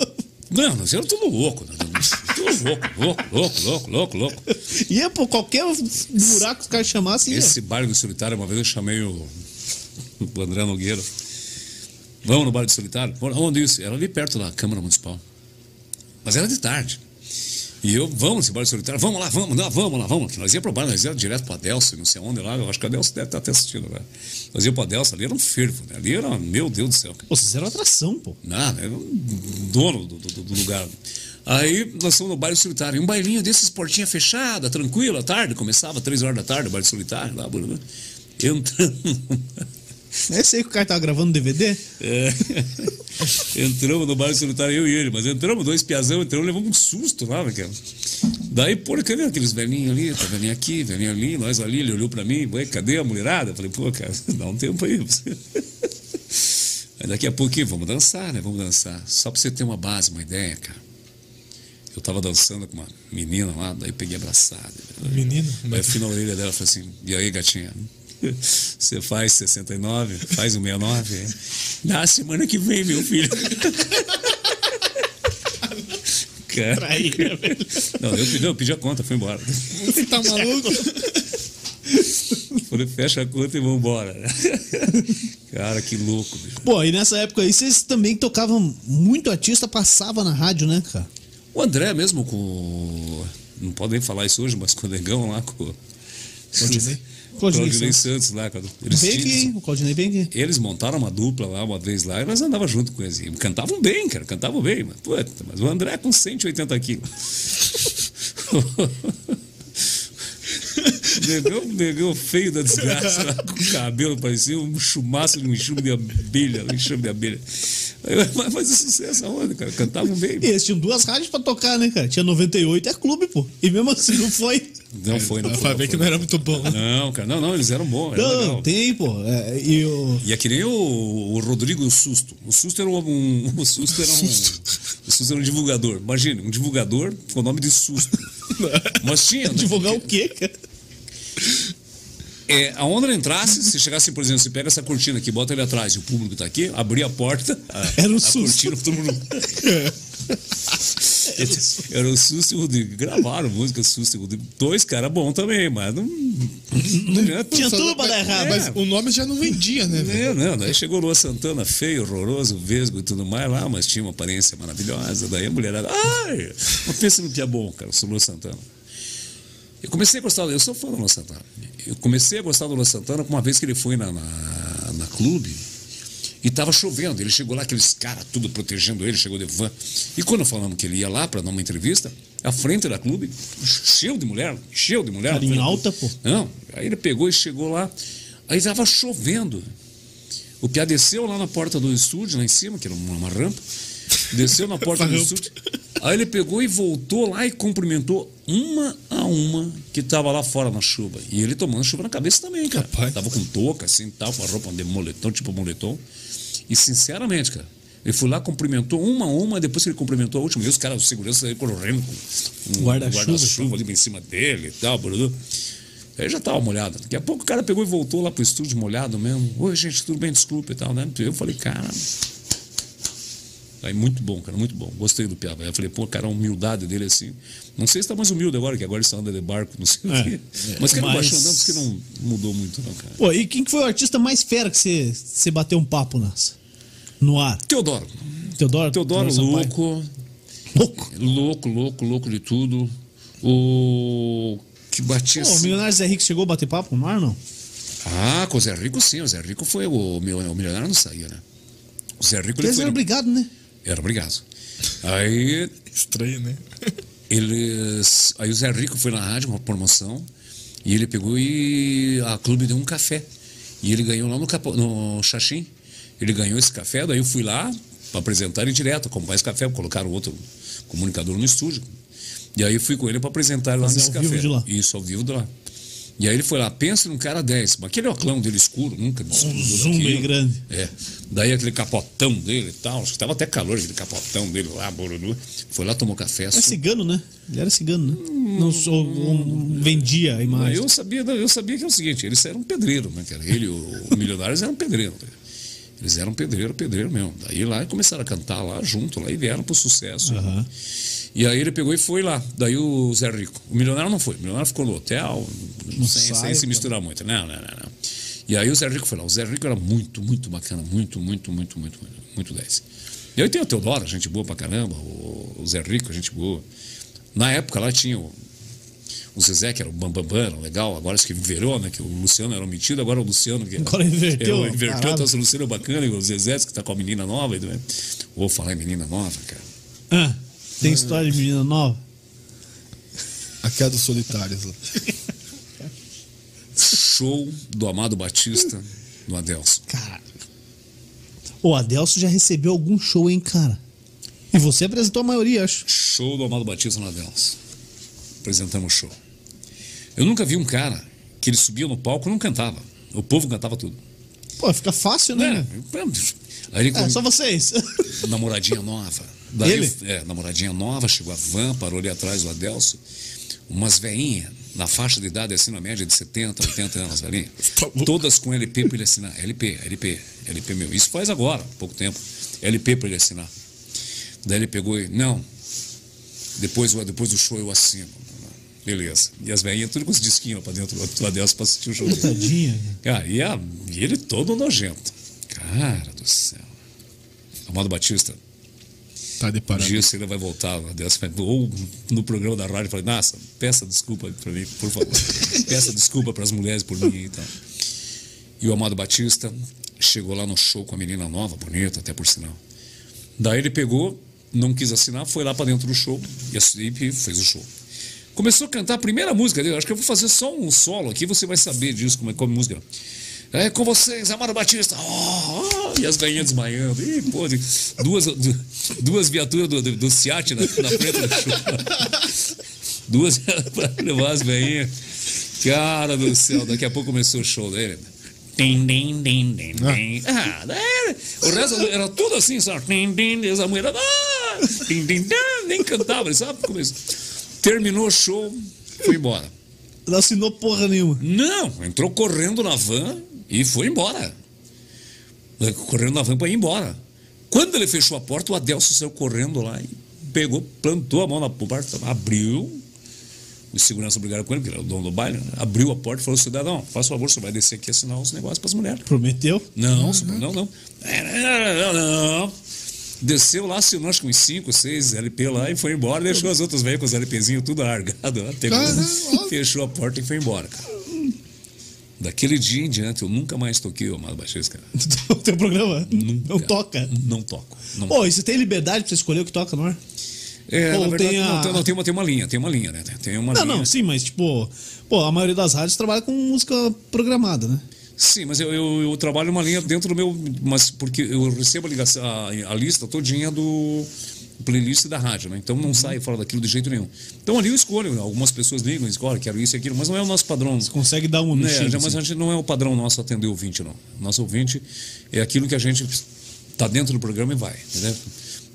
Speaker 3: Não, nós éramos tudo louco. né? Tudo louco, louco, louco, louco, louco, louco.
Speaker 1: Ia, pô, qualquer buraco que os caras chamassem, ia.
Speaker 3: Esse baile do Solitário, uma vez eu chamei o, o André Nogueira. Vamos no baile do Solitário? Onde isso? Era ali perto da Câmara Municipal. Mas era de tarde. E eu, vamos do Solitário? Vamos lá, vamos, não, vamos lá, vamos. Nós ia pro bar, nós ia direto pra Adelso, não sei onde lá. Eu acho que a Adelso deve estar até assistindo agora. Nós ia pra Adelso, ali era um fervo, né? Ali era, meu Deus do céu.
Speaker 1: Pô, vocês eram atração, pô.
Speaker 3: Nada, era um dono do, do- do lugar. Aí nós fomos no baile solitário. Um bailinho desses, portinha fechada, tranquila, tarde. Começava três horas da tarde, o baile solitário lá. blá, blá. Entrando.
Speaker 1: É aí que o cara tava gravando DVD?
Speaker 3: É. entramos no baile solitário, eu e ele, mas entramos, dois piazão, entramos, levamos um susto lá, cara? Daí, pô, cadê aqueles velhinhos ali? Tá velhinho aqui, velhinho ali, nós ali, ele olhou pra mim, ué, cadê a mulherada? Eu falei, pô, cara, dá um tempo aí. Aí daqui a pouquinho, vamos dançar, né? Vamos dançar. Só pra você ter uma base, uma ideia, cara. Eu tava dançando com uma menina lá, daí peguei abraçada.
Speaker 2: Menino?
Speaker 3: Aí eu fui na orelha dela e falei assim, e aí, gatinha? Você faz 69? Faz o 69? É. Na semana que vem, meu filho. Cara. Não, eu pedi, eu pedi a conta, fui embora.
Speaker 2: Você tá maluco?
Speaker 3: Falei, fecha a conta e vambora. cara, que louco, bicho.
Speaker 1: Pô, e nessa época aí vocês também tocavam muito artista, passava na rádio, né, cara?
Speaker 3: O André mesmo com. Não podem falar isso hoje, mas com o Negão lá com.
Speaker 2: Claudinei.
Speaker 1: Claudinei
Speaker 3: Claudinei Santos lá. cara. Eles,
Speaker 1: Vem aqui, hein? o Claudinei vem aqui.
Speaker 3: eles montaram uma dupla lá uma vez lá e nós andava junto com eles. E cantavam bem, cara, cantavam bem. Mas, puta, mas o André com 180 quilos. negão, negão feio da desgraça, lá, com o cabelo, parecia um chumaço de um enxume de abelha, um enxume de abelha. Mas fazia sucesso aonde, cara? Cantavam bem.
Speaker 1: E eles tinham duas rádios pra tocar, né, cara? Tinha 98 é clube, pô. E mesmo assim não foi.
Speaker 3: Não foi, não
Speaker 2: Dá
Speaker 3: foi.
Speaker 2: pra
Speaker 3: não
Speaker 2: ver
Speaker 3: foi.
Speaker 2: que não era muito bom. né?
Speaker 3: Não, cara, não, não, eles eram bons, era
Speaker 1: Não,
Speaker 3: legal.
Speaker 1: tem, pô. É, e o.
Speaker 3: E é que nem o, o Rodrigo Susto. O Susto era um. um- o Susto era um. O Susto era um divulgador. Imagine, um divulgador com o nome de Susto. Mas tinha. né?
Speaker 1: Divulgar o quê, cara?
Speaker 3: É, aonde ele entrasse, se chegasse, por exemplo, você pega essa cortina aqui, bota ele atrás e o público tá aqui, abria a porta, a,
Speaker 1: Era um
Speaker 3: a
Speaker 1: susto.
Speaker 3: cortina, todo mundo. Era o Susto e o Rodrigo. Gravaram música Susto e o Rodrigo. Dois caras bons também, mas não. não adianta.
Speaker 1: Tinha tudo pra dar errado.
Speaker 2: Mas o nome já não vendia, né?
Speaker 3: Não, não, daí chegou o Lua Santana, feio, horroroso, vesgo e tudo mais lá, mas tinha uma aparência maravilhosa. Daí a mulherada, ai, mas pensa no que é bom, cara, o Lua Santana. Eu comecei a gostar, eu sou fã do Lua Santana. Eu comecei a gostar do Lua Santana uma vez que ele foi na, na, na clube e tava chovendo. Ele chegou lá, aqueles caras tudo protegendo ele, chegou de van. E quando falamos que ele ia lá para dar uma entrevista, à frente da clube, cheio de mulher, cheio de mulher. Do-
Speaker 1: alta, pô.
Speaker 3: não, aí ele pegou e chegou lá, aí estava chovendo. O Piá desceu lá na porta do estúdio, lá em cima, que era uma, uma rampa, desceu na porta do estúdio. Aí ele pegou e voltou lá e cumprimentou uma a uma que estava lá fora na chuva. E ele tomando chuva na cabeça também, cara.
Speaker 2: Rapaz.
Speaker 3: Tava com touca, assim, tal, com a roupa de moletom, tipo moletom. E sinceramente, cara, ele foi lá, cumprimentou uma a uma, depois que ele cumprimentou a última, e os caras, os seguranças aí correndo com um
Speaker 1: Guarda-chuva.
Speaker 3: guarda-chuva ali em cima dele e tal, brudu. Aí já tava molhado. Daqui a pouco o cara pegou e voltou lá pro estúdio molhado mesmo. Oi, gente, tudo bem? Desculpa e tal, né? Eu falei, cara. Aí muito bom, cara, muito bom. Gostei do Piaba. Eu falei, pô, cara, a humildade dele assim. Não sei se tá mais humilde agora, que agora ele só anda de barco, não sei
Speaker 1: É,
Speaker 3: o quê. Mas que
Speaker 1: mas-
Speaker 3: baixou andando, diz que não mudou muito, não, cara.
Speaker 1: Pô, e quem que foi o artista mais fera que você, você bateu um papo nessa? No ar?
Speaker 3: Teodoro.
Speaker 1: Teodoro?
Speaker 3: Teodoro, louco,
Speaker 1: Louco.
Speaker 3: louco, louco, louco de tudo. O que batia
Speaker 1: Pô, o
Speaker 3: assim.
Speaker 1: Milionário Zé Rico chegou a bater papo no ar, não?
Speaker 3: Ah, com o Zé Rico sim, o Zé Rico foi o, o milionário não saía, né? O Zé Rico ele
Speaker 1: Eles
Speaker 3: foi.
Speaker 1: eram obrigados, né?
Speaker 3: Era obrigado. Aí
Speaker 2: Estranho, né?
Speaker 3: eles. Aí o Zé Rico foi na rádio, uma promoção, e ele pegou e a clube deu um café. E ele ganhou lá no, Capo, no Xaxim. Ele ganhou esse café, daí eu fui lá para apresentar ele direto, como faz café, colocaram outro comunicador no estúdio. E aí eu fui com ele para apresentar ele lá nesse
Speaker 1: vivo
Speaker 3: café.
Speaker 1: de lá.
Speaker 3: Isso, ao vivo de lá. E aí ele foi lá, pensa num cara 10, mas aquele oclão dele escuro, nunca me escuro
Speaker 1: zoom bem grande.
Speaker 3: É. Daí aquele capotão dele e tal, acho que tava até calor aquele capotão dele lá, boruru. Foi lá, tomou café.
Speaker 1: Era
Speaker 3: su-
Speaker 1: cigano, né? Ele era cigano, né? Não sou, um- vendia a imagem.
Speaker 3: Eu sabia, eu sabia que é o seguinte, eles eram pedreiro, né, cara? Ele o, o Milionários eram pedreiro. né? Eles eram pedreiro, pedreiro mesmo. Daí lá começaram a cantar lá junto, lá e vieram pro sucesso.
Speaker 1: Aham.
Speaker 3: E aí ele pegou e foi lá. Daí o Zé Rico. O milionário não foi. O milionário ficou no hotel, sem,
Speaker 1: sai,
Speaker 3: sem se misturar muito. Não, não, não, não. E aí o Zé Rico foi lá. O Zé Rico era muito, muito bacana. Muito, muito, muito, muito, muito, muito 10. E aí tem o Teodoro, gente boa pra caramba. O, o Zé Rico, gente boa. Na época lá tinha o, o Zezé, que era o Bambambam, Bam, Bam, legal. Agora acho que virou, né? Que o Luciano era omitido, agora o Luciano. Que
Speaker 1: Agora inverteu,
Speaker 3: É, inverteu, tá, o Luciano é bacana, e o Zezé, que tá com a menina nova. Né? Vou falar em menina nova, cara.
Speaker 1: Ah, tem história de menina nova?
Speaker 2: A queda dos solitários lá.
Speaker 3: show do Amado Batista no Adelso.
Speaker 1: Cara. O Adelso já recebeu algum show, hein, cara? E você apresentou a maioria, acho.
Speaker 3: Show do Amado Batista no Adelso. Apresentamos o show. Eu nunca vi um cara que ele subia no palco e não cantava. O povo cantava tudo.
Speaker 1: Pô, fica fácil, né?
Speaker 3: Aí ele
Speaker 1: É, só vocês.
Speaker 3: namoradinha nova. Daí,
Speaker 1: Ele?
Speaker 3: É, namoradinha nova, chegou a van, parou ali atrás do Adelso. Umas veinhas, na faixa de idade, assim, na média de 70, 80 anos, velhinha.
Speaker 2: Tá.
Speaker 3: Todas com LP para ele assinar. LP, LP, LP meu. Isso faz agora, pouco tempo. LP para ele assinar. Daí ele pegou e, não, depois, depois do show eu assino. Beleza. E as velhinhas tudo com os disquinhos pra dentro do Adelso pra assistir o show dele.
Speaker 1: Tadinha.
Speaker 3: Cara, e, a- e ele todo nojento. Cara do céu. Amado Batista,
Speaker 2: Tá de
Speaker 3: um
Speaker 2: parada.
Speaker 3: dia se ele vai voltar, vai, ou no programa da rádio, falei, nossa, peça desculpa pra mim, por favor. peça desculpa pras mulheres por mim e tal. E o Amado Batista chegou lá no show com a menina nova, bonita, até por sinal. Daí ele pegou, não quis assinar, foi lá pra dentro do show e e fez o show. Começou a cantar a primeira música dele. Acho que eu vou fazer só um solo aqui, você vai saber disso, como é como é música. É com vocês, Amado Batista. Oh, oh, e as galinhas desmaiando. Ih, pô, duas, du- duas viaturas do, do, do Ciat na, na frente do show. Duas pra levar as velhinhas. Cara do céu, daqui a pouco começou o show dele. Tim, tim, tim, tim, tim. Ah, daí, o resto era tudo assim, só. Tim, e essa mulher. Ah, tim, nem cantava, ele sabe? Começou. Terminou o show, foi embora.
Speaker 1: Não assinou porra nenhuma.
Speaker 3: Não, entrou correndo na van e foi embora. Correndo na van para ir embora. Quando ele fechou a porta, o Adelso saiu correndo lá e pegou, plantou a mão na porta, abriu. Os seguranças brigaram com ele, porque ele era o dono do baile, né? abriu a porta e falou: cidadão, faz favor, você vai descer aqui e assinar os negócios para as mulheres.
Speaker 1: Prometeu?
Speaker 3: Não, senhor, não, não. Não, não. Desceu lá, assinou acho que uns 5, 6 LP lá e foi embora. Deixou as outras velhas com os LPzinhos tudo largado. lá, pegou,
Speaker 2: Caramba.
Speaker 3: fechou a porta e foi embora, cara. Daquele dia em diante, eu nunca mais toquei o Amado Batista, cara.
Speaker 1: O teu programa?
Speaker 3: Nunca.
Speaker 1: Não toca.
Speaker 3: Não toco. Não
Speaker 1: Pô, e você tem liberdade pra você escolher o que toca, não é?
Speaker 3: É,
Speaker 1: Ou
Speaker 3: verdade,
Speaker 1: tem a-
Speaker 3: não, tem, não, tem uma, tem uma linha, tem uma linha, né? Tem- Tem uma
Speaker 1: Não,
Speaker 3: linha.
Speaker 1: não, sim, mas tipo, pô, a maioria das rádios trabalha com música programada, né?
Speaker 3: Sim, mas eu, eu, eu trabalho uma linha dentro do meu. Mas porque eu recebo a, ligação, a, a lista todinha do playlist da rádio, né? Então não sai fora daquilo de jeito nenhum. Então ali eu escolho, algumas pessoas ligam, escolhem, quero isso e aquilo, mas não é o nosso padrão.
Speaker 1: Você consegue dar um
Speaker 3: Né, mas
Speaker 1: assim.
Speaker 3: a gente não é o padrão nosso atender o ouvinte, não. Nosso ouvinte é aquilo que a gente está dentro do programa e vai, entendeu?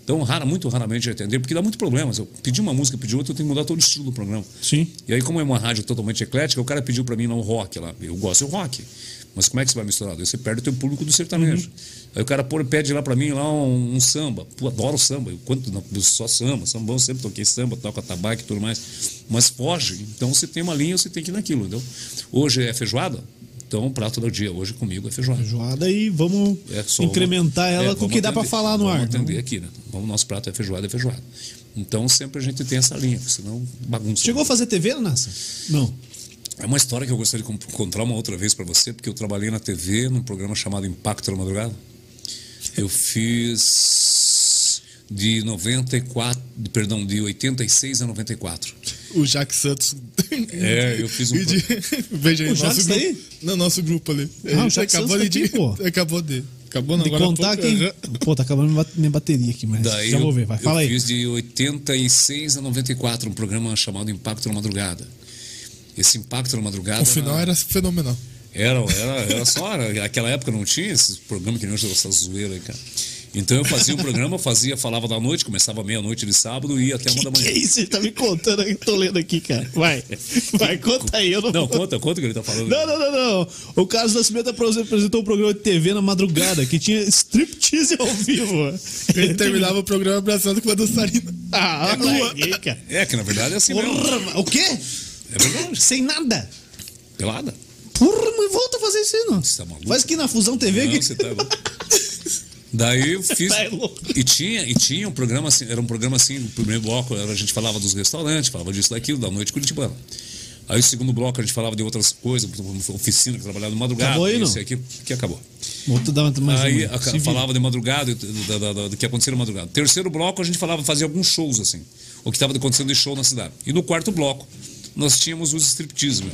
Speaker 3: Então, rara, muito raramente atender, porque dá muito problema. Se eu pedir uma música, pedir outra, eu tenho que mudar todo o estilo do programa.
Speaker 1: Sim.
Speaker 3: E aí, como é uma rádio totalmente eclética, o cara pediu para mim não rock lá. Eu gosto do rock. Mas como é que você vai misturar? Você perde o teu público do sertanejo. Aí o cara pô, pede lá para mim lá um, um samba. Pô, adoro samba. Eu, quanto, não, só samba, sambão, sempre toquei samba, toco atabaque e tudo mais. Mas foge. Então você tem uma linha, você tem que ir naquilo, entendeu? Hoje é feijoada, então o prato do dia. Hoje comigo é feijoada.
Speaker 1: Feijoada e vamos
Speaker 3: É
Speaker 1: incrementar
Speaker 3: vamos-
Speaker 1: ela
Speaker 3: é,
Speaker 1: com o
Speaker 3: vamos
Speaker 1: que dá pra
Speaker 3: atender-
Speaker 1: falar no
Speaker 3: vamos
Speaker 1: ar.
Speaker 3: atender
Speaker 1: Não-
Speaker 3: aqui, né? Vamos, nosso prato é feijoada, é feijoada. Então sempre a gente tem essa linha, senão bagunça.
Speaker 1: Chegou a fazer TV, Nassa? Não.
Speaker 3: É uma história que eu gostaria de con- contar uma outra vez para você, porque eu trabalhei na TV num programa chamado Impacto da Madrugada. Eu fiz de 94, de- perdão, de 86 a 94.
Speaker 2: O Jack Santos.
Speaker 3: É, eu fiz um
Speaker 2: de- Veja aí,
Speaker 1: O
Speaker 2: nosso
Speaker 1: tá
Speaker 2: grupo.
Speaker 1: aí?
Speaker 2: No nosso grupo ali.
Speaker 1: Ah, o Jax
Speaker 2: acabou
Speaker 1: Santos tá
Speaker 2: de.
Speaker 1: aqui, pô.
Speaker 2: Acabou de. Acabou não,
Speaker 1: De
Speaker 2: agora
Speaker 1: contar
Speaker 2: pouco,
Speaker 1: que.
Speaker 2: aham.
Speaker 1: Pô, tá acabando minha ba- minha bateria aqui, mas
Speaker 3: Daí
Speaker 1: já
Speaker 3: eu,
Speaker 1: vou ver, vai. Fala
Speaker 3: eu
Speaker 1: aí.
Speaker 3: fiz de 86 a 94 um programa chamado Impacto na Madrugada. Esse Impacto na Madrugada.
Speaker 2: O final era fenomenal.
Speaker 3: Era, era, era só. Era, naquela época não tinha esses programas que nem hoje, essa zoeira aí, cara. Então eu fazia o programa, fazia, falava da noite, começava meia-noite de sábado e ia até uma da
Speaker 1: Que, que
Speaker 3: manhã.
Speaker 1: é isso? Ele tá me contando aí, tô lendo aqui, cara. Vai. Vai, conta aí. Eu não,
Speaker 3: Não,
Speaker 1: vou-
Speaker 3: conta, conta o que ele tá falando.
Speaker 1: Não, não, não, não. O Carlos Nascimento apresentou um programa de TV na madrugada que tinha striptease ao vivo.
Speaker 2: Ele terminava o programa abraçando com uma dançarina.
Speaker 1: Ah,
Speaker 2: É
Speaker 1: cara.
Speaker 3: É que na verdade é assim mesmo.
Speaker 1: Porra, o quê?
Speaker 3: É verdade.
Speaker 1: Sem nada.
Speaker 3: Pelada.
Speaker 1: Porra, mas volta a fazer isso aí, não.
Speaker 3: Você tá maluco?
Speaker 1: Faz aqui na Fusão TV.
Speaker 3: Não,
Speaker 1: que...
Speaker 3: você tá louco. Daí eu fiz.
Speaker 1: Tá.
Speaker 3: E tinha, e tinha um programa assim, era um programa assim, no primeiro bloco a gente falava dos restaurantes, falava disso, daquilo, da noite curitibana. Aí o segundo bloco a gente falava de outras coisas, oficina que trabalhava de madrugada,
Speaker 1: Acabou aí,
Speaker 3: isso
Speaker 1: não?
Speaker 3: e aquilo, que acabou.
Speaker 1: Dar mais
Speaker 3: Aí a- falava de madrugada, da- da- da- do que acontecia na madrugada. Terceiro bloco a gente falava, fazia alguns shows assim, o que estava acontecendo de show na cidade. E no quarto bloco nós tínhamos os striptease, meu.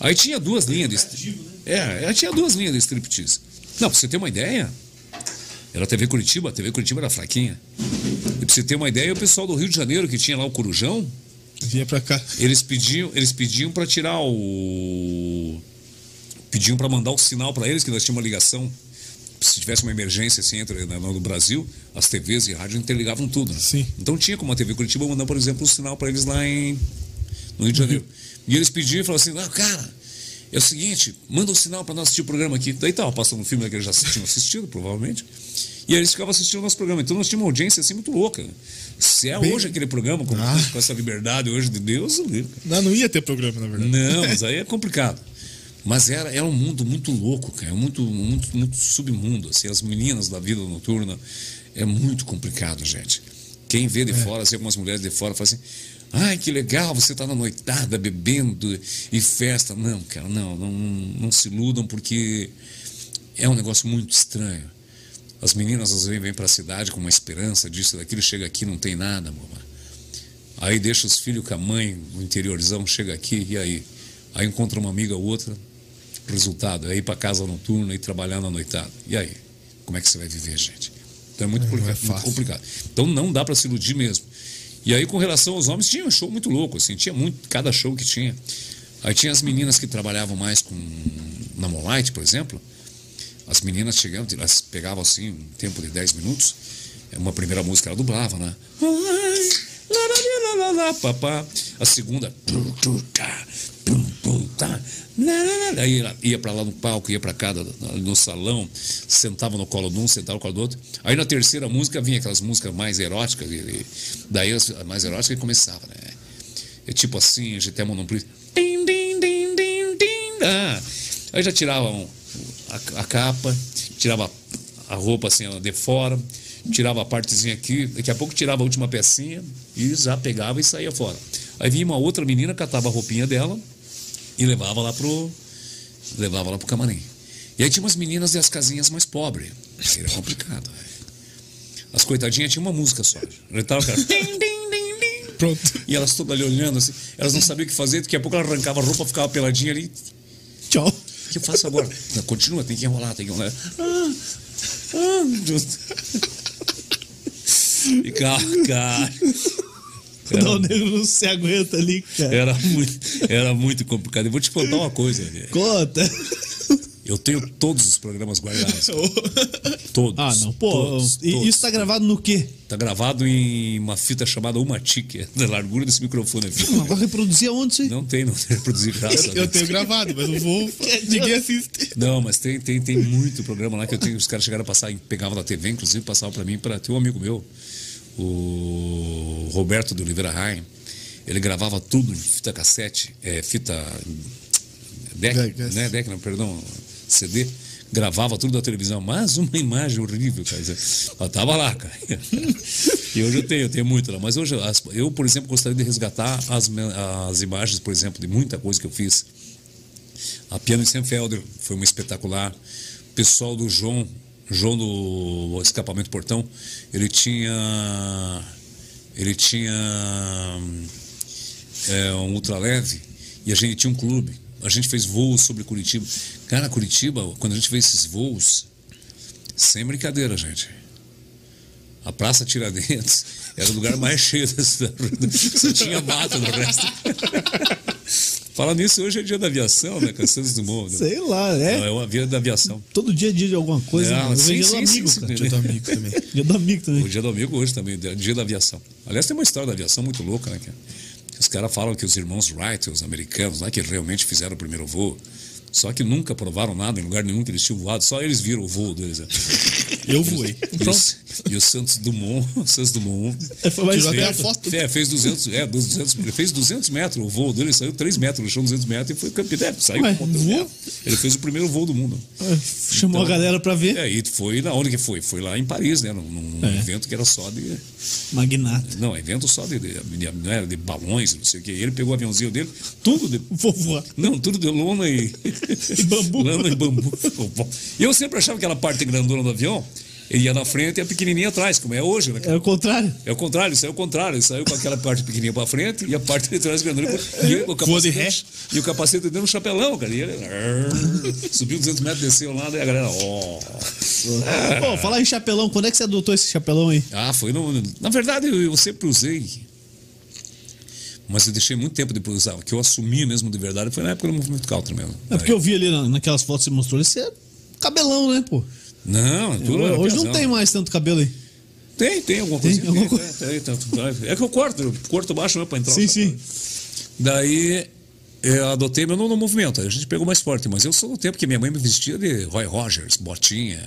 Speaker 3: Aí tinha duas linhas de striptease. É, aí tinha duas linhas de striptease. Não, pra você ter uma ideia, era a TV Curitiba, a TV Curitiba era fraquinha. E pra você ter uma ideia, o pessoal do Rio de Janeiro, que tinha lá o Corujão,
Speaker 2: Vinha pra cá.
Speaker 3: eles pediam, eles pediam para tirar o pediam para mandar o sinal para eles que nós tínhamos uma ligação. Se tivesse uma emergência assim entre né, no Brasil, as TVs e rádio interligavam tudo. né?
Speaker 2: Sim.
Speaker 3: Então tinha como a TV Curitiba mandar, por exemplo, um sinal para eles lá em no Rio de Janeiro. E eles pediam e falavam assim: "Ah, cara, é o seguinte, manda um sinal para nós assistir o programa aqui". Daí tava passando um filme que eles já tinham assistido, provavelmente. E aí eles ficavam assistindo o nosso programa. Então nós tínhamos uma audiência assim muito louca. Se é
Speaker 2: Bem-
Speaker 3: hoje aquele programa, com,
Speaker 2: Ah.
Speaker 3: com essa liberdade hoje de Deus, eu.
Speaker 2: Não, não ia ter programa, na verdade.
Speaker 3: Não, mas aí é complicado. Mas era, era um mundo muito louco, cara. Muito, muito, muito submundo. Assim, as meninas da vida noturna é muito complicado, gente. Quem vê de fora, assim, algumas mulheres de fora, fala assim. Ai, que legal, você tá na noitada, bebendo e festa. Não, cara, não, não, não se iludam, porque é um negócio muito estranho. As meninas às vezes vêm para a cidade com uma esperança disso, daquilo, chega aqui não tem nada, mamãe. Aí deixa os filhos com a mãe no interiorzão, chega aqui e aí? Aí encontra uma amiga ou outra, resultado, é ir para casa noturna e trabalhar na noitada. E aí? Como é que você vai viver, gente? Então é muito,
Speaker 2: é
Speaker 3: complicado, muito complicado. Então não dá para se iludir mesmo. E aí, com relação aos homens, tinha um show muito louco, assim, tinha muito, cada show que tinha. Aí tinha as meninas que trabalhavam mais com na Moonlight, por exemplo. As meninas chegando, elas pegavam assim, um tempo de 10 minutos. Uma primeira música ela dublava, né? A segunda. Aí ela ia pra lá no palco, ia pra cá no salão, sentava no colo de um, sentava no colo do outro. Aí na terceira música vinha aquelas músicas mais eróticas, e- daí as mais eróticas e começava, né? É tipo assim, GT Monopoly. Tim, tim, tim, tim, tim. Ah, aí já tiravam a, a capa, tirava a roupa assim de fora, tirava a partezinha aqui, daqui a pouco tirava a última pecinha e já pegava e saía fora. Aí vinha uma outra menina, catava a roupinha dela e levava lá pro levava lá pro camarim. E aí tinha umas meninas das casinhas mais pobres. Era complicado. As coitadinhas tinham uma música só. Cara.
Speaker 2: Pronto.
Speaker 3: E elas todas ali olhando assim, elas não sabiam o que fazer, daqui a pouco ela arrancava a roupa, ficava peladinha ali.
Speaker 1: Tchau.
Speaker 3: O que eu faço agora? Não, continua, tem que enrolar, tem que enrolar. Ah, ah, meu Deus. E cara, cara.
Speaker 1: O Dal Negro não se aguenta ali, cara.
Speaker 3: Era muito, era muito complicado. Eu vou te contar uma coisa.
Speaker 1: Conta.
Speaker 3: Eu tenho todos os programas guardados. Todos.
Speaker 1: Ah, não, pô.
Speaker 3: Todos,
Speaker 1: e
Speaker 3: todos.
Speaker 1: isso tá gravado no quê?
Speaker 3: Tá gravado em uma fita chamada Uma Tique, da largura desse microfone aqui.
Speaker 1: Mas vai reproduzir aonde isso aí?
Speaker 3: Não tem, não tem reproduzir graças a
Speaker 2: Eu
Speaker 3: Deus.
Speaker 2: tenho gravado, mas não vou. Ninguém assiste.
Speaker 3: Não, mas tem, tem, tem muito programa lá que eu tenho. Os caras chegaram a passar, pegavam na TV, inclusive passavam para mim, para ter um amigo meu, o Roberto de Oliveira Raim. Ele gravava tudo em fita cassete, é, fita deck,
Speaker 2: Deck, yes.
Speaker 3: né? Deck, não, perdão, CD. Gravava tudo da televisão, mas uma imagem horrível, cara. Eu tava lá, cara. E hoje eu tenho, eu tenho muito lá. Mas hoje, as- eu, por exemplo, gostaria de resgatar as, as imagens, por exemplo, de muita coisa que eu fiz. A Piano em Senfelder foi uma espetacular. O pessoal do João, João do Escapamento Portão, ele tinha. Ele tinha é, um ultraleve e a gente tinha um clube. A gente fez voos sobre Curitiba. Cara, Curitiba, quando a gente fez esses voos, sem brincadeira, gente. A Praça Tiradentes era o lugar mais cheio da cidade. Só tinha mato no resto. Fala nisso, hoje é dia da aviação, né? Com Santos Dumont. né?
Speaker 1: Sei lá,
Speaker 3: Não,
Speaker 1: é.
Speaker 3: é uma vida da aviação.
Speaker 1: Todo dia é dia de alguma coisa.
Speaker 3: Ah,
Speaker 1: né? É
Speaker 3: sim,
Speaker 1: dia do
Speaker 3: sim,
Speaker 1: amigo,
Speaker 3: sim,
Speaker 1: cara.
Speaker 2: Dia do amigo também.
Speaker 1: Dia do amigo também.
Speaker 3: O dia do amigo hoje também, dia da aviação. Aliás, tem uma história da aviação muito louca, né? Os caras falam que os irmãos Wright, os americanos, lá que realmente fizeram o primeiro voo, só que nunca provaram nada em lugar nenhum que eles tinham voado, só eles viram o voo deles. né?
Speaker 2: Eu voei.
Speaker 3: E, os- e o Santos Dumont, o Santos Dumont
Speaker 1: É, Foi mais
Speaker 2: Tirou até a foto.
Speaker 3: é, fez 200, é, dos 200, ele fez 200 metros, o voo dele saiu 3 metros no chão, 200 metros e foi campeão. É, saiu
Speaker 1: Ué, voou?
Speaker 3: Ele fez o primeiro voo do mundo.
Speaker 1: É, Chamou a galera pra ver.
Speaker 3: É, e foi na onde que foi? Foi lá em Paris, né? Num, num
Speaker 1: É.
Speaker 3: evento que era só de.
Speaker 1: Magnata.
Speaker 3: Não, evento só de, de, de, não era de balões, não sei o quê. Ele pegou o aviãozinho dele, tudo de.
Speaker 1: Voar.
Speaker 3: Não, tudo de lona e.
Speaker 1: E bambu.
Speaker 3: lona e bambu. Eu sempre achava que aquela parte grandona do avião, ele ia na frente e a pequenininha atrás, como é hoje, né?
Speaker 1: É o contrário.
Speaker 3: É o contrário, isso é o contrário. Ele saiu com aquela parte pequenininha pra frente e a parte de trás grandona. E, o
Speaker 2: Voa de
Speaker 3: capacete, e o capacete dentro no chapelão, cara. E ele subiu 200 metros, desceu lá, daí a galera, ó.
Speaker 1: Pô, falar em chapelão, quando é que você adotou esse chapelão aí?
Speaker 3: Ah, foi no. Na verdade, eu, eu sempre usei. Mas eu deixei muito tempo depois de usar. O que eu assumi mesmo de verdade foi na época do movimento country mesmo.
Speaker 1: É porque eu vi ali na- naquelas fotos que você mostrou, você é cabelão, né, pô?
Speaker 3: Não, é tudo
Speaker 1: Hoje não tem mais tanto cabelo aí.
Speaker 3: Tem, tem alguma
Speaker 1: Tem
Speaker 3: coisa.
Speaker 1: alguma
Speaker 3: Tem,
Speaker 1: coisa?
Speaker 3: tem, tem, tem. É que eu corto, eu corto baixo né, pra entrar.
Speaker 1: Sim, sim.
Speaker 3: Daí Eu adotei meu novo movimento. A gente pegou mais forte, mas eu sou do tempo que minha mãe me vestia de Roy Rogers, botinha.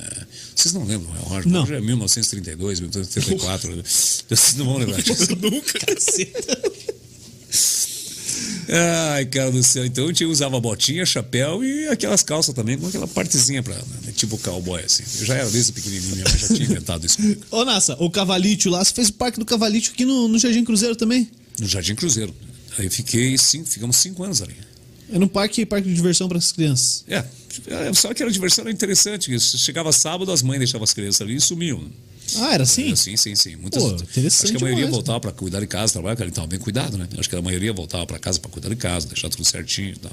Speaker 3: Vocês não lembram Roy Rogers?
Speaker 1: Não.
Speaker 3: Roger é 1932, 1934. Vocês não vão lembrar disso.
Speaker 2: Nunca.
Speaker 3: Ai, cara do céu. Então eu tinha, usava botinha, chapéu e aquelas calças também com aquela partezinha pra, né, tipo cowboy, assim. Eu já era desde pequenininho, minha mãe já tinha inventado isso.
Speaker 1: Ô, Nassa, o Cavalito lá, você fez o Parque do Cavalito aqui no, no Jardim Cruzeiro também?
Speaker 3: No Jardim Cruzeiro. Aí eu fiquei cinco, ficamos cinco anos ali.
Speaker 1: É no parque, parque de diversão para as crianças.
Speaker 3: É, é, só que a diversão era interessante. que Chegava sábado, as mães deixavam as crianças ali e sumiam.
Speaker 1: Ah, era assim?
Speaker 3: É, sim, sim, sim. Muitas,
Speaker 1: Pô, interessante
Speaker 3: acho que a maioria
Speaker 1: demais,
Speaker 3: voltava para cuidar de casa, trabalhar, ele estava bem cuidado, né? Acho que a maioria voltava para casa para cuidar de casa, deixar tudo certinho e tal.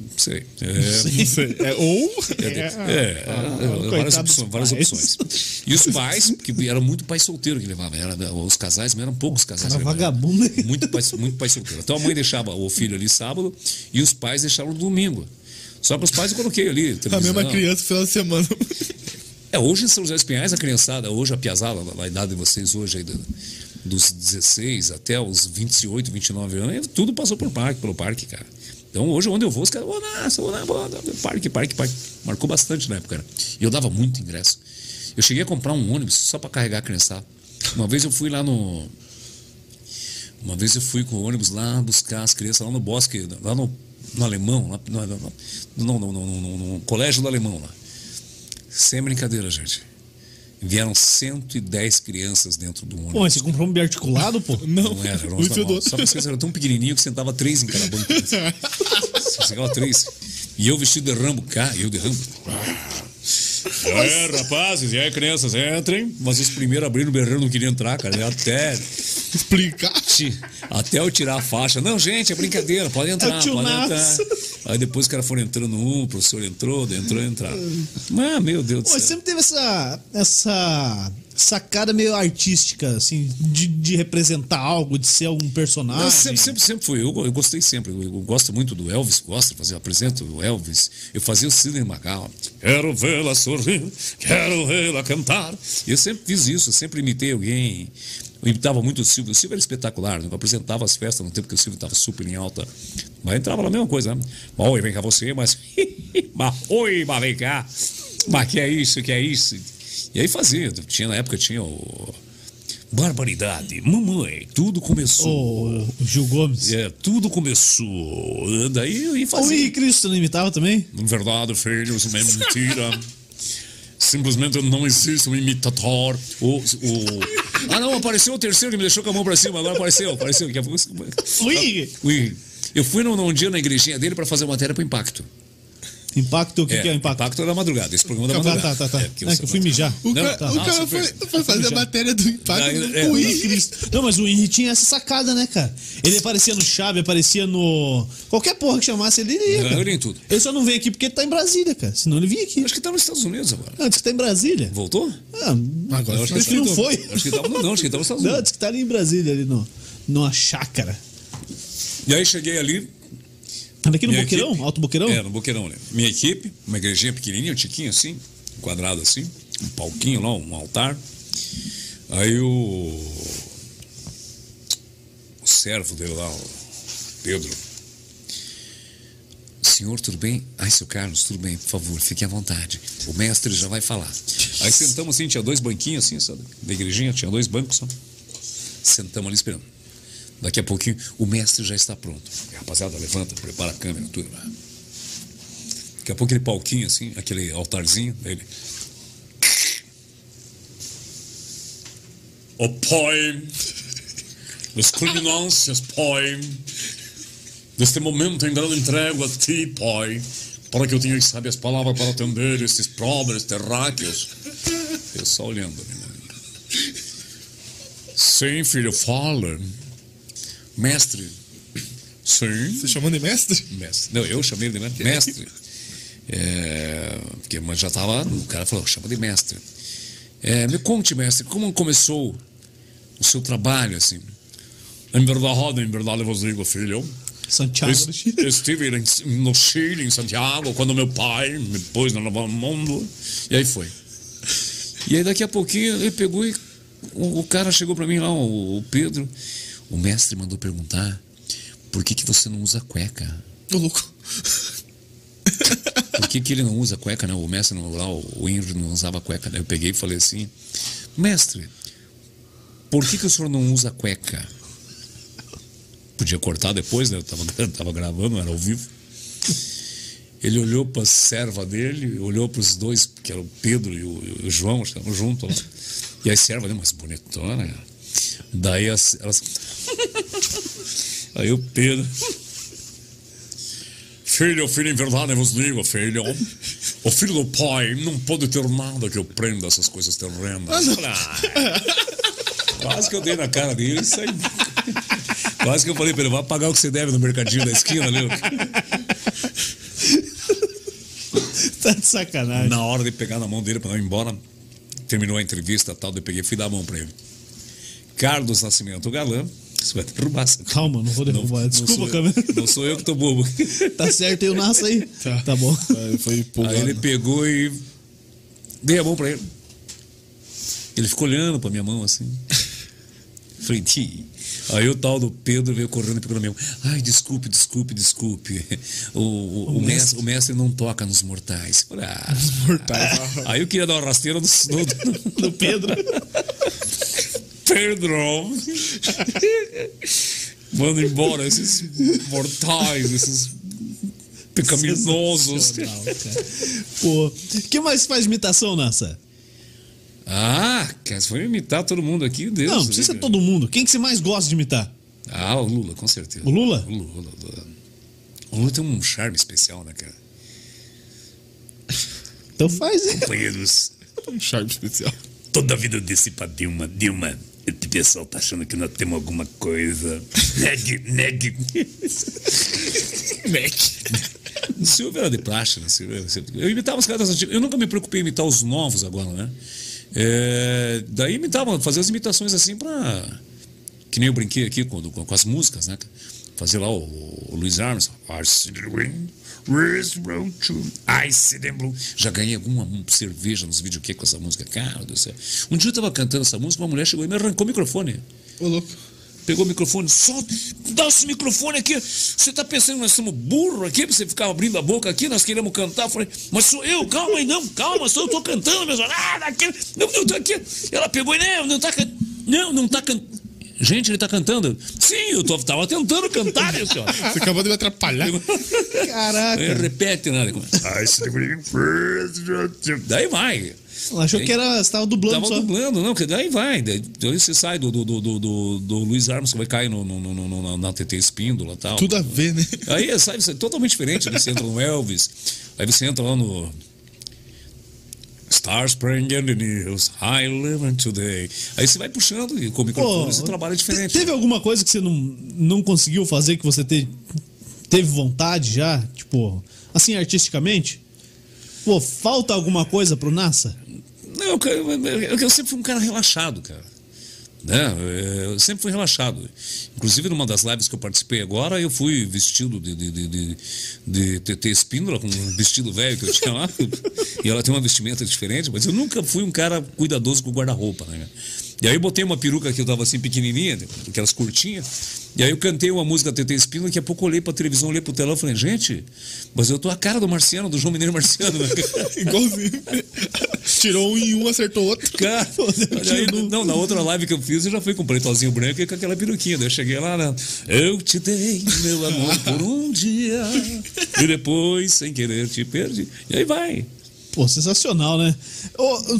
Speaker 3: Não sei. É,
Speaker 2: Não sei. É, ou.
Speaker 3: É, é, é,
Speaker 1: coitado
Speaker 3: várias,
Speaker 1: dos
Speaker 3: opções, várias
Speaker 1: pais.
Speaker 3: opções. E os pais, que eram muito pai solteiro que levavam. Era, os casais, mas eram poucos casais.
Speaker 1: Cara
Speaker 3: que levavam.
Speaker 1: vagabundo.
Speaker 3: Muito pai, muito pai solteiro. Então a mãe deixava o filho ali sábado e os pais deixavam no domingo. Só para os pais eu coloquei ali.
Speaker 2: A mesma criança final de semana.
Speaker 3: É, hoje em São José dos Pinhais, a criançada, hoje a piazada, a idade de vocês hoje aí, do- dos 16 até os 28, 29 anos, tudo passou por parque, pelo parque, cara. Então hoje onde eu vou, os caras, ô, na- ô, na- parque, parque, parque. Marcou bastante na época, cara. E eu dava muito ingresso. Eu cheguei a comprar um ônibus só para carregar a criançada. Uma vez eu fui lá no. Uma vez eu fui com o ônibus lá buscar as crianças lá no bosque, lá no, no Alemão, lá, no, no, no- no- no colégio do Alemão lá. Sem brincadeira, gente. Vieram 110 crianças dentro do ônibus.
Speaker 1: Pô, mas você comprou um biarticulado, pô?
Speaker 2: Não.
Speaker 3: Não era, era um. Só vocês eram tão pequenininho que sentava três em cada banco. Você chegava três. E eu vestido de Rambo, cá, eu de Rambo. É, rapazes, e aí, crianças, entrem. Mas os primeiros abriram o berrão, não queriam entrar, cara. Até,
Speaker 2: Explicar.
Speaker 3: até eu tirar a faixa. Não, gente, é brincadeira, pode entrar,
Speaker 1: É o tio
Speaker 3: pode entrar. Aí depois os caras foram entrando um, o professor entrou, entrou, entraram. Mas, meu Deus do céu.
Speaker 1: sempre teve essa, essa sacada meio artística, assim, de, de representar algo, de ser algum personagem.
Speaker 3: Sempre, sempre, sempre fui. Eu, eu gostei sempre. Eu, eu gosto muito do Elvis, gosto de fazer, apresento o Elvis. Eu fazia o Sidney Magal. Quero vê-la sorrir, quero vê-la cantar. Eu sempre fiz isso, eu sempre imitei alguém. Eu imitava muito o Silvio. O Silvio era espetacular, né? eu apresentava as festas no tempo que o Silvio estava super em alta. Mas entrava na mesma coisa, né? Oi, vem cá você, mas. mas oi, mas vem cá. Mas que é isso, que é isso? E aí fazia. Tinha, na época tinha o. Barbaridade, mamãe, tudo começou.
Speaker 1: O Gil Gomes.
Speaker 3: É, tudo começou. Daí eu ia
Speaker 1: O
Speaker 3: fazer.
Speaker 1: Henrique Cristo não imitava também?
Speaker 3: Verdade, filho, isso é mentira. Simplesmente não existe um imitador. O, o... Ah, não, apareceu o terceiro que me deixou com a mão pra cima. Agora apareceu, apareceu. Daqui a pouco-
Speaker 1: O.
Speaker 3: Ui. Eu fui num, num dia na igrejinha dele pra fazer matéria pro Impacto.
Speaker 1: Impacto, o que, que é o impacto?
Speaker 3: Impacto da madrugada, esse programa da
Speaker 1: Tá,
Speaker 3: madrugada.
Speaker 1: tá, tá. tá.
Speaker 3: É,
Speaker 1: É, que eu fui
Speaker 3: você-
Speaker 1: mijar.
Speaker 2: O,
Speaker 3: Não,
Speaker 2: cara,
Speaker 3: tá.
Speaker 2: o cara
Speaker 3: Nossa,
Speaker 2: foi,
Speaker 3: foi-
Speaker 2: foi fazer a matéria do impacto.
Speaker 3: Não, é-
Speaker 2: o
Speaker 3: é-.
Speaker 1: Não, mas o Henrique tinha essa sacada, né, cara? Ele aparecia no Chave, aparecia no. Qualquer porra que chamasse ele, ele ia.
Speaker 3: Não,
Speaker 1: cara.
Speaker 3: ele em tudo.
Speaker 1: Ele só não veio aqui porque ele tá em Brasília, cara. Senão ele vinha aqui.
Speaker 3: Acho que tá nos Estados Unidos agora.
Speaker 1: Ah, disse que tá em Brasília.
Speaker 3: Voltou?
Speaker 1: Ah,
Speaker 2: Agora
Speaker 3: Eu acho
Speaker 1: acho que não foi.
Speaker 3: Acho que tava, não, acho que tava nos Estados
Speaker 1: Não,
Speaker 3: Unidos.
Speaker 1: disse que tá ali em Brasília, ali no, numa chácara.
Speaker 3: E aí cheguei ali,
Speaker 1: Tava aqui no
Speaker 3: Minha
Speaker 1: Boqueirão?
Speaker 3: equipe-
Speaker 1: Alto Boqueirão?
Speaker 3: É, no Boqueirão, né? Minha equipe, uma igrejinha pequenininha, um tiquinho assim, um quadrado assim, um palquinho lá, um altar. Aí o. O servo dele lá, o Pedro. Senhor, tudo bem? Ai, seu Carlos, tudo bem, por favor, fique à vontade. O mestre já vai falar. Aí sentamos assim, tinha dois banquinhos assim, sabe? Da igrejinha, tinha dois bancos só. Sentamos ali esperando. Daqui a pouquinho, o mestre já está pronto. Rapaziada, levanta, prepara a câmera, tudo. Daqui a pouco aquele palquinho assim, aquele altarzinho dele. O Pai, dos criminosos, Pai, neste momento em grande entrego a Ti, Pai, para que eu tenha, sabe, as palavras para atender estes pobres terráqueos. Eu só olhando né? Sim, filho, fala. Mestre. Sim.
Speaker 2: Você chamando de mestre?
Speaker 3: Mestre. Não, eu chamei ele de mestre. Mestre. É, porque mas já estava. O cara falou, chama de mestre. É, me conte, mestre, como começou o seu trabalho, assim? Em verdade, em verdade, vos digo, filho.
Speaker 1: Santiago
Speaker 3: es-
Speaker 1: do Chile.
Speaker 3: Estive no Chile, em Santiago, quando meu pai me pôs no Novo Mundo. E aí foi. E aí daqui a pouquinho ele pegou e o, o cara chegou para mim lá, o, o Pedro. O mestre mandou perguntar por que, que você não usa cueca?
Speaker 2: Ô, louco.
Speaker 3: Por que, que ele não usa cueca, né? O mestre não, lá, o Henry não usava cueca. Né? Eu peguei e falei assim, mestre, por que, que o senhor não usa cueca? Podia cortar depois, né? Eu tava, tava gravando, era ao vivo. Ele olhou para a serva dele, olhou para os dois, que eram o Pedro e o, e o João, estavam juntos lá. E a serva dele, mas bonitona. cara. Daí as, elas. Aí o Pedro. Filho, filho, em verdade vos digo, filho. O filho do pai não pode ter nada que eu prenda essas coisas terrenas. Ah, Quase que eu dei na cara dele e saí. Quase que eu falei pra ele, vai pagar o que você deve no mercadinho da esquina, né?
Speaker 1: Tá de sacanagem.
Speaker 3: Na hora de pegar na mão dele para não ir embora, terminou a entrevista tal, eu peguei e fui dar a mão para ele. Carlos Nascimento Galã, você vai derrubar
Speaker 1: Calma, não vou derrubar. Desculpa,
Speaker 3: não sou,
Speaker 1: câmera.
Speaker 3: eu, não sou eu que tô bobo.
Speaker 1: Tá certo, eu nasço aí.
Speaker 2: Tá.
Speaker 1: Tá bom.
Speaker 2: Aí foi
Speaker 3: Aí ele pegou e dei a mão pra ele. Ele ficou olhando pra minha mão assim. Falei, "Ti." Aí o tal do Pedro veio correndo e pegou na minha mão. Ai, desculpe, desculpe, desculpe. O, o, o mestre, o mestre não toca nos mortais. Falei, ah.
Speaker 2: mortais.
Speaker 3: Aí eu queria dar uma rasteira no, no,
Speaker 1: Do Pedro.
Speaker 3: Pedro! Manda embora esses mortais, esses pecaminosos.
Speaker 1: Pô, o que mais faz imitação, Nassa?
Speaker 3: Ah, cara, se for imitar todo mundo aqui, Deus.
Speaker 1: Não, precisa ser todo mundo. Quem que você mais gosta de imitar?
Speaker 3: Ah, o Lula, com certeza.
Speaker 1: O Lula?
Speaker 3: O Lula, o Lula. O Lula tem um charme especial, né, cara?
Speaker 1: Então faz, hein?
Speaker 3: Companheiros,
Speaker 2: Um charme especial.
Speaker 3: toda a vida desci pra Dilma. Dilma, esse pessoal tá achando que nós temos alguma coisa. Negue, negue.
Speaker 2: Mac.
Speaker 3: O Silvio era de praxe, né? Silvio? Eu imitava os caras antigos. Eu nunca me preocupei em imitar os novos agora, né? É, daí imitava, fazia as imitações assim pra. Que nem eu brinquei aqui com, com, com as músicas, né? Fazer lá o, o Luiz Armstrong. I see race road to I see them blue. Já ganhei alguma cerveja nos vídeos com essa música. Cara do céu. Um dia eu tava cantando essa música, uma mulher chegou e me arrancou o microfone.
Speaker 2: Ô, louco.
Speaker 3: Pegou o microfone, só dá esse microfone aqui. Você tá pensando que nós somos burro aqui pra você ficar abrindo a boca aqui? Nós queremos cantar. Eu falei, mas sou eu, calma aí, não, calma, só eu tô cantando, meu senhor. Ah, daqui, não, não, tô aqui. Ela pegou e não, não tá cantando. Não, não tá cantando. Gente, ele tá cantando. Sim, eu tô, tava tentando cantar, meu senhor.
Speaker 2: Você acabou de me atrapalhar.
Speaker 1: Caraca.
Speaker 3: repete nada. Daí vai.
Speaker 1: Ela achou que era, você tava dublando
Speaker 3: Tava
Speaker 1: só.
Speaker 3: dublando, não, que daí vai. Daí daí você sai do, do, do, do, do, do Luiz Armstrong, vai cair no, no, no, no- na, TT Espíndola e tal.
Speaker 2: Tudo a ver, né?
Speaker 3: Aí sai você é totalmente diferente. Aí você entra no Elvis, aí você entra lá no. Stars Spring and the News, I live today. Aí você vai puxando e com o microfone
Speaker 1: Pô,
Speaker 3: você trabalha diferente.
Speaker 1: te- Teve alguma coisa que você não, não conseguiu fazer que você te- teve vontade já? Tipo, assim, artisticamente? Pô, falta alguma coisa pro NASA?
Speaker 3: Não, cara, eu, eu- eu sempre fui um cara relaxado, cara. Né? É, Eu sempre fui relaxado. Inclusive, numa das lives que eu participei agora, eu fui vestido de, de, de, de, de TT Espíndola, com um vestido velho que eu tinha lá. e ela tem uma vestimenta diferente, mas eu nunca fui um cara cuidadoso com guarda-roupa, né? E aí eu botei uma peruca que eu tava assim pequenininha, aquelas curtinhas. E aí eu cantei uma música TT Espíndola, daqui a pouco eu olhei pra televisão, olhei pro telão e falei, gente, mas eu tô a cara do Marciano, do João Mineiro Marciano. Né?
Speaker 2: Igualzinho. Tirou um em um, acertou outro.
Speaker 3: Cara, aí, não, na outra live que eu fiz, eu já fui com pretozinho branco e com aquela peruquinha. Daí eu cheguei lá, né? Eu te dei meu amor por um dia e depois, sem querer, te perdi. E aí vai.
Speaker 1: Pô, sensacional, né? O,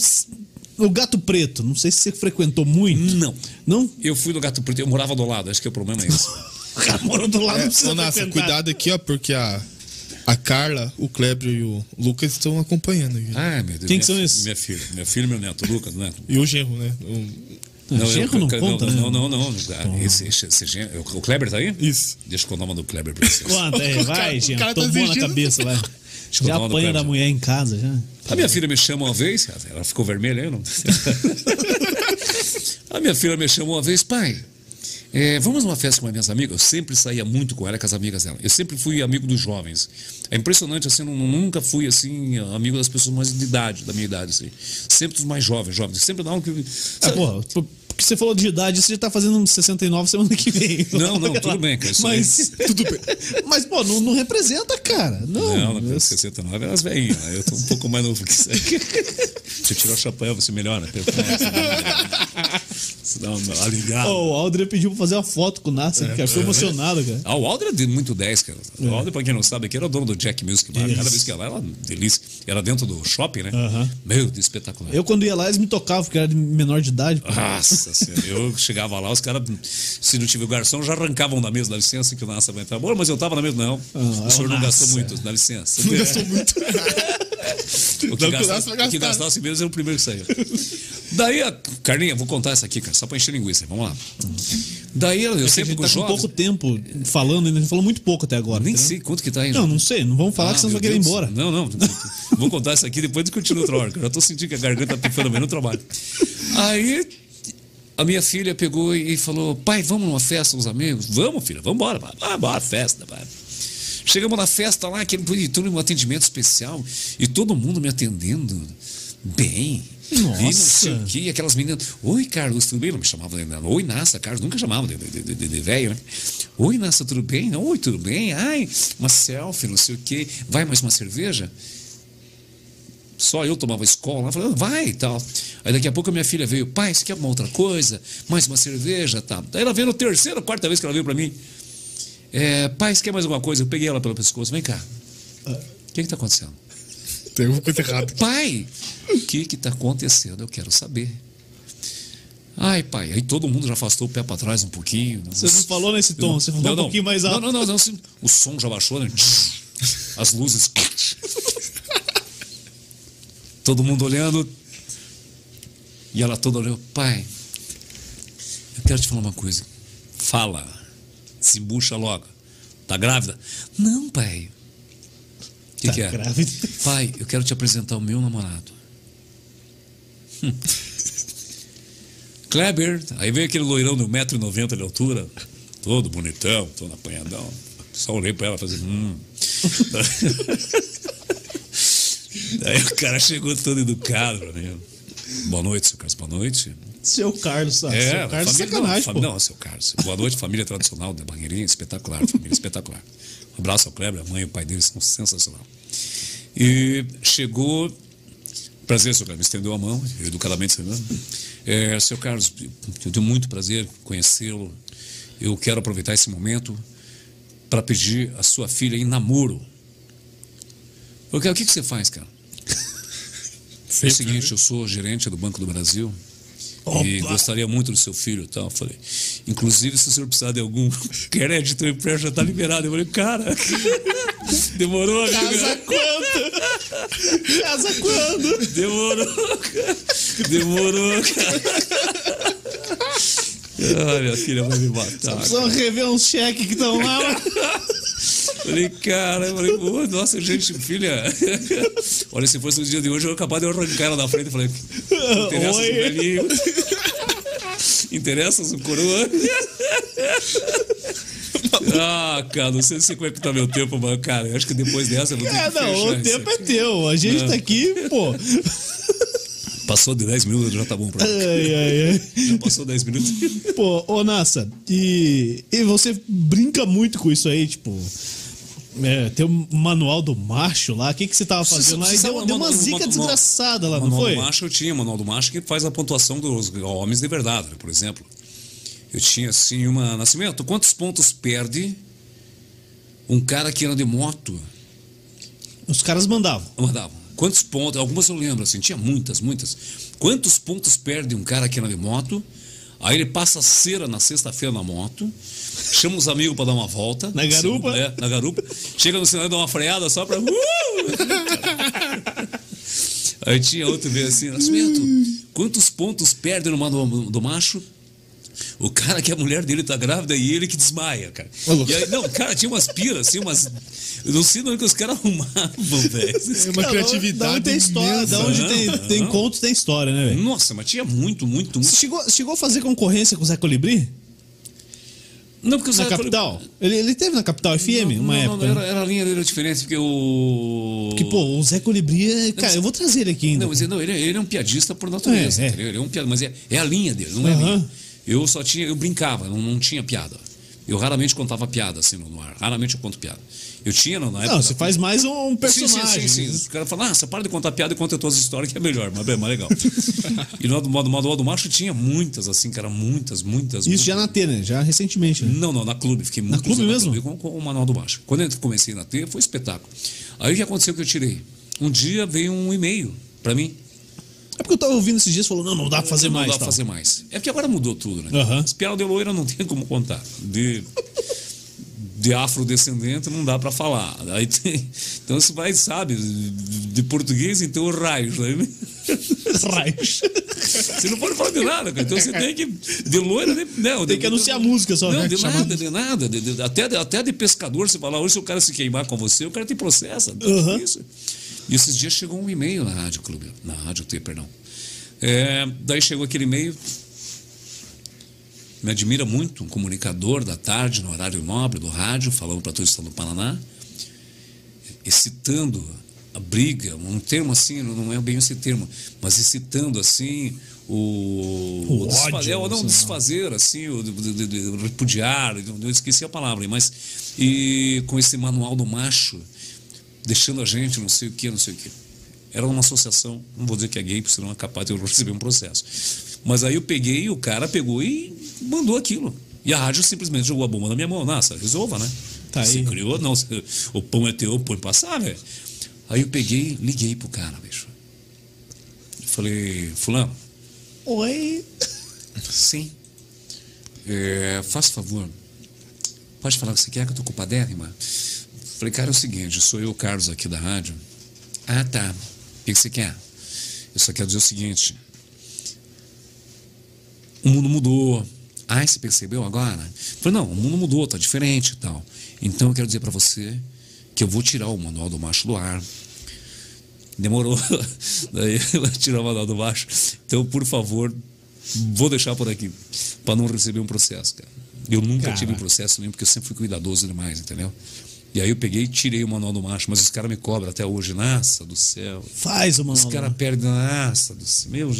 Speaker 1: o Gato Preto, não sei se você frequentou muito.
Speaker 3: Não.
Speaker 1: Não?
Speaker 3: Eu fui no Gato Preto, eu morava do lado, acho que o problema é esse.
Speaker 1: O cara mora do lado,
Speaker 2: É,
Speaker 1: não precisa
Speaker 2: Nassa, cuidado aqui, ó, porque a, a Carla, o Kleber e o Lucas estão acompanhando aqui.
Speaker 3: Ai, meu Deus.
Speaker 1: Quem que são esses?
Speaker 3: Minha filha. Minha filha e meu neto, Lucas, né?
Speaker 2: E o genro, né? O-
Speaker 1: Não, genro não
Speaker 3: eu-
Speaker 1: conta,
Speaker 3: não,
Speaker 1: né?
Speaker 3: não, não, não. Ah, Esse, esse, esse genro- o Kleber tá aí?
Speaker 2: Isso.
Speaker 3: Deixa eu contar uma do Kleber pra vocês.
Speaker 1: Conta aí,
Speaker 2: O
Speaker 1: vai,
Speaker 2: o
Speaker 1: gente.
Speaker 2: cara tá
Speaker 1: Tomou na cabeça, vai. Já apanha da mulher em casa, já.
Speaker 3: A minha filha me chama uma vez, ela ficou vermelha aí, não? A minha filha me chamou uma vez, pai. é, vamos numa festa com as minhas amigas. Eu sempre saía muito com ela, com as amigas dela. Eu sempre fui amigo dos jovens. É impressionante, assim, eu nunca fui assim amigo das pessoas mais de idade, da minha idade, assim. Sempre dos mais jovens, jovens. Sempre não que.
Speaker 1: Ah, porra, por, Porque você falou de idade, você já tá fazendo 69 semana que vem.
Speaker 3: Não, não, tudo bem, cara.
Speaker 1: Mas, tudo bem. Mas, pô, não, não representa, cara. Não.
Speaker 3: Não, não, 69 é as velhinhas. né? Eu tô um pouco mais novo que isso aí. Você tirar o chapéu, você melhora. Você dá uma aliviada.
Speaker 1: Ô, o Aldria pediu pra fazer uma foto com o Nasser, cara. Ficou emocionado, cara.
Speaker 3: Ah, o Alder é de muito 10, cara. O Alder, pra quem não sabe, aqui era o dono do Jack Music Bar. Cada vez que ia lá, era uma delícia. Era dentro do shopping, né?
Speaker 1: Aham.
Speaker 3: Meu, de espetacular.
Speaker 1: Eu, quando ia lá, eles me tocavam, porque eu era de menor de idade. pô.
Speaker 3: Nossa senhora, eu chegava lá, os caras, se não tiver o garçom, já arrancavam da mesa, dá licença, que o Nassa vai entrar. Bom, mas eu tava na mesa, não.
Speaker 1: Ah,
Speaker 3: o senhor não gastou muito, dá licença.
Speaker 2: Não gastou muito.
Speaker 3: O que, gasta, o que gastasse menos era o primeiro que saiu. Daí, a Carlinha, vou contar essa aqui, cara, só pra encher linguiça. Vamos lá. Daí, eu
Speaker 1: É
Speaker 3: sempre com
Speaker 1: tá
Speaker 3: jovens.
Speaker 1: pouco tempo falando, ainda falou muito pouco até agora.
Speaker 3: Nem
Speaker 1: entendeu?
Speaker 3: sei quanto que tá aí.
Speaker 1: Não, não sei, não vamos falar
Speaker 3: Ah,
Speaker 1: que senão você
Speaker 3: meu
Speaker 1: vai querer ir embora.
Speaker 3: Não, não. Vou contar isso aqui depois e continuo outra hora. Eu já tô sentindo que a garganta tá pifando bem no trabalho. Aí a minha filha pegou e falou: pai, vamos numa festa com os amigos? Vamos, filha, vamos embora. Vai, vai, festa, vai. Chegamos na festa lá, aquele bonitão, um atendimento especial, e todo mundo me atendendo bem.
Speaker 1: Nossa.
Speaker 3: E e aquelas meninas, oi Carlos, tudo bem? Não me chamavam de nada. Oi, Nassa, Carlos, nunca chamava de, de, de, de- de velho, né? Oi, Nassa, tudo bem? Oi, tudo bem? Ai, uma selfie, não sei o quê. Vai mais uma cerveja? Só eu tomava escola, ela falava, vai e tal. Aí daqui a pouco a minha filha veio, pai, você quer uma outra coisa? Mais uma cerveja tal. Daí ela veio na terceira, quarta vez que ela veio pra mim. É, pai, você quer mais alguma coisa? Eu peguei ela pelo pescoço, vem cá. O que que tá acontecendo?
Speaker 2: Tem alguma coisa errada.
Speaker 3: Pai, o que que tá acontecendo? Eu quero saber. Ai, pai, aí todo mundo já afastou o pé para trás um pouquinho.
Speaker 1: Você não falou nesse tom, você falou
Speaker 3: Não,
Speaker 1: um
Speaker 3: não.
Speaker 1: pouquinho mais
Speaker 3: Não,
Speaker 1: alto.
Speaker 3: não, não, não, assim, O som já baixou, né? As luzes. Todo mundo olhando. E ela toda olhou, pai, eu quero te falar uma coisa. Fala. Se embucha logo. Tá grávida? Não, pai. O que,
Speaker 1: Tá
Speaker 3: que é?
Speaker 1: grávida.
Speaker 3: Pai, eu quero te apresentar o meu namorado. Hum. Kleber, aí veio aquele loirão de 1,90m de altura, todo bonitão, todo apanhadão. Só olhei pra ela e falei, hum. Daí o cara chegou todo educado mim. Boa noite, seu Carlos, boa noite.
Speaker 1: Seu Carlos, sabe?
Speaker 3: É,
Speaker 1: seu Carlos
Speaker 3: família,
Speaker 1: sacanagem,
Speaker 3: não, não, seu Carlos. Boa noite, família tradicional da Barreirinha, espetacular, família espetacular. Um abraço ao Kleber, a mãe e o pai dele são sensacional. E chegou, prazer, seu Carlos, me estendeu a mão, educadamente estendendo. É, seu Carlos, eu tenho muito prazer em conhecê-lo. Eu quero aproveitar esse momento para pedir a sua filha em namoro. Eu quero, o que, que você faz, cara? É o seguinte, eu sou gerente do Banco do Brasil e gostaria muito do seu filho e tal. Eu falei, inclusive, se o senhor precisar de algum crédito, o empréstimo já está liberado. Eu falei, cara, demorou, amigo.
Speaker 1: Casa quanto? Casa quando?
Speaker 3: Demorou, cara. Demorou, cara. Ai, minha filha vai me matar.
Speaker 1: Precisam rever uns cheques que estão lá.
Speaker 3: Falei, cara, eu falei, pô, nossa, gente, filha. Olha, se fosse no dia de hoje, eu ia acabar de arrancar ela da frente. Falei, interessa
Speaker 1: Oi.
Speaker 3: o velhinho. Interessa o coroa. Ah, cara, não sei se como é que tá meu tempo, mas, cara, eu acho que depois dessa eu vou ter
Speaker 1: É,
Speaker 3: que
Speaker 1: não, o tempo é teu. A gente
Speaker 3: É.
Speaker 1: tá aqui, pô.
Speaker 3: Passou de 10 minutos, já tá bom pra mim.
Speaker 1: Ai, ai, ai.
Speaker 3: Já passou 10 minutos.
Speaker 1: Pô, ô Nassa, e, e você brinca muito com isso aí, tipo. É, tem um manual do macho lá, o que, que você tava fazendo lá? Deu, deu uma zica
Speaker 3: mano,
Speaker 1: desgraçada lá, não
Speaker 3: manual
Speaker 1: foi?
Speaker 3: do macho eu tinha, manual do macho que faz a pontuação dos homens de verdade, né? por exemplo. Eu tinha assim uma. Nascimento, quantos pontos perde um cara que anda de moto?
Speaker 1: Os caras mandavam.
Speaker 3: Eu mandava. Quantos pontos? Algumas eu lembro, assim, tinha muitas, muitas. Quantos pontos perde um cara que anda de moto? Aí ele passa cera na sexta-feira na moto, chama os amigos pra dar uma volta.
Speaker 1: Na garupa?
Speaker 3: É, na garupa. Chega no sinal e dá uma freada só pra. Uh! Aí tinha outro vez assim, Nascimento, quantos pontos perde no manual do macho? O cara que a mulher dele tá grávida e ele que desmaia, cara. E aí, não, cara, tinha umas piras, assim, umas. Eu não sei de onde que os caras arrumavam, velho.
Speaker 2: É uma
Speaker 1: Cara,
Speaker 2: criatividade.
Speaker 1: Da onde tem história, da onde tem, tem
Speaker 3: Não.
Speaker 1: conto, tem história, né, velho?
Speaker 3: Nossa, mas tinha muito, muito, muito.
Speaker 1: Você chegou, chegou a fazer concorrência com o Zé Colibri?
Speaker 3: Não, porque o
Speaker 1: Na capital? Ele, ele teve na capital FM,
Speaker 3: Não,
Speaker 1: uma
Speaker 3: não,
Speaker 1: época.
Speaker 3: não,
Speaker 1: né?
Speaker 3: era, era a linha dele era diferente, porque o.
Speaker 1: Que, pô, o Zé Colibri. é- Cara, eu vou trazer ele aqui ainda.
Speaker 3: Não, mas ele, não, ele, ele é um piadista por natureza.
Speaker 1: É, é.
Speaker 3: Ele é um piada, mas é, é a linha dele, não é a minha. Eu só tinha, eu brincava, não, não tinha piada. Eu raramente contava piada assim no ar. Raramente eu conto piada. Eu tinha na época.
Speaker 1: Não, você faz mais um
Speaker 3: Sim,
Speaker 1: personagem.
Speaker 3: sim, sim, sim. O cara fala, ah, você para de contar piada e conta as tuas histórias que é melhor, mas é mais legal. e no modo, modo do macho tinha muitas, assim, cara, muitas, muitas.
Speaker 1: Isso já na T, né? Já recentemente, né?
Speaker 3: Não, não, na clube. Fiquei muito
Speaker 1: clube mesmo?
Speaker 3: com, com o Manual do Macho. Quando eu comecei na T, foi espetáculo. Aí o que aconteceu que eu tirei? Um dia veio um e-mail pra mim.
Speaker 1: É porque eu tava ouvindo esses dias falou, não, não dá pra fazer
Speaker 3: não
Speaker 1: mais.
Speaker 3: dá pra fazer mais. É porque agora mudou tudo, né?
Speaker 1: Aham.
Speaker 3: As piadas de loira não tem como contar. De, de afrodescendente não dá pra falar. Aí tem, então você vai, sabe, de português, então raios. Né?
Speaker 1: Raios.
Speaker 3: Você não pode falar de nada, cara. Então você tem que. De loira, né? Não,
Speaker 1: Tem
Speaker 3: de-
Speaker 1: que anunciar a música só.
Speaker 3: Não,
Speaker 1: né?
Speaker 3: de
Speaker 1: Chamar-
Speaker 3: nada, de nada. De- de- até, de- até de pescador, você fala, hoje se o cara se queimar com você, o cara te processa.
Speaker 1: Aham.
Speaker 3: Isso. E esses dias chegou um e-mail na Rádio Clube, na Rádio T, perdão. É, daí chegou aquele e-mail. Me admira muito um comunicador da tarde, no horário nobre do rádio, falando para o estado do Paraná, excitando a briga, um termo assim, não é bem esse termo, mas excitando assim o,
Speaker 1: O
Speaker 3: desfa-
Speaker 1: ódio,
Speaker 3: é, o não
Speaker 1: sei lá.
Speaker 3: desfazer assim, o de- de- de repudiar, eu esqueci a palavra, mas e com esse manual do macho deixando a gente não sei o que, não sei o que. Era uma associação, não vou dizer que é gay, porque senão é capaz de eu receber um processo. Mas aí eu peguei, o cara pegou e mandou aquilo. E a rádio simplesmente jogou a bomba na minha mão. Nossa, resolva, né?
Speaker 1: Tá
Speaker 3: Você
Speaker 1: aí.
Speaker 3: criou, não, o pão é teu, põe passar, velho. Aí eu peguei, liguei pro cara, bicho. Falei, fulano,
Speaker 1: Oi.
Speaker 3: sim. É, faz favor. Pode falar o que você quer, que eu tô culpadérrima. Falei, cara, é o seguinte, sou eu, Carlos, aqui da rádio. Ah, tá. O que você quer? Eu só quero dizer o seguinte. O mundo mudou. Ah, você percebeu agora? Falei, não, o mundo mudou, tá diferente e tal. Então eu quero dizer pra você que eu vou tirar o manual do macho do ar. Demorou. Daí ela tirou o manual do macho. Então, por favor, vou deixar por aqui. Pra não receber um processo, cara. Eu nunca
Speaker 1: Cara.
Speaker 3: tive um processo nenhum, porque eu sempre fui cuidadoso demais, entendeu? E aí eu peguei e tirei o manual do macho, mas os caras me cobram até hoje. Nossa do céu.
Speaker 1: Faz o
Speaker 3: Os
Speaker 1: manual.
Speaker 3: caras perdem, nossa, do céu, meu.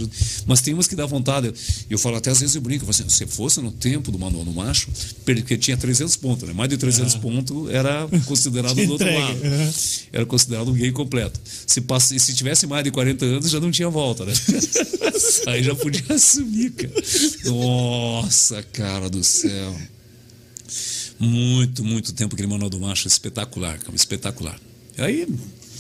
Speaker 3: Mas tem umas que dá vontade. Eu, eu falo até às vezes eu brinco, eu assim, se fosse no tempo do manual do macho, porque tinha 300 pontos, né? Mais de 300 pontos era considerado do outro lado.
Speaker 1: aham.
Speaker 3: Era considerado um gay completo. Se, passe, se tivesse mais de 40 anos, já não tinha volta, né? Aí já podia assumir, cara. Nossa, cara do céu. Muito, muito tempo aquele manual do macho, espetacular, cara, espetacular. Aí,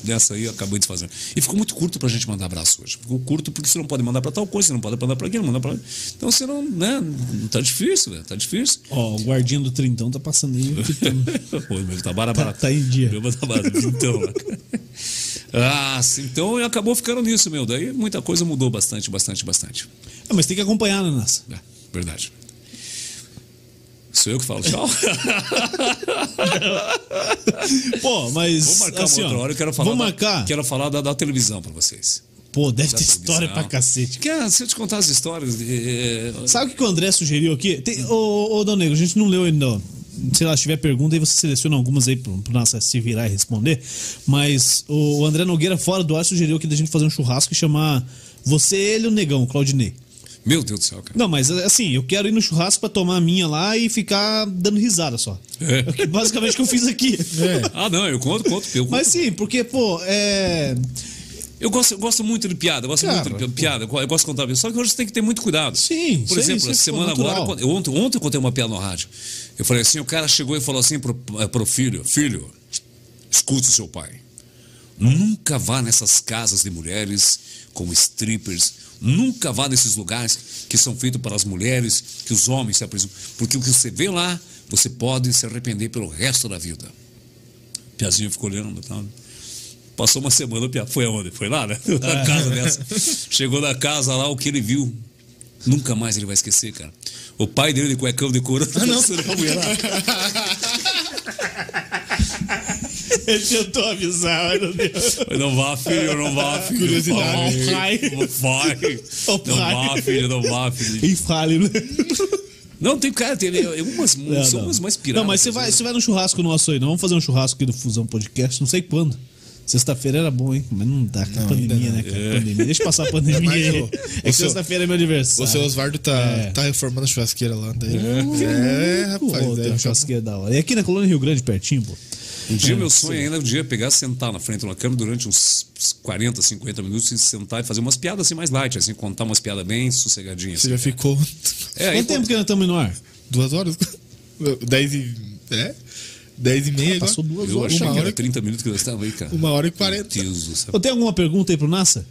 Speaker 3: dessa aí, acabou de fazer. E ficou muito curto pra gente mandar abraço hoje. Ficou curto porque você não pode mandar pra tal coisa, você não pode mandar pra aquilo, mandar pra. Então você não, né? Tá difícil, né? Tá difícil.
Speaker 1: Ó, o guardinha do Trintão tá passando aí.
Speaker 3: Pô, meu tá barato.
Speaker 1: Tá- tá em dia.
Speaker 3: Meu tá. Então, ah, sim, então acabou ficando nisso, meu. Daí muita coisa mudou bastante, bastante, bastante.
Speaker 1: Ah, mas tem que acompanhar, né, Nassa?
Speaker 3: É, verdade. Sou eu que falo tchau?
Speaker 1: Pô, mas.
Speaker 3: Vou marcar
Speaker 1: assim,
Speaker 3: uma outra
Speaker 1: ó,
Speaker 3: hora. Eu quero falar, da,
Speaker 1: marcar.
Speaker 3: Quero falar da, da televisão pra vocês.
Speaker 1: Pô, deve
Speaker 3: Da
Speaker 1: ter história pra
Speaker 3: televisão.
Speaker 1: cacete.
Speaker 3: Quer, se eu te contar as histórias. é,
Speaker 1: Sabe o que o André sugeriu aqui? Tem, ô, ô, Dão Negro, a gente não leu ainda. Sei lá, se tiver pergunta, aí você seleciona algumas aí pro, pro Nassa se virar e responder. Mas o André Nogueira, fora do ar, sugeriu aqui da gente fazer um churrasco e chamar você, ele e o Negão, Claudinei.
Speaker 3: Meu Deus do céu, cara.
Speaker 1: Não, mas assim, eu quero ir no churrasco pra tomar a minha lá e ficar dando risada só.
Speaker 3: É.
Speaker 1: É basicamente o que eu fiz aqui.
Speaker 3: Ah, não, eu conto, conto. Eu,
Speaker 1: Mas sim, porque, pô, é.
Speaker 3: eu, gosto, eu gosto muito de piada, eu gosto
Speaker 1: Cara,
Speaker 3: muito de piada. Eu gosto de contar piada. Só que hoje você tem que ter muito cuidado.
Speaker 1: Sim,
Speaker 3: Por
Speaker 1: aí,
Speaker 3: exemplo,
Speaker 1: é
Speaker 3: essa semana
Speaker 1: natural.
Speaker 3: agora, eu- ontem, ontem eu contei uma piada no rádio. Eu falei assim: o cara chegou e falou assim pro, eh, pro filho: Filho, escute o seu pai. Nunca vá nessas casas de mulheres como strippers. Nunca vá nesses lugares que são feitos para as mulheres, que os homens se apresentam. Porque o que você vê lá, você pode se arrepender pelo resto da vida. Piazinho ficou olhando e tal. Passou uma semana, o Pia foi aonde? Foi lá, né? Na casa dessa. Chegou na casa lá, o que ele viu, nunca mais ele vai esquecer, cara. O pai dele de cuecão de couro. Ah, não, você não.
Speaker 1: Ele tentou avisar, mas não deu.
Speaker 3: Não vá, filho, não vá, filho.
Speaker 1: Curiosidade.
Speaker 3: Vai, vai.
Speaker 1: O
Speaker 3: Não vá, filho, não vá, filho.
Speaker 1: Infalível.
Speaker 3: Não, tem cara, tem é, umas,
Speaker 1: Não,
Speaker 3: são
Speaker 1: não.
Speaker 3: umas mais piradas.
Speaker 1: Não, mas você vai, você vai no churrasco nosso aí, não? Vamos fazer um churrasco aqui do Fusão Podcast, não sei quando. Sexta-feira era bom, hein? Mas não dá, com pandemia, né, cara? Pandemia. Deixa passar a pandemia
Speaker 2: Mas,
Speaker 1: aí. É que sexta-feira é meu aniversário.
Speaker 2: O seu Osvaldo tá,
Speaker 1: É.
Speaker 2: tá reformando a churrasqueira lá. Daí. É,
Speaker 1: Pô,
Speaker 2: rapaz.
Speaker 1: tem
Speaker 2: daí
Speaker 1: uma
Speaker 2: fica-
Speaker 1: churrasqueira da hora. E aqui na Colônia Rio Grande, pertinho, pô.
Speaker 3: Um dia meu sonho ainda é um dia pegar, sentar na frente de uma câmera durante uns 40, 50 minutos e sentar e fazer umas piadas assim mais light, assim, contar umas piadas bem sossegadinhas.
Speaker 2: Você
Speaker 3: assim.
Speaker 2: já ficou
Speaker 3: É,
Speaker 1: Quanto tempo que nós estamos no ar?
Speaker 2: duas horas? Dez e. É? Dez e meia agora?
Speaker 1: Passou duas
Speaker 3: eu
Speaker 1: horas.
Speaker 3: achei
Speaker 2: uma
Speaker 3: que era
Speaker 2: hora-
Speaker 3: 30 minutos que nós estávamos aí, cara.
Speaker 2: Uma hora e quarenta.
Speaker 3: Deus do céu.
Speaker 1: Eu tenho alguma pergunta aí pro NASA?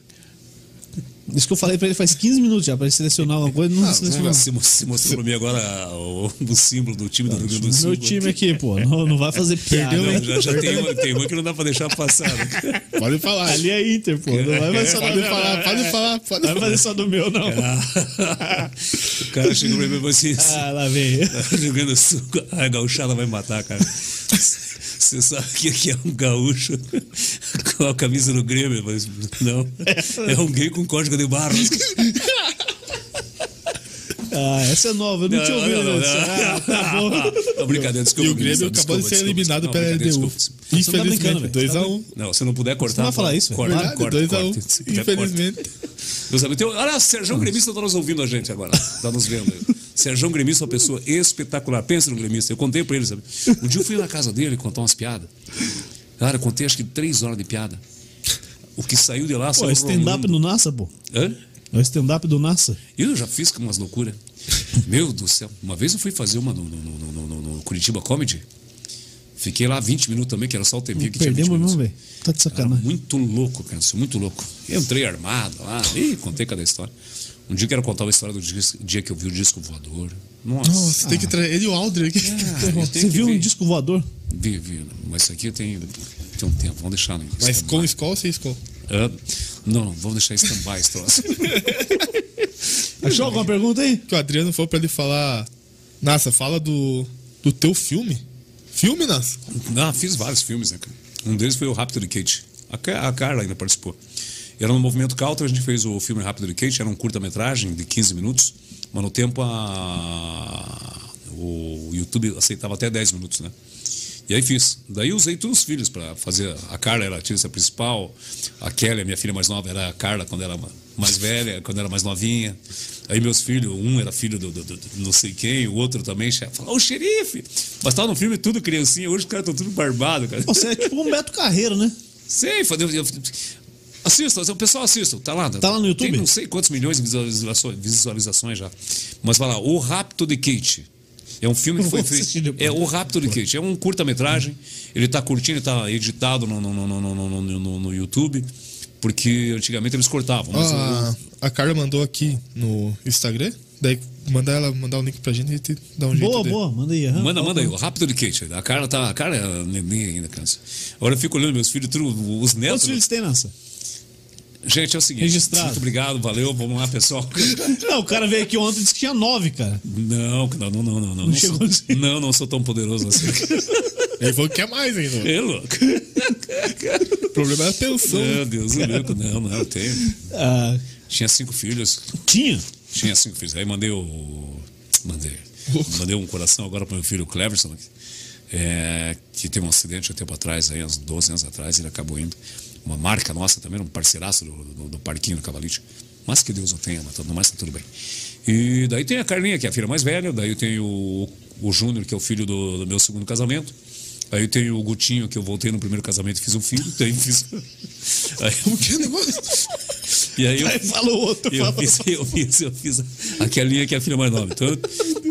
Speaker 1: Isso que eu falei pra ele faz 15 minutos já, pra ele selecionar alguma coisa, não selecionou.
Speaker 3: Você mostrou pra mim agora o, o símbolo do time do Rio Grande do Sul.
Speaker 1: Meu time aqui, pô, não, não vai fazer piada.
Speaker 2: Perdeu,
Speaker 3: Não, já, já tem, uma, tem uma que não dá pra deixar passar. né?
Speaker 2: Pode falar.
Speaker 1: Ali é Inter, pô. Não vai fazer só do meu.
Speaker 2: falar, pode falar, pode
Speaker 1: Não vai fazer só do meu, não.
Speaker 3: o cara chegou pra mim e falou assim:
Speaker 1: Ah, lá vem.
Speaker 3: Rio Grande do Sul, a gauchada vai matar, cara. Você sabe que aqui é um gaúcho com a camisa do Grêmio, mas não. É um gay com código de barras.
Speaker 1: Ah, essa é nova, eu não, tinha ouvido.
Speaker 3: não, não,
Speaker 1: isso. Ah, tá bom.
Speaker 3: Não, brincadeira, desculpa.
Speaker 2: E o Grêmio
Speaker 3: desculpa,
Speaker 2: acabou de ser
Speaker 3: desculpa,
Speaker 2: eliminado
Speaker 3: desculpa.
Speaker 2: pela
Speaker 3: Não,
Speaker 2: LDU.
Speaker 3: desculpa.
Speaker 1: Não tá
Speaker 2: Infelizmente,
Speaker 1: velho.
Speaker 2: 2x1. Um.
Speaker 3: Não, se não puder cortar.
Speaker 1: Você não vai falar isso, velho?
Speaker 3: corta,
Speaker 2: Verdade,
Speaker 3: corta,
Speaker 2: 2x1.
Speaker 3: corta.
Speaker 2: Um.
Speaker 3: Puder, corta.
Speaker 2: Infelizmente.
Speaker 3: Meus amigos, tem- olha, Sérgio Gremista está nos ouvindo a gente agora. Está nos vendo. aí. Sérgio Gremista é uma pessoa espetacular. Pensa no Gremista. Eu contei para ele, sabe? Um dia eu fui na casa dele contar umas piadas. Cara, eu contei acho que três horas de piada. O que saiu de lá
Speaker 1: Pô,
Speaker 3: saiu
Speaker 1: é stand-up do NASA, pô.
Speaker 3: Hã?
Speaker 1: É o stand-up do NASA.
Speaker 3: Eu já fiz com umas loucuras. Meu do céu. Uma vez eu fui fazer uma no, no, no, no- no- Curitiba Comedy. Fiquei lá 20 minutos também, que era só o tempinho que tinha 20
Speaker 1: Perdemos
Speaker 3: minutos.
Speaker 1: mesmo, velho. Tá de
Speaker 3: Era
Speaker 1: sacanagem.
Speaker 3: muito louco, cara, muito louco. Entrei armado lá, e contei cada história. Um dia eu quero contar a história do dia que eu vi o disco voador. Nossa,
Speaker 2: Nossa, tem que trazer ele e o Aldrin aqui.
Speaker 3: eu tenho
Speaker 1: Você viu
Speaker 3: ver.
Speaker 1: um disco voador?
Speaker 3: vi, vi, mas isso aqui tem, tem um tempo, vamos deixar no
Speaker 2: Mas
Speaker 3: stand-by.
Speaker 2: com escola ou sem escola?
Speaker 3: Ah, não, não, vamos deixar stand-by esse troço.
Speaker 1: Achou alguma pergunta aí?
Speaker 2: Que o Adriano falou pra ele falar. Nossa, fala do, do teu filme. Filme, Nassa?
Speaker 3: Ah, fiz vários filmes, né, cara? Um deles foi o Rápido de Kate. A, a Carla ainda participou. Era no Movimento Counter, a gente fez o filme Rápido de Kate, era um curta-metragem de 15 minutos, mas no tempo a, o YouTube aceitava até 10 minutos, né? E aí fiz. Daí usei todos os filhos para fazer. A Carla era a atriz principal, a Kelly, a minha filha mais nova, era a Carla quando era mais velha, quando era mais novinha. Aí meus filhos, um era filho do, do- do- do não sei quem, o outro também, falou, ô xerife! Mas tava no filme tudo criancinha, hoje os caras estão tudo barbado, cara.
Speaker 1: Você é tipo um Beto Carreiro, né?
Speaker 3: Sei, foi- eu- eu- assista, o pessoal assista, tá lá.
Speaker 1: Tá lá no YouTube?
Speaker 3: Tem não sei quantos milhões de visualizações, visualizações já. Mas vai lá, O Rapto de Kate. É um filme que
Speaker 1: Eu
Speaker 3: foi feito. É O Rapto de Kate. É um curta-metragem. Ele tá curtindo, ele tá editado no, no, no, no, no, no- no- no YouTube. Porque antigamente eles cortavam. Mas
Speaker 2: Ah, a Carla mandou aqui no Instagram. Daí mandar ela mandar o link pra gente e te dar um jeito.
Speaker 1: Boa, boa, manda aí. aham.
Speaker 3: Manda, manda aí, o rápido de Kate. A cara tá. A cara é neném ainda, cara. Agora eu fico olhando meus filhos, tudo, os netos.
Speaker 1: Quantos filhos tem, Nassa?
Speaker 3: Gente, é o seguinte.
Speaker 1: Registrado.
Speaker 3: Muito obrigado, valeu, vamos lá, pessoal.
Speaker 1: Não, o cara veio aqui ontem e disse que tinha nove, cara.
Speaker 3: Não, não, não, não, não. Não, não,
Speaker 1: chegou
Speaker 3: sou,
Speaker 1: assim.
Speaker 3: não, não sou tão poderoso assim.
Speaker 2: Ele falou que quer mais ainda.
Speaker 3: É louco.
Speaker 2: O problema é a pensão.
Speaker 3: Meu Deus, o louco. Não, não, eu tenho.
Speaker 1: Ah,
Speaker 3: Tinha cinco filhos.
Speaker 1: tinha?
Speaker 3: Tinha cinco filhos. Aí mandei o. Mandei. Mandei um coração agora pro meu filho Cleverson, é, que teve um acidente há tempo atrás, aí, uns 12 anos atrás, ele acabou indo. Uma marca nossa também, um parceiraço do, do, do parquinho do Cavalite. Mas que Deus o tenha, mas no mais tá tudo bem. E daí tem a Carlinha, que é a filha mais velha, daí eu tenho o, o Júnior, que é o filho do, do meu segundo casamento. Aí eu tenho o Gutinho, que eu voltei no primeiro casamento e fiz um filho. Daí fiz. Aí,
Speaker 2: O que negócio?
Speaker 3: e aí eu,
Speaker 1: Aí fala o outro,
Speaker 3: eu
Speaker 1: fala
Speaker 3: fiz, eu fiz, eu fiz aquela que é a filha mais nova. Então eu-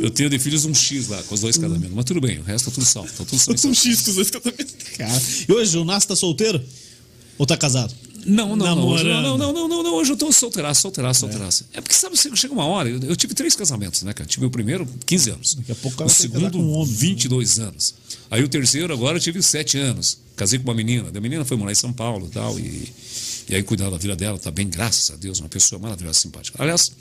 Speaker 3: eu tenho de filhos um X lá, com os dois casamentos. Mas tudo bem, o resto tá tudo salvo. Tá tudo salvo.
Speaker 2: Um X com os dois casamentos.
Speaker 1: Cara. E hoje o Nassa tá solteiro? Ou tá casado?
Speaker 3: Não, não, não,
Speaker 1: Namorando.
Speaker 3: não, não, não, não, não, hoje eu tô solteiraço, solteiraço, solteiraço. É. porque, sabe, chega uma hora, eu, eu tive três casamentos, né, cara? Tive o primeiro, 15 anos.
Speaker 1: Daqui a pouco o
Speaker 3: segundo,
Speaker 1: um homem,
Speaker 3: 22 anos. Aí o terceiro, agora eu tive 7 anos. Casei com uma menina. A menina foi morar em São Paulo e tal. E, e aí cuidar da vida dela, tá bem, graças a Deus, uma pessoa maravilhosa, simpática. Aliás,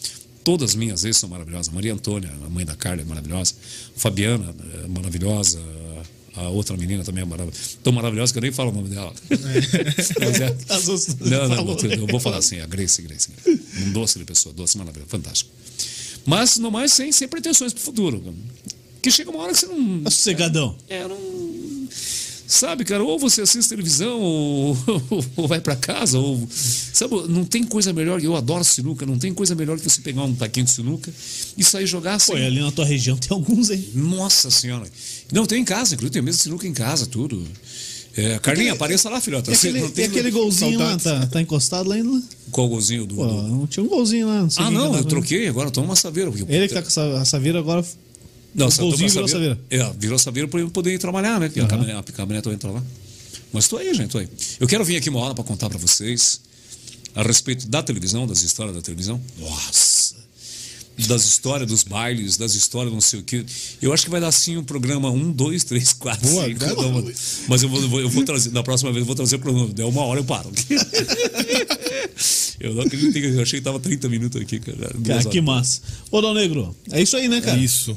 Speaker 3: todas as minhas ex são maravilhosas. Maria Antônia, a mãe da Carla, é maravilhosa. Fabiana, é maravilhosa. A outra menina também é maravilhosa. Tão maravilhosa que eu nem falo o nome dela. Mas é-
Speaker 1: As outras-
Speaker 3: não, não,
Speaker 1: falou.
Speaker 3: não, eu vou falar assim, a Grace, Grace. Um doce de pessoa, doce, maravilhoso, fantástico. Mas, no mais, sem, sem pretensões pro futuro. cara. Que chega uma hora que você não.
Speaker 1: Tá sossegadão.
Speaker 3: É, não. Sabe, cara, ou você assiste televisão, ou, ou vai pra casa, ou. Sabe, não tem coisa melhor. Eu adoro sinuca, não tem coisa melhor que você pegar um taquinho de sinuca e sair jogar assim.
Speaker 1: Pô, ali na tua região tem alguns aí.
Speaker 3: Nossa senhora. Não, tem em casa, inclusive, tem mesa sinuca em casa, tudo. É, Carlinha, apareça lá, filhota.
Speaker 1: E aquele,
Speaker 3: não tem-
Speaker 1: e aquele golzinho
Speaker 2: Saudades.
Speaker 1: lá, tá, tá encostado lá ainda?
Speaker 3: Qual golzinho do.
Speaker 1: Pô,
Speaker 3: do-
Speaker 1: não tinha um golzinho lá. Não sei
Speaker 3: Ah, não, eu troquei, agora tô numa saveira. porque-
Speaker 1: Ele que tá com a saveira agora.
Speaker 3: Não,
Speaker 1: golzinho virou saveira.
Speaker 3: É, virou saveira para eu poder ir trabalhar, né? Porque a caminhonete, a caminhonete entra lá. Mas tô aí, gente, tô aí. Eu quero vir aqui uma hora para contar para vocês a respeito da televisão, das histórias da televisão. Nossa! Das histórias dos bailes, das histórias não sei o quê. Eu acho que vai dar assim um programa 1, 2, 3, 4,
Speaker 2: Boa,
Speaker 3: 5.
Speaker 2: vai lá,
Speaker 3: não,
Speaker 2: Luiz.
Speaker 3: Mas eu vou, eu vou- eu vou trazer, na próxima vez eu vou trazer o programa. Deu uma hora eu paro. eu não acredito, que- eu achei que tava 30 minutos aqui, cara.
Speaker 1: Cara, que massa. Ô, Dal Negro, é isso aí, né, cara?
Speaker 2: Isso.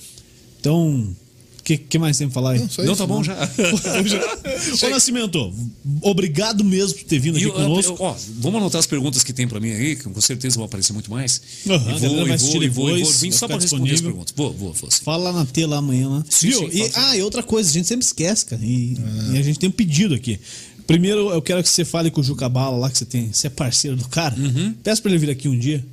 Speaker 1: Então, o que, que mais tem pra falar aí?
Speaker 2: Não, isso,
Speaker 3: tá bom
Speaker 2: não.
Speaker 3: já.
Speaker 1: Ô, Nascimento, obrigado mesmo por ter vindo aqui
Speaker 3: eu- eu-
Speaker 1: conosco.
Speaker 3: ó, vamos anotar as perguntas que tem pra mim aí, que com certeza vão aparecer muito mais.
Speaker 1: Aham,
Speaker 3: e vou, e vou, e vou, e vou
Speaker 1: vai
Speaker 3: só pra responder as
Speaker 1: disponível.
Speaker 3: perguntas. Vou, vou, vou. sim.
Speaker 1: Fala lá na tela amanhã lá.
Speaker 3: Sim,
Speaker 1: Viu?
Speaker 3: sim,
Speaker 1: e, ah, e outra coisa, a gente sempre esquece, cara. E, e a gente tem um pedido aqui. Primeiro, eu quero que você fale com o Juca Bala lá, que você tem. Você é parceiro do cara. Peço pra ele vir aqui um dia.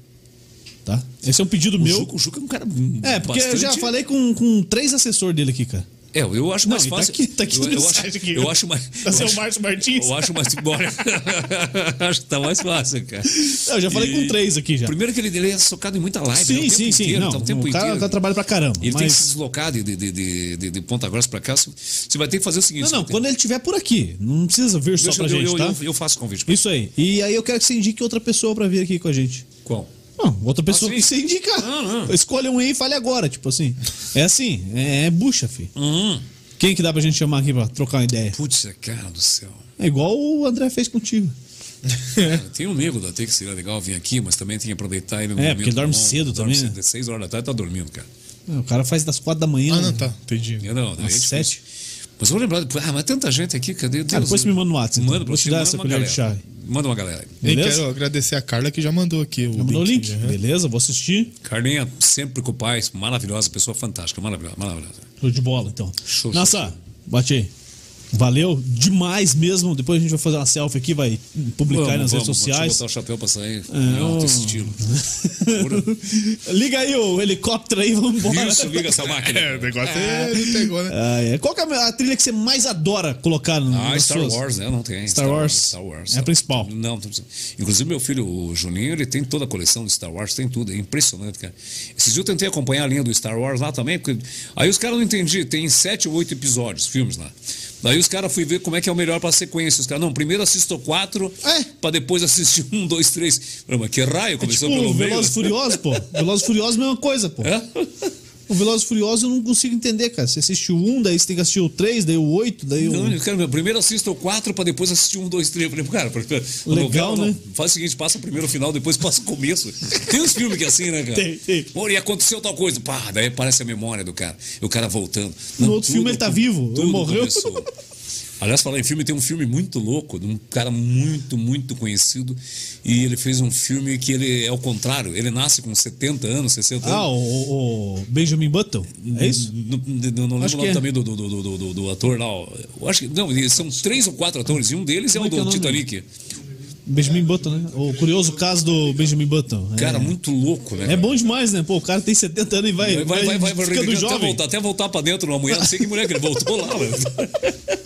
Speaker 1: Tá? Esse é um pedido.
Speaker 3: O
Speaker 1: meu.
Speaker 3: Juca, o Juca é um cara.
Speaker 1: É, porque eu já
Speaker 3: bastante-
Speaker 1: falei com, com três assessores dele aqui, cara.
Speaker 3: É, eu acho
Speaker 1: Não,
Speaker 3: mais
Speaker 1: e tá
Speaker 3: fácil.
Speaker 1: aqui- tá aqui
Speaker 3: eu, eu acho,
Speaker 1: aqui.
Speaker 3: eu acho mais.
Speaker 1: Tá
Speaker 3: eu
Speaker 1: seu Márcio Martins.
Speaker 3: Eu acho mais. Bora. acho que tá mais fácil, cara.
Speaker 1: Eu já falei
Speaker 3: E-
Speaker 1: com três aqui já.
Speaker 3: Primeiro que ele, ele é socado em muita live. né, o
Speaker 1: Sim,
Speaker 3: tempo
Speaker 1: sim, sim.
Speaker 3: inteiro,
Speaker 1: Não,
Speaker 3: tá o tempo
Speaker 1: o cara,
Speaker 3: inteiro.
Speaker 1: o cara trabalha pra caramba.
Speaker 3: Ele tem que se
Speaker 1: mas...
Speaker 3: deslocar de, de, de, de, de- Ponta Grossa pra cá. Você vai ter que fazer o seguinte.
Speaker 1: Não, não, quando ele estiver por aqui. Não precisa vir só pra
Speaker 3: eu-
Speaker 1: gente,
Speaker 3: eu,
Speaker 1: tá?
Speaker 3: eu, eu faço convite. pra-
Speaker 1: Isso aí. E aí eu quero que você indique outra pessoa pra vir aqui com a gente.
Speaker 3: Qual?
Speaker 1: Não, outra pessoa
Speaker 3: Ah,
Speaker 1: que você indicar.
Speaker 3: Não.
Speaker 1: Escolha um aí e fale agora, tipo assim. É assim, é, é bucha, fi.
Speaker 3: Hum.
Speaker 1: Quem que dá pra gente chamar aqui pra trocar uma ideia?
Speaker 3: Putz, cara do céu.
Speaker 1: É igual o André fez contigo.
Speaker 3: Tem um amigo da T que seria legal vir aqui, mas também tem que aproveitar ele no
Speaker 1: É, porque dorme
Speaker 3: bom.
Speaker 1: cedo
Speaker 3: dorme
Speaker 1: também, né?
Speaker 3: cedo. Seis horas da tarde tá dormindo, cara.
Speaker 1: O cara faz das quatro da manhã.
Speaker 2: Ah, não, tá. Entendi.
Speaker 3: Eu não, daí é
Speaker 1: sete.
Speaker 3: Mas vou lembrar, ah, mas tanta gente aqui, cadê Deus?
Speaker 1: Ah, depois você me manda no WhatsApp, então.
Speaker 3: Manda pra
Speaker 1: Vou te
Speaker 3: você,
Speaker 1: dar
Speaker 3: manda
Speaker 1: essa
Speaker 3: uma
Speaker 1: colher de
Speaker 3: galera.
Speaker 1: chá
Speaker 3: Manda uma galera aí.
Speaker 2: E quero agradecer a Carla que já mandou aqui o
Speaker 1: Já mandou o link?
Speaker 2: Aham.
Speaker 1: Beleza, vou assistir.
Speaker 3: Carlinha, sempre com o pai, maravilhosa, pessoa fantástica, maravilhosa, maravilhosa.
Speaker 1: Show de bola, então.
Speaker 3: Show,
Speaker 1: Nossa,
Speaker 3: show,
Speaker 1: bate aí. Valeu demais mesmo. Depois a gente vai fazer uma selfie aqui, vai publicar aí nas redes
Speaker 3: Deixa eu
Speaker 1: sociais.
Speaker 3: botar o chapéu pra sair.
Speaker 1: É,
Speaker 3: É, alto estilo.
Speaker 1: Liga aí o helicóptero aí, vamos embora.
Speaker 3: Isso, liga essa máquina.
Speaker 2: É, o negócio é, ele pegou, né?
Speaker 1: Ah, é. Qual que é a trilha que você mais adora colocar no
Speaker 3: Ah,
Speaker 1: nas
Speaker 3: Star
Speaker 1: suas-
Speaker 3: Wars, né? Não tem.
Speaker 1: Star Wars.
Speaker 3: Star Wars.
Speaker 1: É a principal.
Speaker 3: Não, inclusive meu filho, o Juninho, ele tem toda a coleção de Star Wars, tem tudo. É impressionante, cara. Esses dias eu tentei acompanhar a linha do Star Wars lá também, porque aí os caras não entendiam. Tem sete ou oito episódios, filmes lá. Daí os caras fui ver como é que é o melhor pra sequência. Os caras, não, primeiro assisto quatro,
Speaker 1: É.
Speaker 3: pra depois assistir um, dois, três. Mas que raio,
Speaker 1: É
Speaker 3: começou
Speaker 1: tipo
Speaker 3: pelo
Speaker 1: o
Speaker 3: meio.
Speaker 1: Velozes Furiosos, pô. Velozes e Furiosos é a mesma coisa, pô.
Speaker 3: É?
Speaker 1: O Velozes Furiosos eu não consigo entender, cara. Você assiste o 1, daí você tem que assistir o 3, daí o 8, daí o...
Speaker 3: Não, quero, meu, primeiro assisto o 4 pra depois assistir um, dois, três. Eu falei, cara, porque
Speaker 1: Legal,
Speaker 3: novela,
Speaker 1: né?
Speaker 3: não, faz o seguinte, passa primeiro o final, depois passa o começo. Tem uns filmes que é assim, né, cara?
Speaker 1: Tem, tem.
Speaker 3: Pô, e aconteceu tal coisa. Pá, daí aparece a memória do cara. E o cara voltando.
Speaker 1: No outro filme ele tá vivo,
Speaker 3: tudo
Speaker 1: ele morreu.
Speaker 3: começou. Aliás, falar em filme, tem um filme muito louco, de um cara muito, muito conhecido. E ele fez um filme que ele é o contrário. Ele nasce com 70 anos, 60 anos.
Speaker 1: Ah, o, o- o Benjamin Button, é isso?
Speaker 3: Não, lembro
Speaker 1: Acho
Speaker 3: o nome
Speaker 1: é.
Speaker 3: também do, do, do, do, do- ator lá. Eu acho que. Não, são três ou quatro atores, e um deles é
Speaker 1: Como
Speaker 3: o
Speaker 1: é é o
Speaker 3: do
Speaker 1: nome?
Speaker 3: Titanic.
Speaker 1: Benjamin Button, né? O curioso caso do Benjamin Button. É.
Speaker 3: Cara, muito louco, né?
Speaker 1: É bom demais, né? Pô, o cara tem 70 anos e vai,
Speaker 3: Vai, vai, vai, vai,
Speaker 1: ficando
Speaker 3: até,
Speaker 1: jovem.
Speaker 3: voltar, até voltar pra dentro uma mulher. Não sei que mulher que ele voltou lá, velho.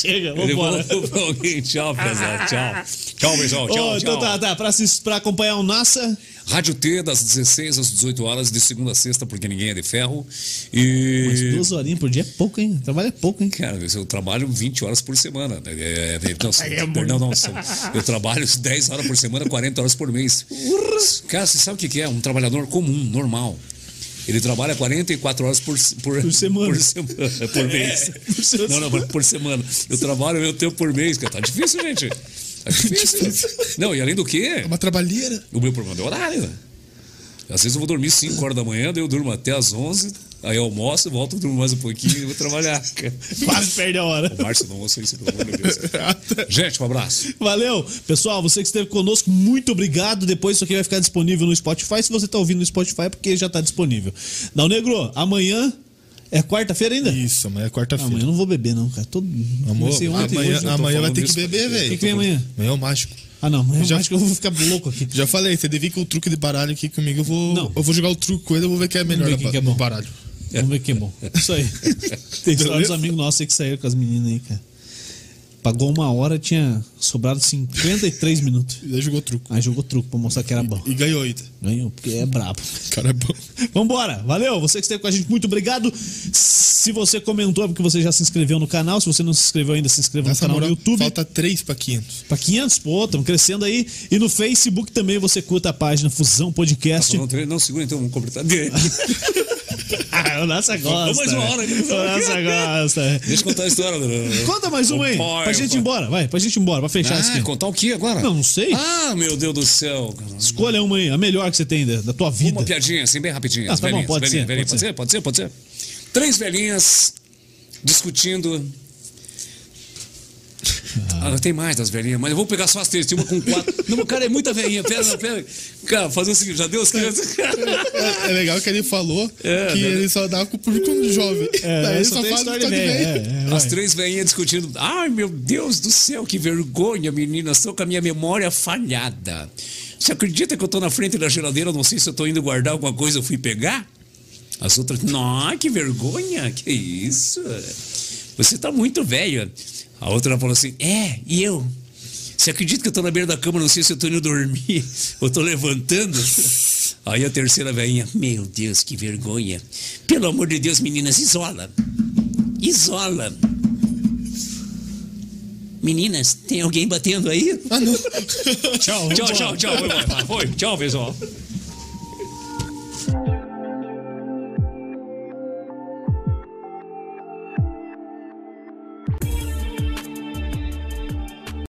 Speaker 1: Chega,
Speaker 3: Ele
Speaker 1: vambora.
Speaker 3: voltou pra alguém. Tchau, pesado. Tchau. Tchau, beijão. Tchau,
Speaker 1: então
Speaker 3: tchau.
Speaker 1: tá, tá. Pra, assistir, pra acompanhar o NASA,
Speaker 3: Rádio T, das 16 às 18 horas, de segunda a sexta, porque ninguém é de ferro. E.
Speaker 1: mas duas horinhas por dia é pouco, hein? Trabalho é pouco, hein?
Speaker 3: Cara, eu trabalho 20 horas por semana. É, é, não,
Speaker 1: Aí é
Speaker 3: não, não, são- eu trabalho 10 horas por semana, 40 horas por mês. Cara, você sabe o que é? Um trabalhador comum, normal. Ele trabalha 44 horas por, por,
Speaker 1: Por semana.
Speaker 3: Por, semana, por mês.
Speaker 1: por semana.
Speaker 3: Não, não, por- semana. Eu trabalho meu tempo por mês, cara. Tá difícil, gente. Tá difícil. Não, e além do que,
Speaker 2: É uma trabalheira.
Speaker 3: o meu problema é o horário. né? Às vezes eu vou dormir 5 horas da manhã, daí eu durmo até às 11. Aí eu almoço, volto, durmo mais um pouquinho e vou trabalhar.
Speaker 1: Quase perde a hora.
Speaker 3: O Márcio não ouça isso, pelo amor de Deus. Gente, um abraço.
Speaker 1: Valeu. Pessoal, você que esteve conosco, muito obrigado. Depois isso aqui vai ficar disponível no Spotify. Se você está ouvindo no Spotify, é porque já está disponível. Dal Negro, amanhã é quarta-feira ainda?
Speaker 2: Isso, amanhã é quarta-feira.
Speaker 1: amanhã eu não vou beber, não, cara. Todo...
Speaker 2: Amor, amanhã,
Speaker 1: hoje.
Speaker 2: amanhã vai ter que beber,
Speaker 1: O
Speaker 2: velho.
Speaker 1: que, que vem amanhã?
Speaker 2: Amanhã é o mágico.
Speaker 1: Ah, não. Amanhã
Speaker 2: Já-
Speaker 1: já... acho que eu vou ficar louco aqui.
Speaker 2: Já falei, você devia com o truque de baralho aqui comigo. Eu vou,
Speaker 1: Não.
Speaker 2: eu vou jogar o truque com ele, eu vou ver quem é melhor
Speaker 1: que é bom.
Speaker 2: baralho.
Speaker 1: Vamos ver que é bom. Isso aí. Tem história dos amigos nossos aí que saíram com as meninas aí, cara. Pagou uma hora, tinha sobrado 53 minutos.
Speaker 2: E daí jogou truco.
Speaker 1: Aí jogou truco pra mostrar que era bom.
Speaker 2: E ganhou ainda.
Speaker 1: Ganhou, porque é brabo.
Speaker 2: O cara é bom.
Speaker 1: Vambora, valeu. Você que esteve com a gente, muito obrigado. Se você comentou, é porque você já se inscreveu no canal. Se você não se inscreveu ainda, se inscreva no
Speaker 2: Nessa
Speaker 1: canal
Speaker 2: moral,
Speaker 1: do YouTube.
Speaker 2: falta 3 pra 500.
Speaker 1: Pra 500, pô, estamos crescendo aí. E no Facebook também você curta a página Fusão Podcast.
Speaker 3: Não, não, segura então, vamos completar.
Speaker 1: Ah, o Nassa gosta.
Speaker 3: mais uma hora?
Speaker 1: O Nassa gosta.
Speaker 3: Deixa eu contar a história. do-
Speaker 1: Conta mais uma aí. Pra gente ir embora, vai. Pra gente ir embora, pra fechar isso
Speaker 3: Ah,
Speaker 1: aqui.
Speaker 3: contar o que agora?
Speaker 1: Não, não sei.
Speaker 3: Ah, meu Deus do céu.
Speaker 1: Escolha uma aí, a melhor que você tem da, da tua vida.
Speaker 3: Uma piadinha, assim, bem rapidinho.
Speaker 1: Ah, tá bom,
Speaker 3: velhinhas,
Speaker 1: pode
Speaker 3: velhinhas,
Speaker 1: ser,
Speaker 3: velhinhas.
Speaker 1: pode
Speaker 3: Pode ser, pode ser, pode ser. Três velhinhas discutindo. Ah, tem mais das velhinhas, mas eu vou pegar só as três. Tem uma com quatro. Não, mas, cara, é muita velhinha. Pera, pera. Cara, fazer o seguinte, já deu as crianças.
Speaker 2: É, é legal que ele falou
Speaker 3: É,
Speaker 2: que
Speaker 3: né?
Speaker 2: ele só dá com o público jovem.
Speaker 1: É,
Speaker 2: Daí ele
Speaker 1: só
Speaker 2: só fala
Speaker 1: história
Speaker 2: de velho.
Speaker 1: É, é,
Speaker 3: As três velhinhas discutindo. Ai, meu Deus do céu, que vergonha, meninas. Estou com a minha memória falhada. Você acredita que eu estou na frente da geladeira? Não sei se eu estou indo guardar alguma coisa, eu fui pegar? As outras, não, que vergonha, que isso? Você está muito velho. A outra falou assim: É, e eu? Você acredita que eu estou na beira da cama? Não sei se eu estou indo dormir ou estou levantando? Aí a terceira velhinha: Meu Deus, que vergonha. Pelo amor de Deus, meninas, isola. Isola. Meninas, tem alguém batendo aí?
Speaker 2: Ah, não.
Speaker 1: Tchau,
Speaker 3: Tchau, tchau, tchau. Foi. Tchau, pessoal.